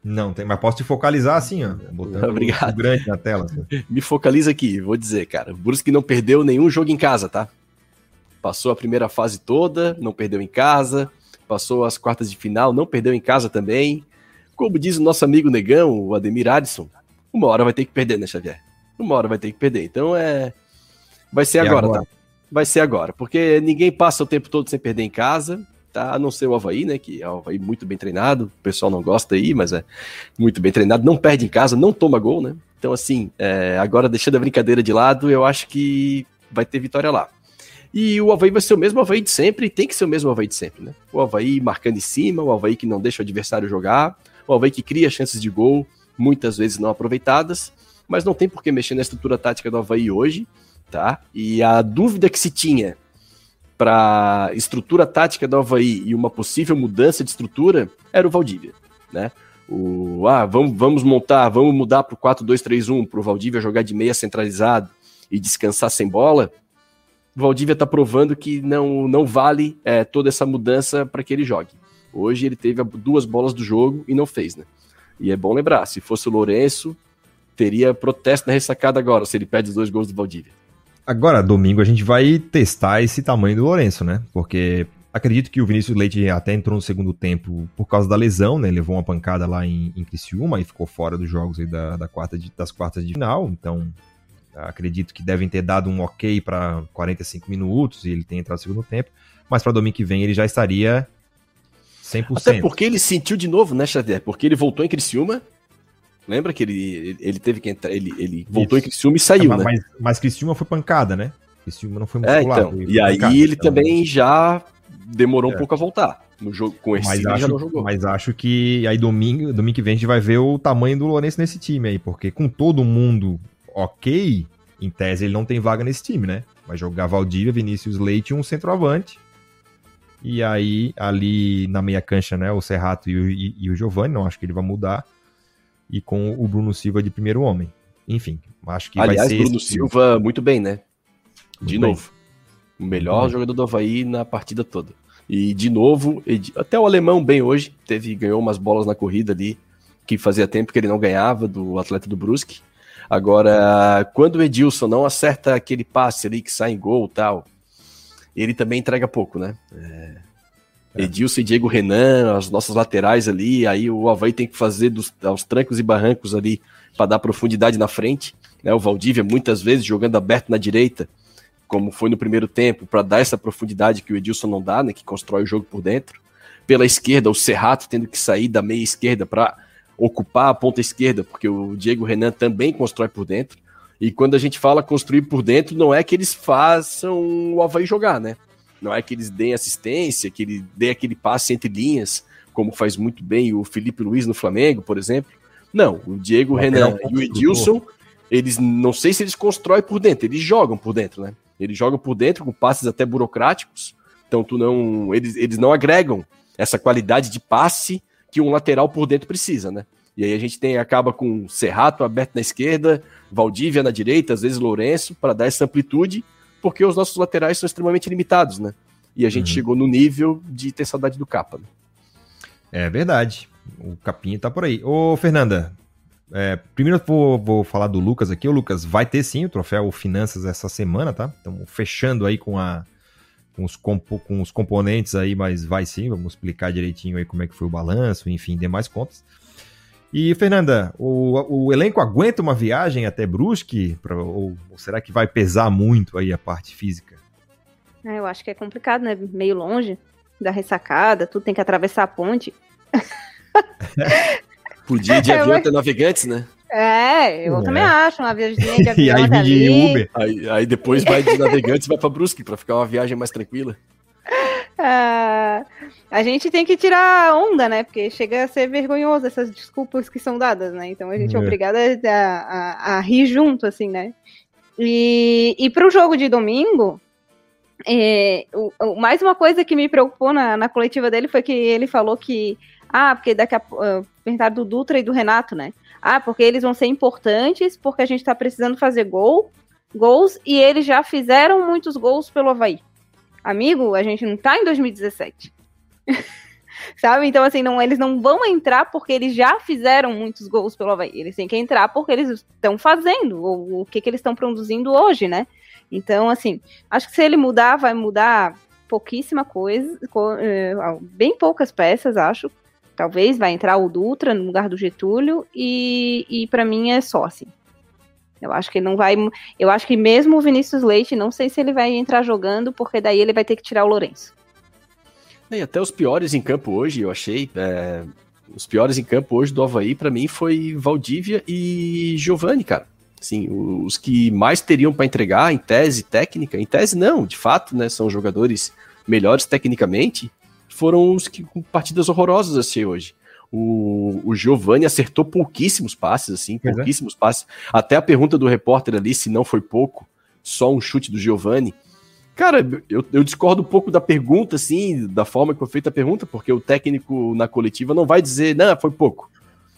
Speaker 1: Não, tem, mas posso te focalizar assim, ó.
Speaker 3: Botando Obrigado.
Speaker 1: grande na tela. Assim.
Speaker 3: me focaliza aqui, vou dizer, cara. O Brusque não perdeu nenhum jogo em casa, tá? Passou a primeira fase toda, não perdeu em casa. Passou as quartas de final, não perdeu em casa também. Como diz o nosso amigo negão, o Ademir Addison, uma hora vai ter que perder, né, Xavier? Uma hora vai ter que perder. Então é. Vai ser agora, agora, tá? Vai ser agora. Porque ninguém passa o tempo todo sem perder em casa, tá? A não ser o Havaí, né? Que é o Havaí muito bem treinado. O pessoal não gosta aí, mas é muito bem treinado. Não perde em casa, não toma gol, né? Então, assim, é, agora deixando a brincadeira de lado, eu acho que vai ter vitória lá. E o Havaí vai ser o mesmo Havaí de sempre, e tem que ser o mesmo Havaí de sempre, né? O Havaí marcando em cima, o Havaí que não deixa o adversário jogar, o Havaí que cria chances de gol, muitas vezes não aproveitadas, mas não tem por que mexer na estrutura tática do Havaí hoje, tá? E a dúvida que se tinha para estrutura tática do Havaí e uma possível mudança de estrutura era o Valdívia, né? O, ah, vamos, vamos montar, vamos mudar para o 4-2-3-1, para o Valdívia jogar de meia centralizado e descansar sem bola o Valdívia está provando que não, não vale é, toda essa mudança para que ele jogue. Hoje ele teve duas bolas do jogo e não fez, né? E é bom lembrar, se fosse o Lourenço, teria protesto na ressacada agora, se ele perde os dois gols do Valdívia.
Speaker 1: Agora, domingo, a gente vai testar esse tamanho do Lourenço, né? Porque acredito que o Vinícius Leite até entrou no segundo tempo por causa da lesão, né? Levou uma pancada lá em, em Criciúma e ficou fora dos jogos da, da quarta de, das quartas de final. Então, Acredito que devem ter dado um ok para 45 minutos e ele tem entrado no segundo tempo. Mas para domingo que vem ele já estaria 100%.
Speaker 3: Até porque ele sentiu de novo, né, Xavier? Porque ele voltou em Criciúma. Lembra que ele, ele teve que entrar, ele, ele voltou Isso. em Criciúma e saiu,
Speaker 1: é,
Speaker 3: né?
Speaker 1: Mas, mas Criciúma foi pancada, né?
Speaker 3: Criciúma não foi muscular. É, então. E aí pancada, ele então... também já demorou é. um pouco a voltar no jogo com esse
Speaker 1: mas acho, já não jogou. Mas acho que aí domingo, domingo que vem a gente vai ver o tamanho do Lourenço nesse time aí, porque com todo mundo ok, em tese ele não tem vaga nesse time, né? Vai jogar Valdívia, Vinícius Leite e um centroavante. E aí, ali na meia cancha, né? O Serrato e o, e, e o Giovanni, não acho que ele vai mudar. E com o Bruno Silva de primeiro homem. Enfim, acho que
Speaker 3: Aliás,
Speaker 1: vai ser.
Speaker 3: Bruno Silva, muito bem, né? De muito novo. Bem. O melhor jogador do Havaí na partida toda. E de novo, até o alemão bem hoje, teve ganhou umas bolas na corrida ali, que fazia tempo que ele não ganhava do atleta do Brusque. Agora, quando o Edilson não acerta aquele passe ali que sai em gol tal, ele também entrega pouco, né? É... É. Edilson e Diego Renan, as nossas laterais ali, aí o Havaí tem que fazer dos, aos trancos e barrancos ali para dar profundidade na frente. Né? O Valdívia muitas vezes jogando aberto na direita, como foi no primeiro tempo, para dar essa profundidade que o Edilson não dá, né? Que constrói o jogo por dentro. Pela esquerda, o Serrato tendo que sair da meia esquerda para ocupar a ponta esquerda, porque o Diego Renan também constrói por dentro. E quando a gente fala construir por dentro, não é que eles façam o Havaí jogar, né? Não é que eles deem assistência, que ele dê aquele passe entre linhas, como faz muito bem o Felipe Luiz no Flamengo, por exemplo. Não, o Diego Renan e o Edilson, eles não sei se eles constroem por dentro, eles jogam por dentro, né? Eles jogam por dentro com passes até burocráticos. Então tu não, eles, eles não agregam essa qualidade de passe que um lateral por dentro precisa, né? E aí a gente tem acaba com Serrato aberto na esquerda, Valdívia na direita, às vezes Lourenço, para dar essa amplitude, porque os nossos laterais são extremamente limitados, né? E a gente uhum. chegou no nível de ter saudade do Capa. Né?
Speaker 1: É verdade. O Capinha tá por aí. Ô, Fernanda, é, primeiro eu vou, vou, falar do Lucas aqui. O Lucas vai ter sim o troféu Finanças essa semana, tá? Estamos fechando aí com a com os, compo, com os componentes aí, mas vai sim, vamos explicar direitinho aí como é que foi o balanço, enfim, demais contas. E, Fernanda, o, o elenco aguenta uma viagem até Brusque? Pra, ou, ou, será que vai pesar muito aí a parte física?
Speaker 4: É, eu acho que é complicado, né? Meio longe da ressacada, tudo tem que atravessar a ponte.
Speaker 3: Podia ir de avião até navegantes, né?
Speaker 4: É, eu é. também acho, uma viagem de avião.
Speaker 3: e aí de Uber. Aí, aí, depois vai de navegantes e vai para Brusque, para ficar uma viagem mais tranquila.
Speaker 4: Ah, a gente tem que tirar onda, né? Porque chega a ser vergonhoso essas desculpas que são dadas, né? Então a gente é, é obrigada a, a, a, rir junto, assim, né? E, e para o jogo de domingo, é, o, o, mais uma coisa que me preocupou na, na coletiva dele foi que ele falou que, ah, porque daqui a uh, perguntaram do Dutra e do Renato, né? Ah, porque eles vão ser importantes, porque a gente está precisando fazer gol, gols, e eles já fizeram muitos gols pelo Havaí. Amigo, a gente não tá em 2017. Sabe? Então, assim, não, eles não vão entrar porque eles já fizeram muitos gols pelo Havaí. Eles têm que entrar porque eles estão fazendo, ou o que, que eles estão produzindo hoje, né? Então, assim, acho que se ele mudar, vai mudar pouquíssima coisa, eh, bem poucas peças, acho. Talvez vai entrar o Dutra no lugar do Getúlio e, e para mim é só assim. Eu acho que não vai. Eu acho que mesmo o Vinícius Leite, não sei se ele vai entrar jogando, porque daí ele vai ter que tirar o Lourenço.
Speaker 3: E até os piores em campo hoje, eu achei. É, os piores em campo hoje do Havaí, para mim, foi Valdívia e Giovani, cara. Sim, os que mais teriam para entregar em tese técnica, em tese não, de fato, né, são jogadores melhores tecnicamente, foram os que com partidas horrorosas assim hoje. O, o Giovanni acertou pouquíssimos passes, assim, é. pouquíssimos passes. Até a pergunta do repórter ali, se não foi pouco, só um chute do Giovanni. Cara, eu, eu, discordo um pouco da pergunta, assim, da forma que foi feita a pergunta, porque o técnico na coletiva não vai dizer, não, foi pouco.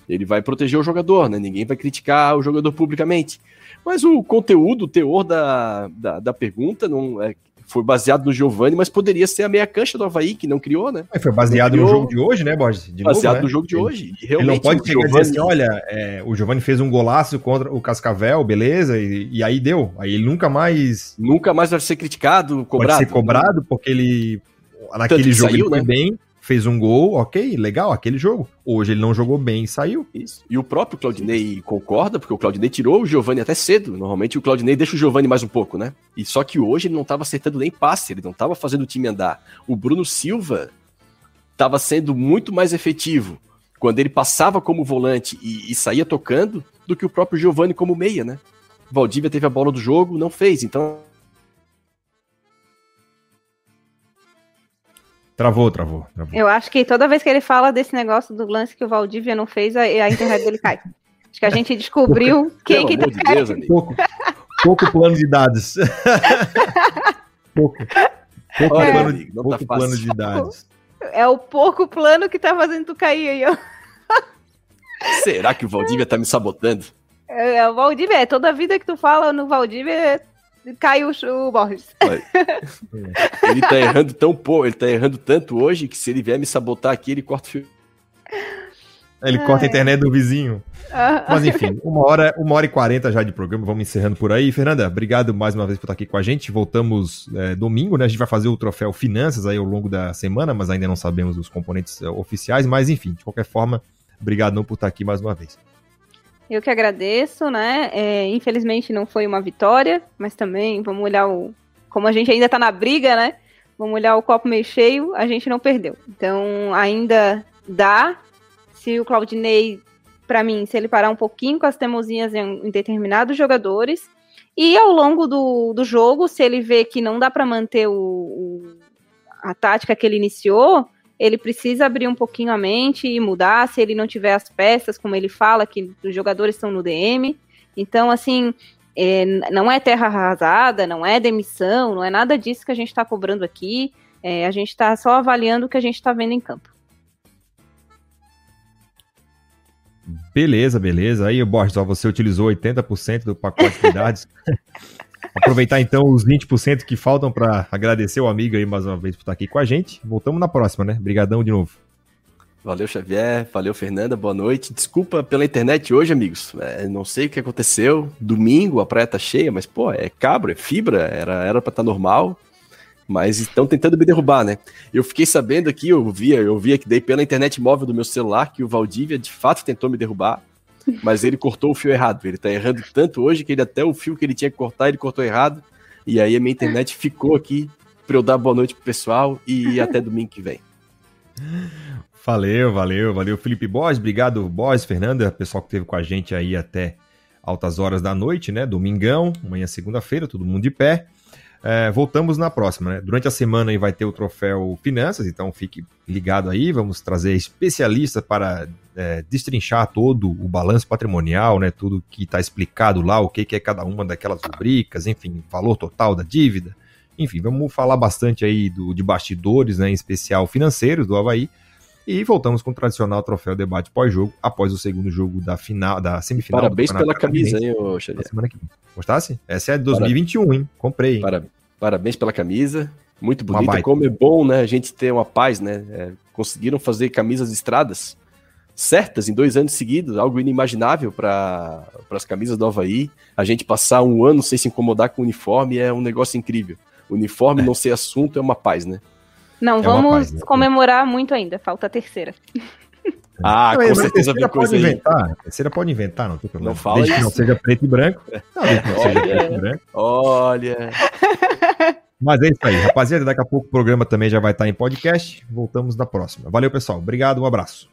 Speaker 3: Ele vai proteger o jogador, né? Ninguém vai criticar o jogador publicamente. Mas o conteúdo, o teor da, da, da pergunta não é, foi baseado no Giovani, mas poderia ser a meia cancha do Havaí, que não criou, né?
Speaker 1: É, foi baseado criou, no jogo de hoje, né, Borges?
Speaker 3: baseado novo, né? no jogo de hoje.
Speaker 1: Ele, ele não pode chegar Giovani... dizer assim, olha, é, o Giovani fez um golaço contra o Cascavel, beleza, e, e, aí deu. Aí ele nunca mais...
Speaker 3: Nunca mais vai ser criticado, cobrado.
Speaker 1: Pode ser cobrado, porque ele, naquele jogo saiu, ele foi né? bem, fez um gol, ok, legal, aquele jogo. Hoje ele não jogou bem e saiu.
Speaker 3: Isso. E o próprio Claudinei concorda, porque o Claudinei tirou o Giovani até cedo. Normalmente o Claudinei deixa o Giovani mais um pouco, né? E só que hoje ele não estava acertando nem passe, ele não estava fazendo o time andar. O Bruno Silva estava sendo muito mais efetivo quando ele passava como volante e, e saía tocando do que o próprio Giovani como meia, né? Valdívia teve a bola do jogo, não fez, então
Speaker 1: Travou, travou, travou.
Speaker 4: Eu acho que toda vez que ele fala desse negócio do lance que o Valdívia não fez, a, a internet dele cai. Acho que a gente descobriu quem que tá de Deus,
Speaker 1: pouco, pouco plano de dados. pouco. Pouco,
Speaker 3: Olha,
Speaker 1: plano,
Speaker 3: amigo, pouco tá plano de dados.
Speaker 4: É o pouco plano que tá fazendo tu cair aí, ó.
Speaker 3: Será que o Valdívia tá me sabotando?
Speaker 4: É, é o Valdívia, é toda vida que tu fala no Valdívia, caiu o, Borges.
Speaker 3: ele tá errando tão pouco, ele tá errando tanto hoje que se ele vier me sabotar aqui, ele corta o fio.
Speaker 1: Ele Ai. corta a internet do vizinho. Ah. Mas enfim, uma hora, uma hora e quarenta já de programa, vamos encerrando por aí. Fernanda, obrigado mais uma vez por estar aqui com a gente. Voltamos é, domingo, né? A gente vai fazer o troféu Finanças aí ao longo da semana, mas ainda não sabemos os componentes é, oficiais. Mas enfim, de qualquer forma, obrigado não por estar aqui mais uma vez.
Speaker 4: Eu que agradeço, né? É, infelizmente não foi uma vitória, mas também vamos olhar o. Como a gente ainda tá na briga, né? Vamos olhar o copo meio cheio, a gente não perdeu. Então ainda dá. Se o Claudinei, para mim, se ele parar um pouquinho com as teimosinhas em, em determinados jogadores, e ao longo do, do jogo, se ele vê que não dá para manter o, o, a tática que ele iniciou, ele precisa abrir um pouquinho a mente e mudar se ele não tiver as peças, como ele fala, que os jogadores estão no DM. Então, assim, é, não é terra arrasada, não é demissão, não é nada disso que a gente está cobrando aqui. É, a gente está só avaliando o que a gente está vendo em campo.
Speaker 1: Beleza, beleza. Aí, Borges, ó, você utilizou 80% do pacote de dados. Aproveitar então os 20% que faltam para agradecer o amigo aí mais uma vez por estar aqui com a gente. Voltamos na próxima, né? Obrigadão de novo.
Speaker 3: Valeu, Xavier. Valeu, Fernanda. Boa noite. Desculpa pela internet hoje, amigos. É, não sei o que aconteceu. Domingo a praia tá cheia, mas, pô, é cabro, é fibra. Era, era pra estar tá normal. Mas estão tentando me derrubar, né? Eu fiquei sabendo aqui, eu via, eu via que dei pela internet móvel do meu celular que o Valdívia de fato tentou me derrubar mas ele cortou o fio errado. Ele tá errando tanto hoje que ele até o fio que ele tinha que cortar, ele cortou errado. E aí a minha internet ficou aqui para eu dar boa noite pro pessoal e até domingo que vem.
Speaker 1: Valeu, valeu, valeu, Felipe Boss, obrigado, Boss, Fernanda, pessoal que esteve com a gente aí até altas horas da noite, né? Domingão, amanhã segunda-feira, todo mundo de pé. É, voltamos na próxima, né? Durante a semana aí vai ter o troféu Finanças, então fique ligado aí. Vamos trazer especialistas para é, destrinchar todo o balanço patrimonial, né? Tudo que está explicado lá, o que, que é cada uma daquelas rubricas, enfim, valor total da dívida. Enfim, vamos falar bastante aí do, de bastidores, né? Em especial financeiros do Havaí. E voltamos com o tradicional troféu debate pós-jogo, após o segundo jogo da final, da semifinal.
Speaker 3: Parabéns pela camisa, hein, ô Xavier.
Speaker 1: Semana que vem. Gostasse? Essa é de 2021, Parabéns. hein? Comprei. Hein?
Speaker 3: Parabéns pela camisa. Muito bonita. Como é bom, né? A gente ter uma paz, né? É, conseguiram fazer camisas estradas certas em dois anos seguidos, algo inimaginável para as camisas do Havaí. A gente passar um ano sem se incomodar com o uniforme é um negócio incrível. O uniforme é. não ser assunto é uma paz, né?
Speaker 4: Não, é vamos paz, né? comemorar muito ainda, falta a terceira.
Speaker 3: Ah, com
Speaker 1: mas
Speaker 3: certeza
Speaker 1: terceira
Speaker 3: vem coisa
Speaker 1: pode
Speaker 3: aí.
Speaker 1: inventar. A terceira pode inventar, não tem problema.
Speaker 3: Não fala
Speaker 1: Desde que não
Speaker 3: isso.
Speaker 1: seja preto e branco. Não, desde que não seja
Speaker 3: Olha.
Speaker 1: preto e branco.
Speaker 3: Olha.
Speaker 1: Mas é isso aí, rapaziada. Daqui a pouco o programa também já vai estar em podcast. Voltamos na próxima. Valeu, pessoal. Obrigado, um abraço.